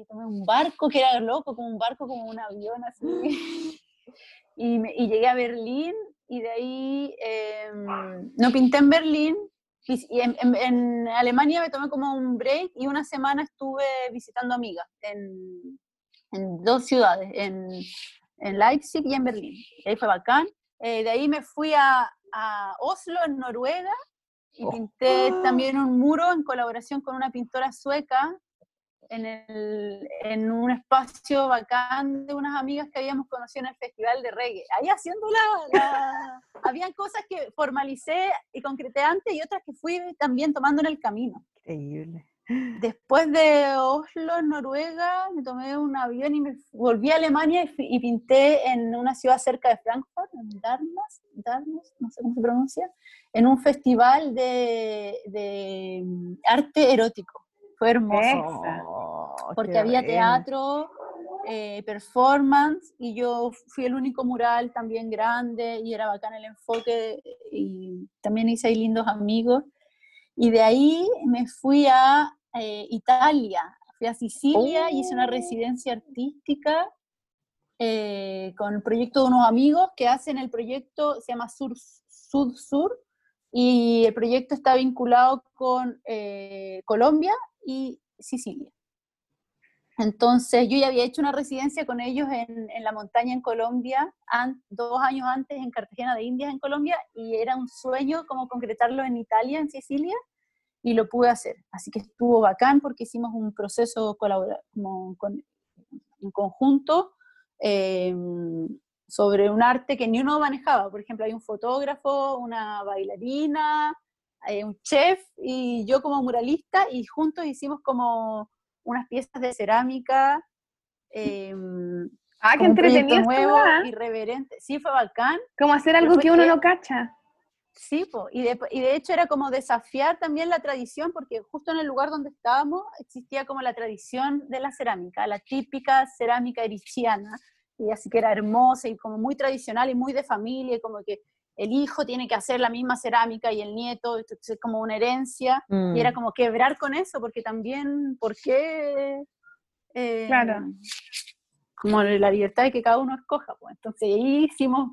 y tomé un barco que era loco, como un barco, como un avión así. y, y llegué a Berlín y de ahí em, no pinté en Berlín. Y en, Alemania me tomé como un break y una semana estuve visitando amigas en, en dos ciudades, en, en, Leipzig y en Berlín. Y ahí fue bacán. Eh, de ahí me fui a, a, Oslo, en Noruega, y oh. pinté también un muro en colaboración con una pintora sueca en, el, en un espacio bacán de unas amigas que habíamos conocido en el festival de reggae. Ahí haciendo la, Habían cosas que formalicé y concreté antes y otras que fui también tomando en el camino.
Increíble.
Después de Oslo, Noruega, me tomé un avión y me volví a Alemania y, pinté en una ciudad cerca de Frankfurt, en Darmstadt, no sé cómo se pronuncia, en un festival de, de mm, arte erótico fue hermoso. Oh, porque había teatro, eh, performance, y yo fui el único mural también grande, y era bacán el enfoque, y también hice ahí lindos amigos. Y de ahí me fui a eh, Italia, fui a Sicilia y hice una oh. residencia artística eh, con el proyecto de unos amigos que hacen el proyecto, se llama Sur Sud Sur, y el proyecto está vinculado con Colombia y Sicilia. Entonces yo ya había hecho una residencia con ellos en, la montaña en Colombia, dos años antes en Cartagena de Indias en Colombia, y era un sueño como concretarlo en Italia, en Sicilia, y lo pude hacer. Así que estuvo bacán porque hicimos un proceso como en conjunto em, sobre un arte que ni uno manejaba. Por ejemplo, hay un fotógrafo, una bailarina, eh, un chef y yo como muralista y juntos hicimos como unas piezas de cerámica. Eh,
ah, qué entretenido.
nuevo, irreverente. Sí, fue bacán.
Como hacer algo que uno no cacha.
Sí, y, de, y, de, hecho era como desafiar también la tradición, porque justo en el lugar donde estábamos existía como la tradición de la cerámica, la típica cerámica erichiana, y así que era hermosa y como muy tradicional y muy de familia, y como que el hijo tiene que hacer la misma cerámica y el nieto, es como una herencia, y era mm. como quebrar con eso, porque también, ¿por qué?
Eh, claro.
Como la libertad de que cada uno escoja, pues. Entonces ahí hicimos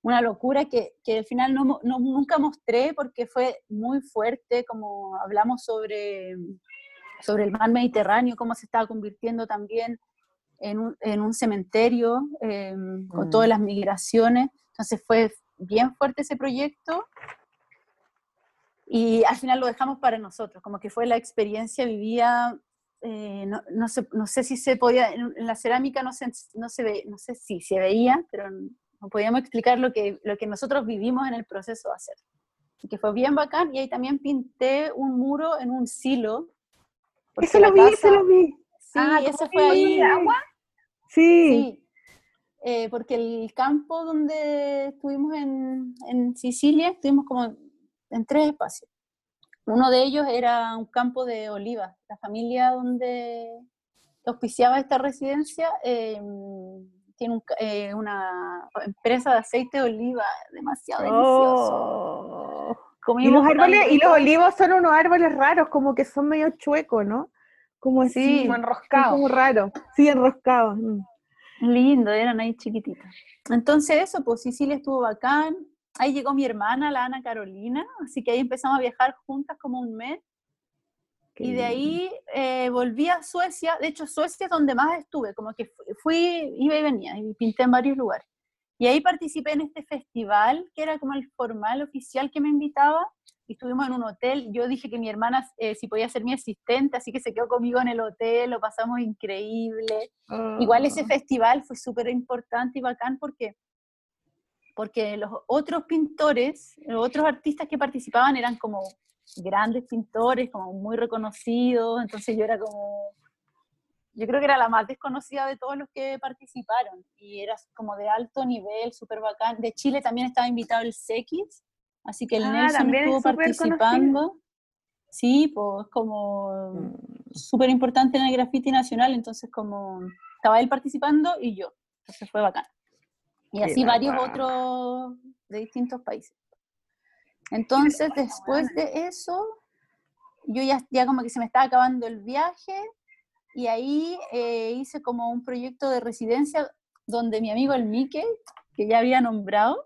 una locura que, que al final no, nunca mostré porque fue muy fuerte, como hablamos sobre, sobre el mar Mediterráneo, cómo se estaba convirtiendo también en un, en un cementerio, em, con mm. todas las migraciones. Entonces fue bien fuerte ese proyecto y al final lo dejamos para nosotros, como que fue la experiencia vivida, eh, no, no, sé, no, sé, si se podía, en, la cerámica no se, no se ve, no sé si se veía, pero no podíamos explicar lo que, lo que nosotros vivimos en el proceso de hacer. Que fue bien bacán, y ahí también pinté un muro en un silo.
Eso lo vi, eso lo vi.
Sí, ah, ese fue ahí.
agua?
Sí. sí. Eh, porque el campo donde estuvimos en, en Sicilia, estuvimos como en tres espacios. Uno de ellos era un campo de olivas. La familia donde auspiciaba esta residencia em, tiene eh, una empresa de aceite de oliva demasiado delicioso.
Oh. Y los, árboles, y los olivos son unos árboles raros, como que son medio chuecos, ¿no? Como así,
como enroscados.
Como raro, sí, enroscados. Mm.
Lindo, eran ahí chiquititos. Entonces eso, pues Sicilia estuvo bacán ahí llegó mi hermana, la Ana Carolina, así que ahí empezamos a viajar juntas como un mes. y de ahí eh, volví a Suecia, de hecho Suecia es donde más estuve, como que fui, iba y venía, y pinté en varios lugares. Y ahí participé en este festival, que era como el formal oficial que me invitaba, y estuvimos en un hotel. Yo dije que mi hermana eh, si podía ser mi asistente, así que se quedó conmigo en el hotel, lo pasamos increíble. Igual ese festival fue súper importante y bacán porque porque los otros pintores, los otros artistas que participaban eran como grandes pintores, como muy reconocidos, entonces yo era como, yo creo que era la más desconocida de todos los que participaron, y era como de alto nivel, súper bacán. De Chile también estaba invitado el Sequis, así que el ah, Nelson estuvo participando. Sí, pues como mm. súper importante en el graffiti nacional, entonces como estaba él participando y yo, entonces fue bacán. Y así varios otros de distintos países. Entonces, después de eso, yo ya, ya como que se me estaba acabando el viaje y ahí eh, hice como un proyecto de residencia donde mi amigo el Mike, que ya había nombrado,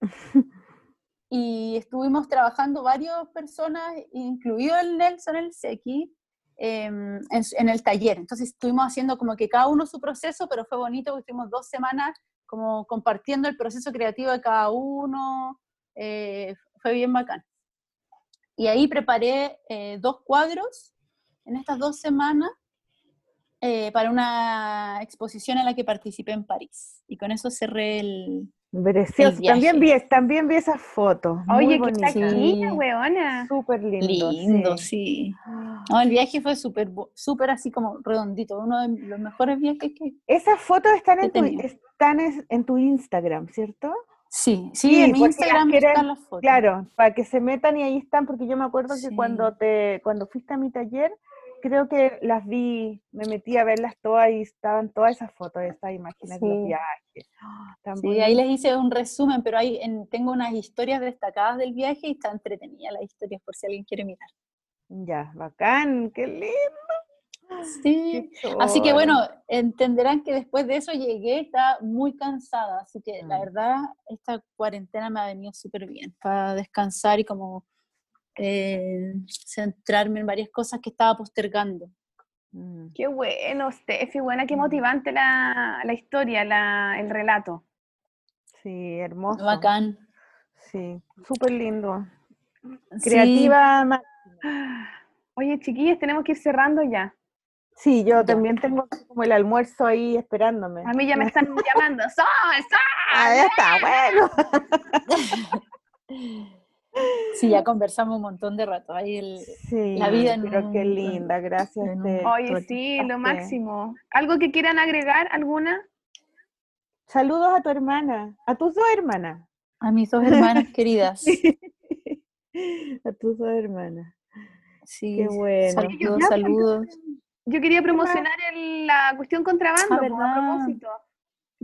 y estuvimos trabajando varias personas, incluido el Nelson, el Seki, em, en, en, el taller. Entonces estuvimos haciendo como que cada uno su proceso, pero fue bonito porque estuvimos dos semanas como compartiendo el proceso creativo de cada uno, eh, fue bien bacán. Y ahí preparé eh, dos cuadros en estas dos semanas eh, para una exposición en la que participé en París. Y con eso cerré el,
Precioso. También vi, también vi esas fotos.
Oye, qué taquilla,
weona. Súper lindo.
Lindo, sí. No, el viaje fue súper súper así como redondito. Uno de los mejores viajes que.
Esas fotos están, en tu, están en tu Instagram, ¿cierto?
Sí, sí, en mi Instagram están las fotos.
Claro, para que se metan y ahí están, porque yo me acuerdo que cuando te cuando fuiste a mi taller, creo que las vi, me metí a verlas todas y estaban todas esas fotos, esas imágenes de los viajes.
¡Ah! sí, ahí les hice un resumen, pero ahí tengo unas historias destacadas del viaje y está entretenida las historias por si alguien quiere mirar.
Ya, bacán, qué lindo.
Sí, así que bueno, entenderán que después de eso llegué, estaba muy cansada, así que la mm. verdad esta cuarentena me ha venido súper bien para descansar y como eh, centrarme en varias cosas que estaba postergando.
Mm. Qué bueno, Steffi, buena, qué mm. motivante la, la historia, la, el relato. Sí, hermoso.
Bacán.
Sí, súper lindo. Creativa. Oye, chiquillas, tenemos que ir cerrando ya. Sí, yo también tengo como el almuerzo ahí esperándome.
A mí ya me están llamando. ¡Sol, sol!
Ahí está,
bueno. Sí, ya conversamos un montón de rato. Ahí el, la vida en
pero qué linda, gracias.
Oye, sí, lo máximo. ¿Algo que quieran agregar? ¿Alguna?
Saludos a tu hermana, a tus dos hermanas.
A mis dos hermanas queridas.
a tus dos hermanas.
Sí,
qué bueno.
Saludos, saludos.
Yo quería promocionar la cuestión contrabando, ah, a propósito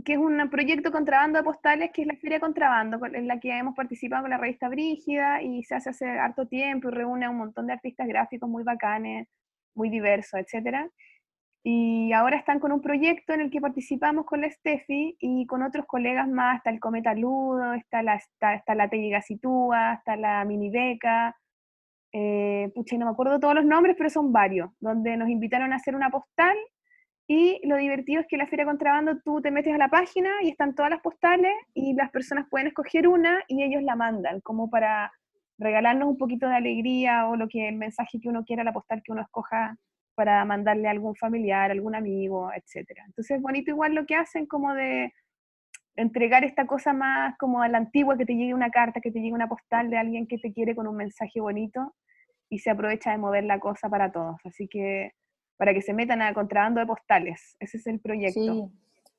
que es un proyecto contrabando de postales, que es la Feria Contrabando, en la que hemos participado con la revista Brígida y se hace hace harto tiempo y reúne a un montón de artistas gráficos muy bacanes, muy diversos, etc. Y ahora están con un proyecto en el que participamos con la Steffi y con otros colegas más, está el Cometa Ludo, está la, está, está la Telligacitúa, está la Mini Beca, eh, pucha, no me acuerdo todos los nombres, pero son varios, donde nos invitaron a hacer una postal Y lo divertido es que la feria contrabando tú te metes a la página y están todas las postales y las personas pueden escoger una y ellos la mandan como para regalarnos un poquito de alegría o lo que el mensaje que uno quiera, la postal que uno escoja para mandarle a algún familiar, algún amigo, etcétera. Entonces es bonito igual lo que hacen como de entregar esta cosa más como a la antigua, que te llegue una carta, que te llegue una postal de alguien que te quiere con un mensaje bonito y se aprovecha de mover la cosa para todos. Así que para que se metan a contrabando de postales, ese es el proyecto. Sí,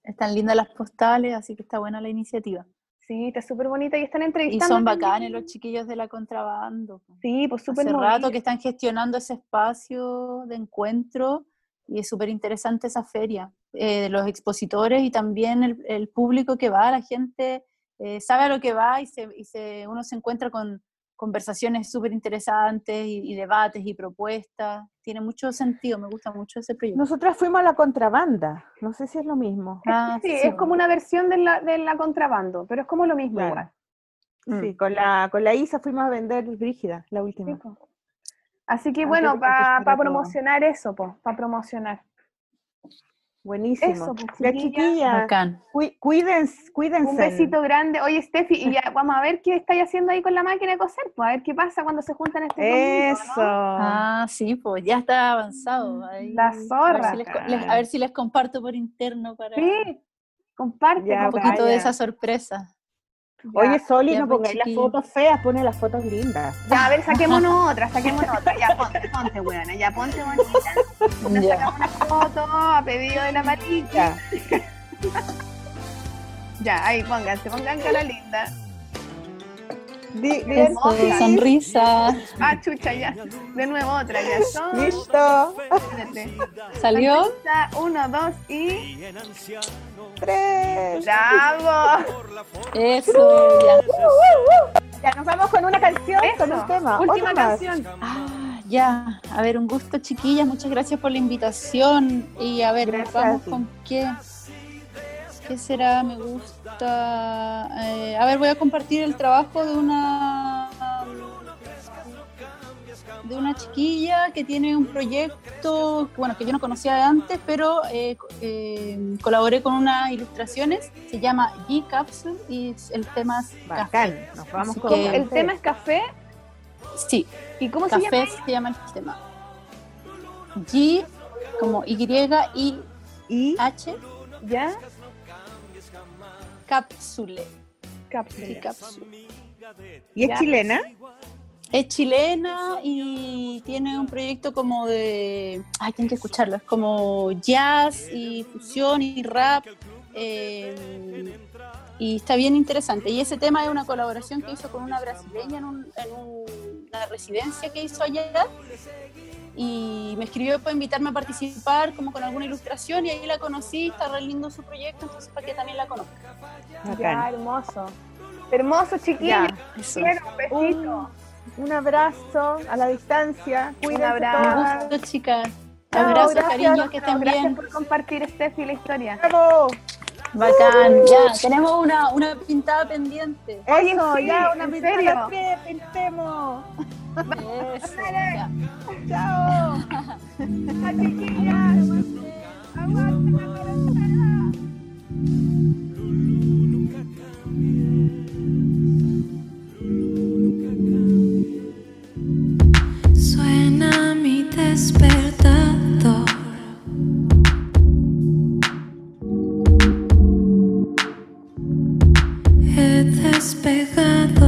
están lindas las postales, así que está buena la iniciativa.
Sí, está súper bonita y están entrevistando.
Y son bacanes los chiquillos de la contrabando.
Sí, pues súper
Hace rato que están gestionando ese espacio de encuentro y es súper interesante esa feria. Eh, los expositores y también el, público que va, la gente eh, sabe a lo que va y, se, y se, uno se encuentra con conversaciones súper interesantes y, debates y propuestas. Tiene mucho sentido, me gusta mucho ese proyecto.
Nosotras fuimos a la contrabanda, no sé si es lo mismo.
Ah, sí, es como una versión de la, de la contrabando, pero es como lo mismo igual.
Sí, con la, con la Isa fuimos a vender Brígida, la última.
Así que bueno, para promocionar eso, para promocionar.
Buenísimo. Pues, chiquilla. Cuídense, cuídense.
Un besito grande. Oye, Steffi, y ya vamos a ver qué estáis haciendo ahí con la máquina de coser, pues a ver qué pasa cuando se juntan estos
Eso.
Ah, sí, pues ya está avanzado.
la zorra.
A ver, si les, comparto por interno para.
Sí, comparte.
un poquito de esa sorpresa.
Oye, Soli, no pongáis las fotos feas, pone las fotos lindas.
Ya, a ver, saquémonos otra, saquémonos otra. Ya, ponte, ponte, buena, ya, ponte bonita. Ya sacamos una foto a pedido de la matita. ya, ahí, pónganse, pongan cara linda.
Di, sonrisa.
Ah, chucha, ya. De nuevo otra, ya. Son...
Listo.
¿Salió?
Uno, dos y...
Tres.
¡Bravo!
Eso, ya.
Ya, nos vamos con una canción, con un tema. Última canción.
Ah, ya. A ver, un gusto, chiquillas. Muchas gracias por la invitación. Y a ver, vamos con qué. ¿Qué será? Me gusta. Eh, a ver, voy a compartir el trabajo de una de una chiquilla que tiene un proyecto, bueno, que yo no conocía de antes, pero eh, eh, colaboré con unas ilustraciones. Se llama G Capsule y el tema es café.
Nos vamos con ¿El tema es café?
Sí.
¿Y cómo se llama?
se llama el tema. G como Y I
I
H.
¿Ya?
Cápsule.
Cápsule.
¿Y es chilena?
Es chilena y tiene un proyecto como de. Ay, tienen que escucharlo. Es como jazz y fusión y rap. Eh, y está bien interesante. Y ese tema es una colaboración que hizo con una brasileña en, una residencia que hizo allá y me escribió para invitarme a participar como con alguna ilustración y ahí la conocí, está re lindo su proyecto, entonces para que también la conozca.
Ya, hermoso. Hermoso, chiquilla.
un Un, abrazo a la distancia.
un abrazo. Un gusto, chicas. Abrazo, cariño, que estén
gracias
bien.
por compartir, Steffi, la historia.
¡Bravo!
Bacán, ya, tenemos una, una pintada pendiente.
Eso, ya, una pintada que pintemos.
Chao. Chiquillas. Aguante la
Suena mi despertador. He despegado